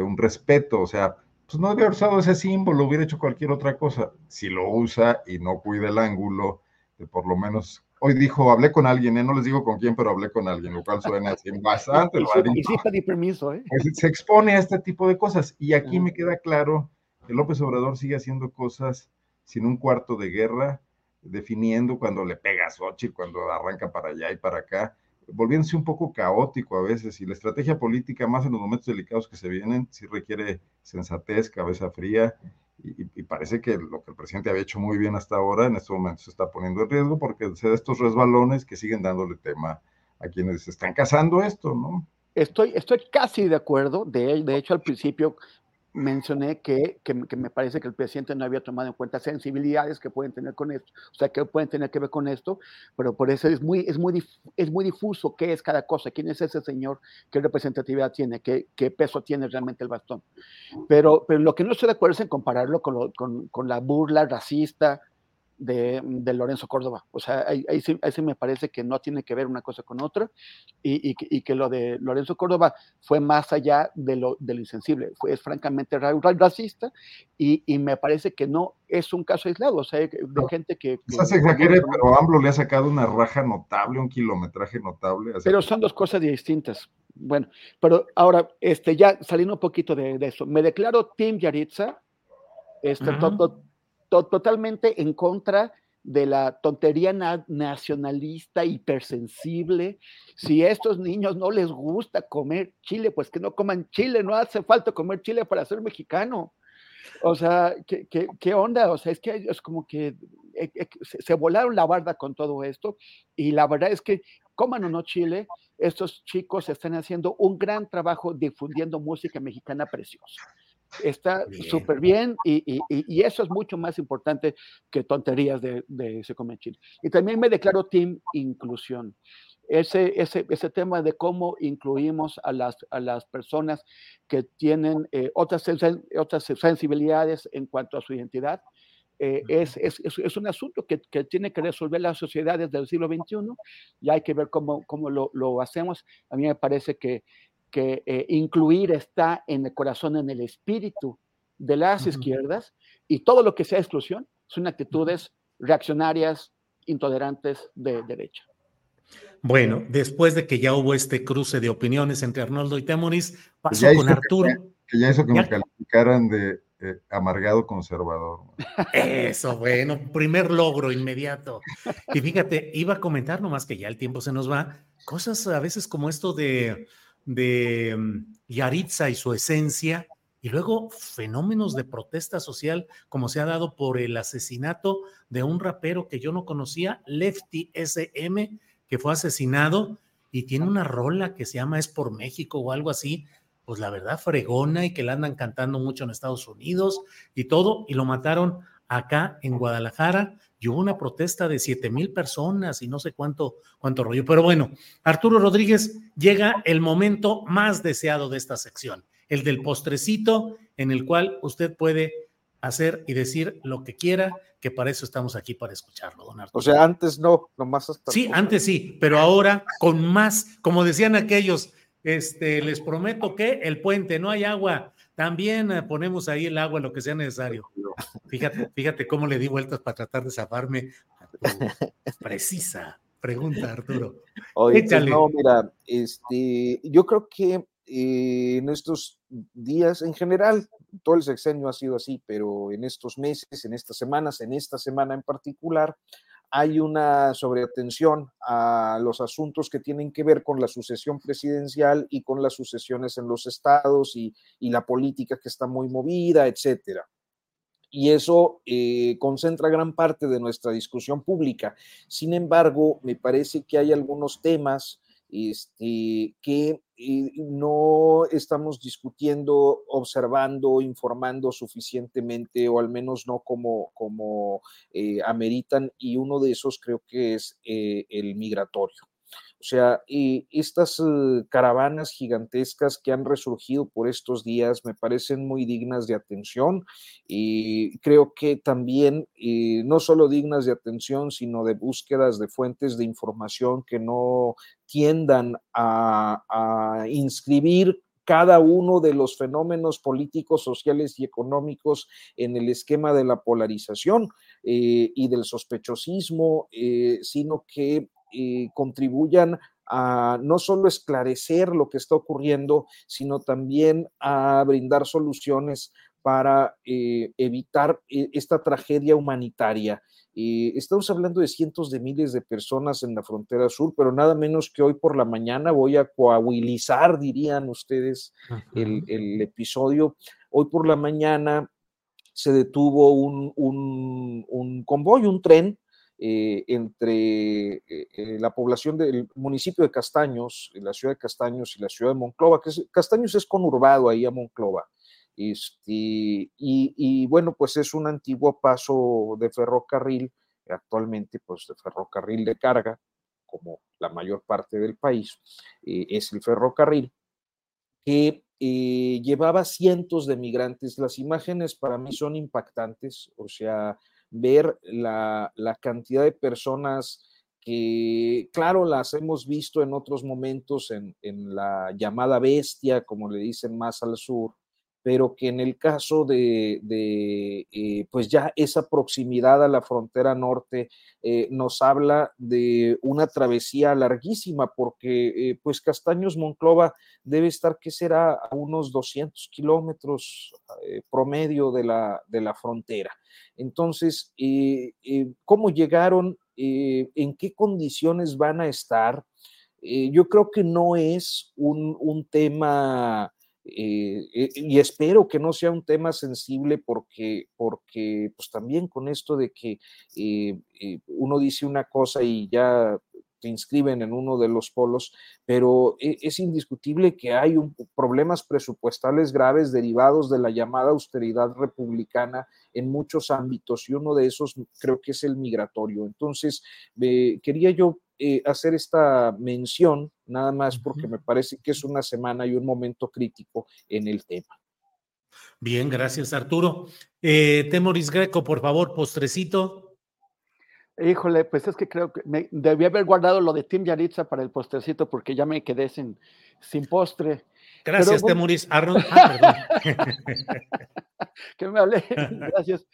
S13: un respeto? O sea, pues no había usado ese símbolo, hubiera hecho cualquier otra cosa. Si lo usa y no cuida el ángulo, de por lo menos hoy dijo, hablé con alguien, ¿eh? no les digo con quién, pero hablé con alguien, lo cual suena así [laughs] bastante.
S14: y sí pedí permiso, ¿eh?
S13: Pues se expone a este tipo de cosas. Y aquí me queda claro que López Obrador sigue haciendo cosas sin un cuarto de guerra, definiendo cuando le pega a Xochitl, cuando arranca para allá y para acá, volviéndose un poco caótico a veces. Y la estrategia política, más en los momentos delicados que se vienen, sí requiere sensatez, cabeza fría y, parece que lo que el presidente había hecho muy bien hasta ahora, en estos momentos se está poniendo en riesgo porque se da estos resbalones que siguen dándole tema a quienes están cazando esto, ¿no?
S14: Estoy, estoy casi de acuerdo. De, de hecho, al principio mencioné que, que, me parece que el presidente no había tomado en cuenta sensibilidades que pueden tener con esto, o sea, que pueden tener que ver con esto, pero por eso es muy, es muy, es muy difuso qué es cada cosa, quién es ese señor, qué representatividad tiene, qué, qué peso tiene realmente el bastón. Pero, pero lo que no estoy de acuerdo es en compararlo con, con, con la burla racista, de, Lorenzo Córdoba. O sea, ahí, sí, me parece que no tiene que ver una cosa con otra y, que lo de Lorenzo Córdoba fue más allá de lo, de insensible, fue, es francamente racista y, me parece que no es un caso aislado, o sea, de gente que...
S13: se pero AMLO le ha sacado una raja notable, un kilometraje notable.
S14: Pero son dos cosas distintas. Bueno, pero ahora, este, ya saliendo un poquito de, eso, me declaro Tim Yaritza, este, todo totalmente en contra de la tontería nacionalista hipersensible. Si a estos niños no les gusta comer chile, pues que no coman chile, no hace falta comer chile para ser mexicano. O sea, ¿qué, onda? O sea, es que es como que eh, eh, se, volaron la barda con todo esto y la verdad es que coman o no chile, estos chicos están haciendo un gran trabajo difundiendo música mexicana preciosa está súper bien y, eso es mucho más importante que tonterías de, de Se Come Chile. Y también me declaro Team Inclusión. Ese, ese, ese tema de cómo incluimos a las, a las personas que tienen eh, otras, otras sensibilidades en cuanto a su identidad, eh, es, es, es, un asunto que, que, tiene que resolver las sociedades del siglo XXI y hay que ver cómo, cómo lo, lo, hacemos. A mí me parece que que eh, incluir está en el corazón, en el espíritu de las izquierdas, y todo lo que sea exclusión son actitudes reaccionarias, intolerantes de derecha.
S5: Bueno, después de que ya hubo este cruce de opiniones entre Arnoldo y Temoris, pasó con Arturo.
S13: Que, ya hizo que me calificaran de eh, amargado conservador.
S5: Eso, bueno, primer logro inmediato. Y fíjate, iba a comentar nomás que ya el tiempo se nos va, cosas a veces como esto de de mm, Yaritza y su esencia, y luego fenómenos de protesta social, como se ha dado por el asesinato de un rapero que yo no conocía, Lefty SM, que fue asesinado y tiene una rola que se llama Es por México o algo así, pues la verdad fregona y que la andan cantando mucho en Estados Unidos y todo, y lo mataron acá en Guadalajara y hubo una protesta de siete mil personas y no sé cuánto, cuánto rollo. Pero bueno, Arturo Rodríguez, llega el momento más deseado de esta sección, el del postrecito en el cual usted puede hacer y decir lo que quiera, que para eso estamos aquí, para escucharlo, don Arturo.
S12: O sea, antes no, nomás hasta...
S5: Sí, antes sí, pero ahora con más, como decían aquellos, este, les prometo que el puente, no hay agua, también eh, ponemos ahí el agua, lo que sea necesario. Fíjate, fíjate cómo le di vueltas para tratar de zafarme precisa pregunta, Arturo.
S12: Oye, pues, no, mira, este, yo creo que eh, en estos días, en general, todo el sexenio ha sido así, pero en estos meses, en estas semanas, en esta semana en particular, hay una sobreatención a los asuntos que tienen que ver con la sucesión presidencial y con las sucesiones en los estados y, la política que está muy movida, etcétera. Y eso eh, concentra gran parte de nuestra discusión pública. Sin embargo, me parece que hay algunos temas este, que eh, no estamos discutiendo, observando, informando suficientemente, o al menos no como, como eh, ameritan, y uno de esos creo que es eh, el migratorio. O sea, estas caravanas gigantescas que han resurgido por estos días me parecen muy dignas de atención y creo que también no solo dignas de atención, sino de búsquedas de fuentes de información que no tiendan a, inscribir cada uno de los fenómenos políticos, sociales y económicos en el esquema de la polarización eh, y del sospechosismo, eh, sino que eh, contribuyan a no solo esclarecer lo que está ocurriendo, sino también a brindar soluciones para evitar esta tragedia humanitaria estamos hablando de cientos de miles de personas en la frontera sur, pero nada menos que hoy por la mañana voy a coahuilizar, dirían ustedes, el, el, episodio. Hoy por la mañana se detuvo un, un, un convoy, un tren eh, entre eh, eh, la población del municipio de Castaños, la ciudad de Castaños y la ciudad de Monclova, que Castaños es conurbado ahí a Monclova. Este, y, bueno, pues es un antiguo paso de ferrocarril, actualmente pues de ferrocarril de carga, como la mayor parte del país, es el ferrocarril, que llevaba cientos de migrantes. Las imágenes para mí son impactantes, o sea, ver la, cantidad de personas que, claro, las hemos visto en otros momentos en, en la llamada bestia, como le dicen más al sur, pero que en el caso de, eh, pues ya esa proximidad a la frontera norte eh, nos habla de una travesía larguísima, porque eh, pues Castaños Monclova debe estar, ¿qué será?, a unos 200 kilómetros promedio de la, de la frontera. Entonces, ¿cómo llegaron? ¿En qué condiciones van a estar? yo creo que no es un, un tema eh, eh, y espero que no sea un tema sensible porque, porque pues también con esto de que eh, uno dice una cosa y ya te inscriben en uno de los polos, pero es indiscutible que hay problemas presupuestales graves derivados de la llamada austeridad republicana en muchos ámbitos y uno de esos creo que es el migratorio. Entonces, quería yo eh, hacer esta mención, nada más porque me parece que es una semana y un momento crítico en el tema.
S5: Bien, gracias Arturo. Eh, Temoris Greco, por favor, postrecito.
S14: Híjole, pues es que creo que me, debí haber guardado lo de Tim Yaritza para el postrecito porque ya me quedé sin, sin postre.
S5: Gracias, Temoris. Arnold. [laughs] Ah, perdón.
S14: que me hablé. Gracias.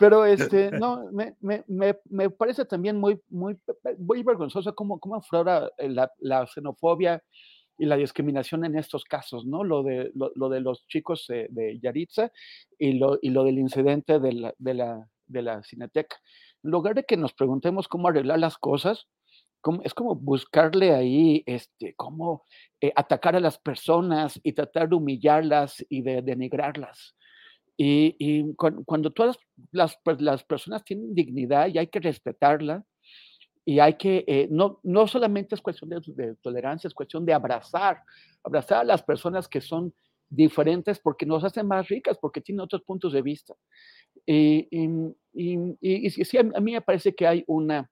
S14: Pero este, no, me, me, me, parece también muy, muy, muy vergonzoso cómo, cómo aflora eh, la, la, xenofobia y la discriminación en estos casos, ¿no? Lo de, lo, de los chicos de Yaritza y lo, y lo del incidente de la, de la, de la Cineteca. En lugar de que nos preguntemos cómo arreglar las cosas, es como buscarle ahí, este, cómo eh, atacar a las personas y tratar de humillarlas y de denigrarlas. Y, cuando, todas las, pues, las, personas tienen dignidad y hay que respetarla, y hay que, eh, no, no solamente es cuestión de, tolerancia, es cuestión de abrazar, abrazar a las personas que son diferentes porque nos hacen más ricas, porque tienen otros puntos de vista. Y, y, sí, a mí me parece que hay una,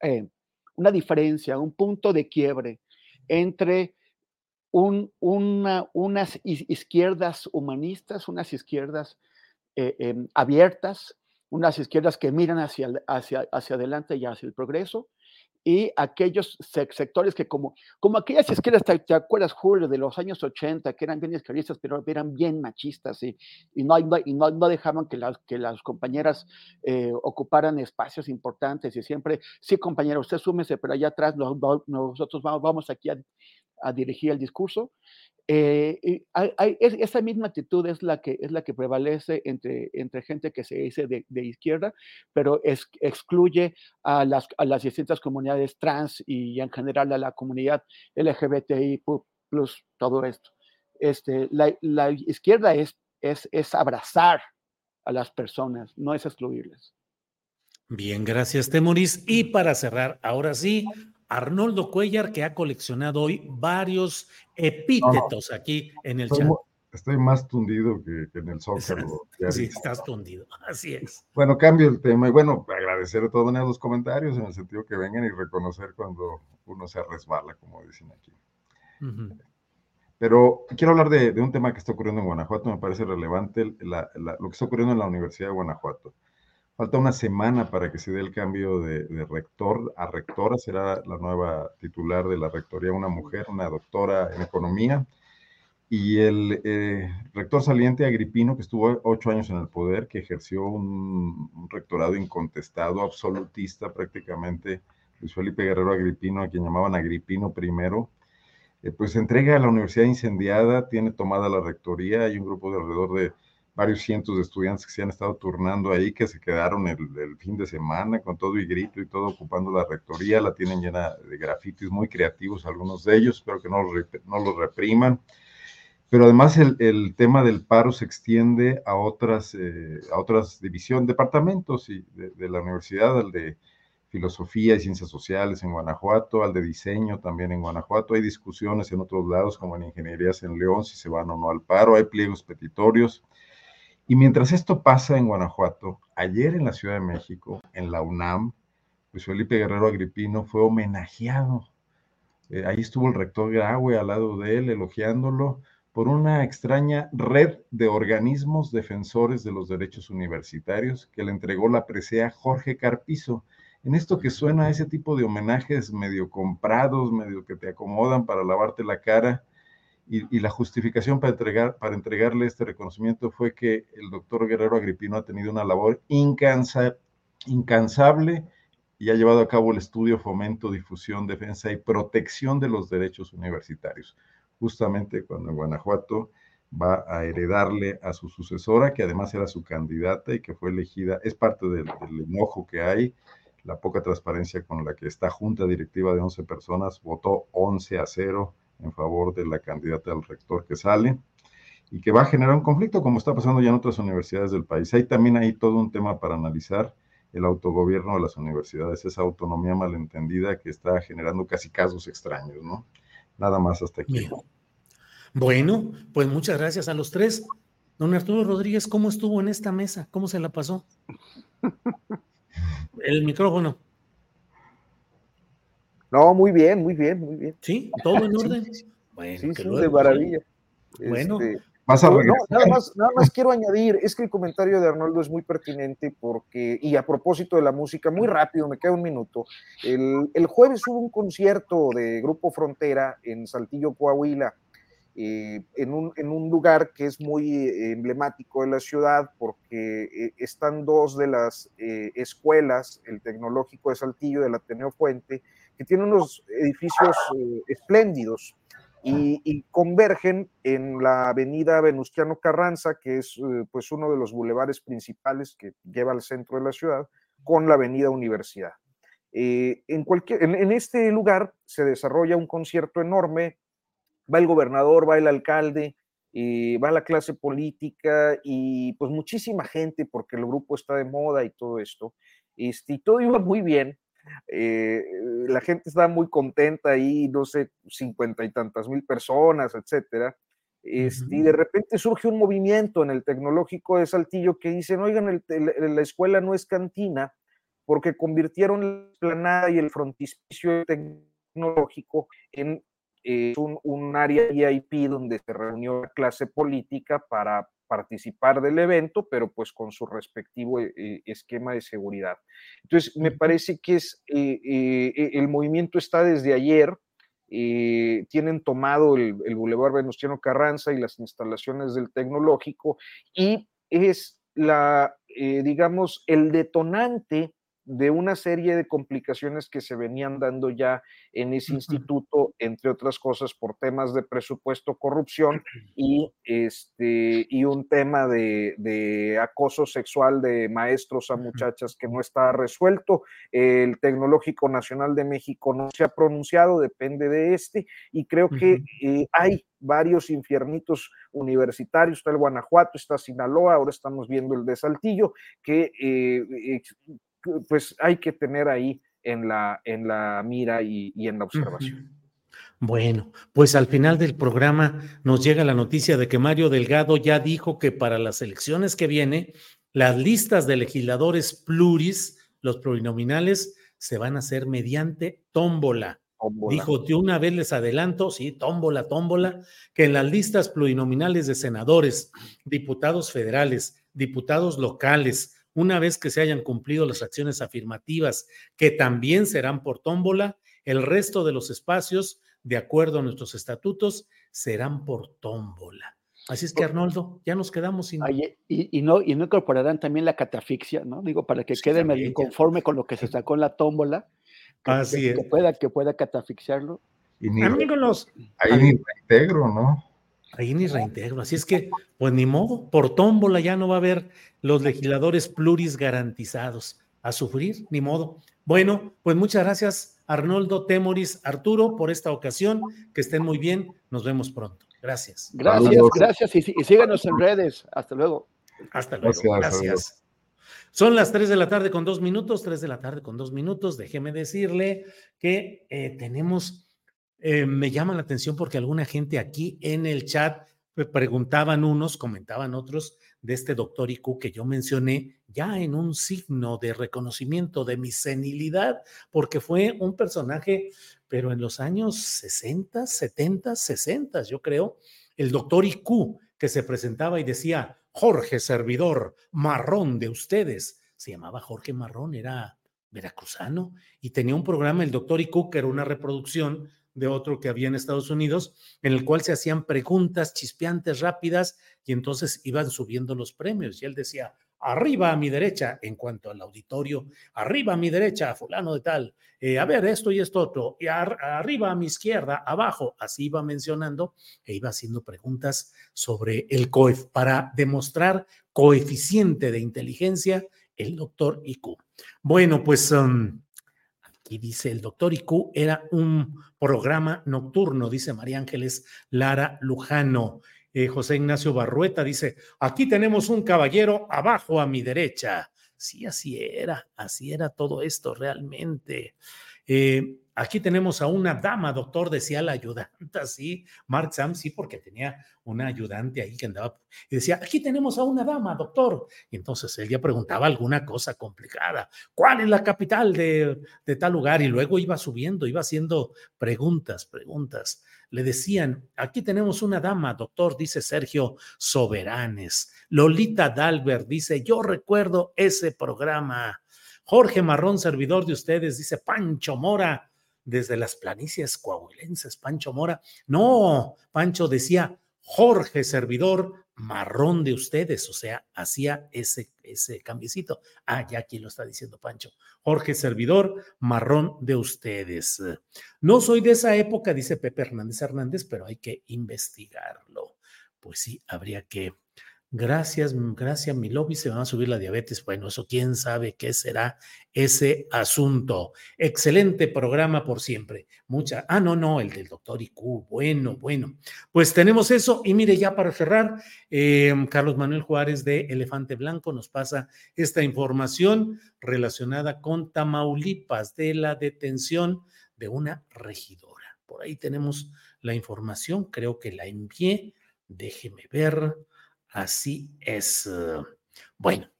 S14: eh, una diferencia, un punto de quiebre entre unas izquierdas humanistas, unas izquierdas eh, em, abiertas, unas izquierdas que miran hacia, hacia, hacia adelante y hacia el progreso, y aquellos sectores que como, como aquellas izquierdas, ¿te, acuerdas, Julio, de los años 80, que eran bien izquierdistas, pero eran bien machistas y, y, no, y no, no, dejaban que las, que las compañeras eh, ocuparan espacios importantes y siempre, sí, compañera, usted súmese, pero allá atrás nosotros vamos, vamos aquí a, a dirigir el discurso. Eh, esa misma actitud es la que, es la que prevalece entre, entre gente que se dice de, izquierda, pero es, excluye a las, a las distintas comunidades trans y en general a la comunidad LGBTI plus todo esto. Este, la, la izquierda es, es, es abrazar a las personas, no es excluirles.
S5: Bien, gracias, Temoris. Y para cerrar, ahora sí, Arnoldo Cuellar, que ha coleccionado hoy varios epítetos aquí en el chat.
S13: Estoy más tundido que, en el [laughs] Zócalo.
S5: Sí, estás tundido, [laughs] así es.
S13: Bueno, cambio el tema y bueno, agradecer a todos los comentarios en el sentido que vengan y reconocer cuando uno se resbala, como dicen aquí. Pero quiero hablar de, un tema que está ocurriendo en Guanajuato, me parece relevante lo que está ocurriendo en la Universidad de Guanajuato. Falta una semana para que se dé el cambio de, rector a rectora. Será la nueva titular de la rectoría una mujer, una doctora en economía. y el eh, rector saliente Agripino, que estuvo ocho años en el poder, que ejerció un, rectorado incontestado, absolutista prácticamente, Luis Felipe Guerrero Agripino, a quien llamaban Agripino primero, eh, pues entrega a la universidad incendiada, tiene tomada la rectoría, hay un grupo de alrededor de varios cientos de estudiantes que se han estado turnando ahí, que se quedaron el, fin de semana con todo y grito y todo ocupando la rectoría, la tienen llena de grafitis muy creativos algunos de ellos, espero que no los, no repriman. Pero además el, tema del paro se extiende a otras, eh, a otras divisiones, departamentos y de, la universidad, al de filosofía y ciencias sociales en Guanajuato, al de diseño también en Guanajuato. Hay discusiones en otros lados, como en ingenierías en León, si se van o no al paro, hay pliegos petitorios. Y mientras esto pasa en Guanajuato, ayer en la Ciudad de México, en la UNAM, Luis Felipe Guerrero Agripino fue homenajeado. Eh, ahí estuvo el rector Graue al lado de él, elogiándolo por una extraña red de organismos defensores de los derechos universitarios que le entregó la presea Jorge Carpizo. En esto que suena a ese tipo de homenajes medio comprados, medio que te acomodan para lavarte la cara, y, la justificación para, entregar, para entregarle este reconocimiento fue que el doctor Guerrero Agripino ha tenido una labor incansa, incansable y ha llevado a cabo el estudio, fomento, difusión, defensa y protección de los derechos universitarios, justamente cuando en Guanajuato va a heredarle a su sucesora, que además era su candidata y que fue elegida, es parte del, del enojo que hay, la poca transparencia con la que esta junta directiva de 11 personas votó 11 a 0 en favor de la candidata al rector que sale y que va a generar un conflicto como está pasando ya en otras universidades del país. Hay también ahí todo un tema para analizar el autogobierno de las universidades, esa autonomía malentendida que está generando casi casos extraños, ¿no? Nada más hasta aquí.
S5: Bueno, pues muchas gracias a los tres. Don Arturo Rodríguez, ¿cómo estuvo en esta mesa? ¿Cómo se la pasó? [laughs] El micrófono.
S12: No, muy bien, muy bien, muy bien.
S5: Sí, todo en orden.
S12: Bueno, sí, sí, de maravilla.
S5: Bueno,
S12: este, nada, más, nada más quiero añadir, es que el comentario de Arnoldo es muy pertinente porque, y a propósito de la música, muy rápido, me queda un minuto. El, el jueves hubo un concierto de Grupo Frontera en Saltillo, Coahuila. Eh, en, un, en, un, lugar que es muy eh, emblemático de la ciudad porque eh, están dos de las escuelas, el Tecnológico de Saltillo del Ateneo Fuente, que tiene unos edificios espléndidos y, convergen en la avenida Venustiano Carranza, que es pues uno de los bulevares principales que lleva al centro de la ciudad, con la avenida Universidad. en, cualquier, en, este lugar se desarrolla un concierto enorme va el gobernador, va el alcalde, eh, va la clase política y pues muchísima gente porque el grupo está de moda y todo esto. Este, y todo iba muy bien. Eh, la gente estaba muy contenta ahí, no sé, cincuenta y tantas mil personas, etcétera. Este, Y de repente surge un movimiento en el tecnológico de Saltillo que dicen, oigan, la escuela no es cantina porque convirtieron la planada y el frontispicio tecnológico en es un, área VIP donde se reunió la clase política para participar del evento, pero pues con su respectivo eh, eh, esquema de seguridad. Entonces, me parece que es, eh, el movimiento está desde ayer, tienen tomado el, el Boulevard Venustiano Carranza y las instalaciones del tecnológico y es la, digamos, el detonante de una serie de complicaciones que se venían dando ya en ese instituto, entre otras cosas por temas de presupuesto, corrupción [clears throat] y, este, y un tema de, acoso sexual de maestros a muchachas que no está resuelto. El Tecnológico Nacional de México no se ha pronunciado, depende de este, y creo que eh, hay varios infiernitos universitarios, está el Guanajuato, está Sinaloa, ahora estamos viendo el de Saltillo, que eh, pues hay que tener ahí en la, en la mira y, en la observación.
S5: Bueno, pues al final del programa nos llega la noticia de que Mario Delgado ya dijo que para las elecciones que viene, las listas de legisladores pluris, los plurinominales, se van a hacer mediante tómbola. Dijo, de una vez les adelanto, sí, tómbola, tómbola, que en las listas plurinominales de senadores, diputados federales, diputados locales, una vez que se hayan cumplido las acciones afirmativas, que también serán por tómbola, el resto de los espacios de acuerdo a nuestros estatutos, serán por tómbola. Así es que, Arnoldo, ya nos quedamos sin.
S14: y, no, y no incorporarán también la catafixia, ¿no? Digo, para que quede medio inconforme con lo que se sacó en la tómbola. Que,
S5: Así es.
S14: Que pueda, que pueda catafixiarlo.
S13: Y ni,
S5: Amigos,
S13: ahí ni reintegro, ¿no?
S5: Ahí ni reintegro. Así es que, pues ni modo, por tómbola ya no va a haber los legisladores pluris garantizados. A sufrir, ni modo. Bueno, pues muchas gracias, Arnoldo, Temoris, Arturo, por esta ocasión. Que estén muy bien. Nos vemos pronto. Gracias.
S14: Gracias, Saludos. gracias. Y, y, síganos en redes. Hasta luego.
S5: Hasta luego. Gracias. gracias. Son las 3 de la tarde con dos minutos, 3 de la tarde con dos minutos. Déjeme decirle que eh, tenemos, eh, me llama la atención porque alguna gente aquí en el chat preguntaban unos, comentaban otros de este doctor IQ que yo mencioné ya en un signo de reconocimiento de mi senilidad, porque fue un personaje, pero en los años 60, 70, 60, yo creo, el doctor IQ que se presentaba y decía, Jorge Servidor, marrón de ustedes. Se llamaba Jorge Marrón, era veracruzano y tenía un programa, el doctor IQ, que era una reproducción de otro que había en Estados Unidos, en el cual se hacían preguntas chispeantes rápidas y entonces iban subiendo los premios. Y él decía, arriba a mi derecha, en cuanto al auditorio, arriba a mi derecha, fulano de tal, eh, a ver, esto y esto otro, y ar arriba a mi izquierda, abajo, así iba mencionando e iba haciendo preguntas sobre el COEF para demostrar coeficiente de inteligencia el doctor IQ. Bueno, pues um, dice el doctor IQ era un programa nocturno, dice María Ángeles Lara Lujano. Eh, José Ignacio Barrueta dice, aquí tenemos un caballero abajo a mi derecha. Sí, así era, así era todo esto realmente. Eh, aquí tenemos a una dama, doctor, decía la ayudante, [laughs] sí, Mark Sam, sí, porque tenía una ayudante ahí que andaba y decía, aquí tenemos a una dama, doctor. Y entonces él ya preguntaba alguna cosa complicada, ¿cuál es la capital de, de tal lugar? Y luego iba subiendo, iba haciendo preguntas, preguntas. Le decían, aquí tenemos una dama, doctor, dice Sergio Soberanes. Lolita Dalbert dice, yo recuerdo ese programa. Jorge Marrón, servidor de ustedes, dice Pancho Mora, desde las planicies coahuilenses, Pancho Mora. No, Pancho decía, Jorge, servidor marrón de ustedes, o sea, hacía ese, ese cambiecito. Ah, ya aquí lo está diciendo Pancho. Jorge Servidor, marrón de ustedes. No soy de esa época, dice Pepe Hernández Hernández, pero hay que investigarlo. Pues sí, habría que Gracias, gracias, mi lobby, se van a subir la diabetes. Bueno, eso quién sabe qué será ese asunto. Excelente programa por siempre. Mucha. Ah, no, no, el del doctor IQ. Bueno, bueno. Pues tenemos eso. Y mire, ya para cerrar, eh, Carlos Manuel Juárez de Elefante Blanco nos pasa esta información relacionada con Tamaulipas de la detención de una regidora. Por ahí tenemos la información, creo que la envié. Déjeme ver. Así es. Bueno,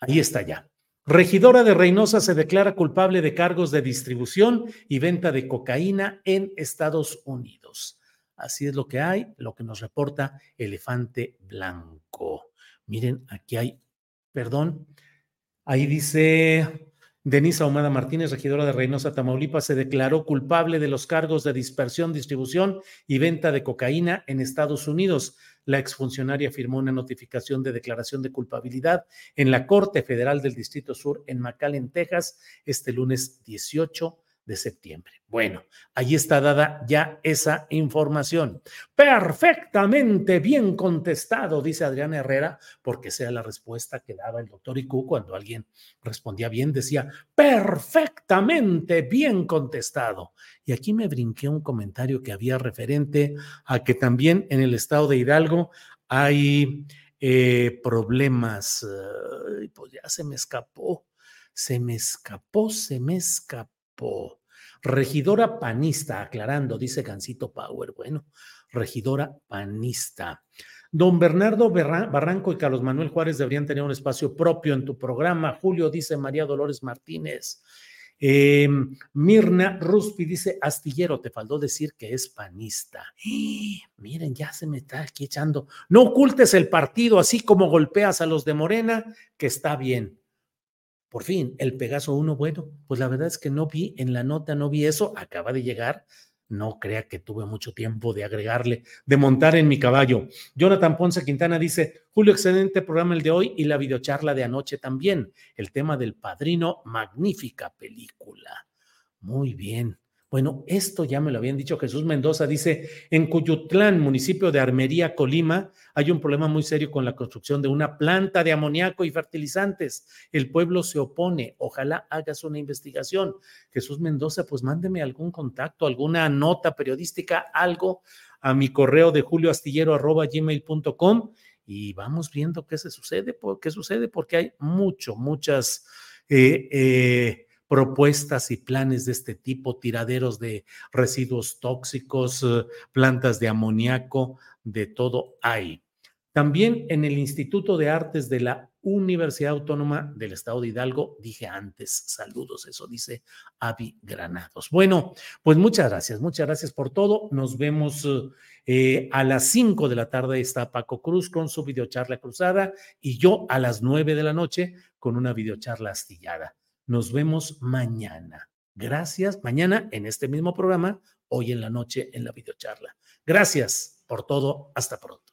S5: ahí está ya. Regidora de Reynosa se declara culpable de cargos de distribución y venta de cocaína en Estados Unidos. Así es lo que hay, lo que nos reporta Elefante Blanco. Miren, aquí hay, perdón, ahí dice Denisa Ahumada Martínez, regidora de Reynosa, Tamaulipas, se declaró culpable de los cargos de dispersión, distribución y venta de cocaína en Estados Unidos. La exfuncionaria firmó una notificación de declaración de culpabilidad en la Corte Federal del Distrito Sur en McAllen, Texas, este lunes 18 de septiembre. Bueno, ahí está dada ya esa información. Perfectamente bien contestado, dice Adriana Herrera, porque sea la respuesta que daba el doctor Icu cuando alguien respondía bien, decía, perfectamente bien contestado. Y aquí me brinqué un comentario que había referente a que también en el estado de Hidalgo hay eh, problemas. pues ya se me escapó, se me escapó, se me escapó Regidora panista, aclarando, dice Gancito Power. Bueno, regidora panista. Don Bernardo Barranco y Carlos Manuel Juárez deberían tener un espacio propio en tu programa. Julio dice María Dolores Martínez. Em, Mirna Ruspi dice, astillero, te faltó decir que es panista. [gasps] miren, ya se me está aquí echando. No ocultes el partido, así como golpeas a los de Morena, que está bien. Por fin, el Pegaso 1, bueno, pues la verdad es que no vi en la nota, no vi eso, acaba de llegar. no crea que tuve mucho tiempo de agregarle, de montar en mi caballo. Jonathan Ponce Quintana dice, Julio, excelente programa el de hoy y la videocharla de anoche también. El tema del padrino, magnífica película. Muy bien. Bueno, esto ya me lo habían dicho Jesús Mendoza, dice, en Cuyutlán, municipio de Armería, Colima, hay un problema muy serio con la construcción de una planta de amoníaco y fertilizantes. El pueblo se opone, ojalá hagas una investigación. Jesús Mendoza, pues mándeme algún contacto, alguna nota periodística, algo a mi correo de julioastillero.gmail.com y vamos viendo qué se sucede, qué sucede, porque hay mucho, muchas... Eh, eh, propuestas y planes de este tipo, tiraderos de residuos tóxicos, eh, plantas de amoníaco, de todo hay. También en el Instituto de Artes de la Universidad Autónoma del Estado de Hidalgo, dije antes, saludos, eso dice Avi Granados. Bueno, pues muchas gracias, muchas gracias por todo. Nos vemos eh, a las 5 de la tarde está Paco Cruz con su videocharla cruzada y yo a las 9 de la noche con una videocharla astillada. Nos vemos mañana. Gracias. Mañana en este mismo programa, hoy en la noche en la videocharla. Gracias por todo. Hasta pronto.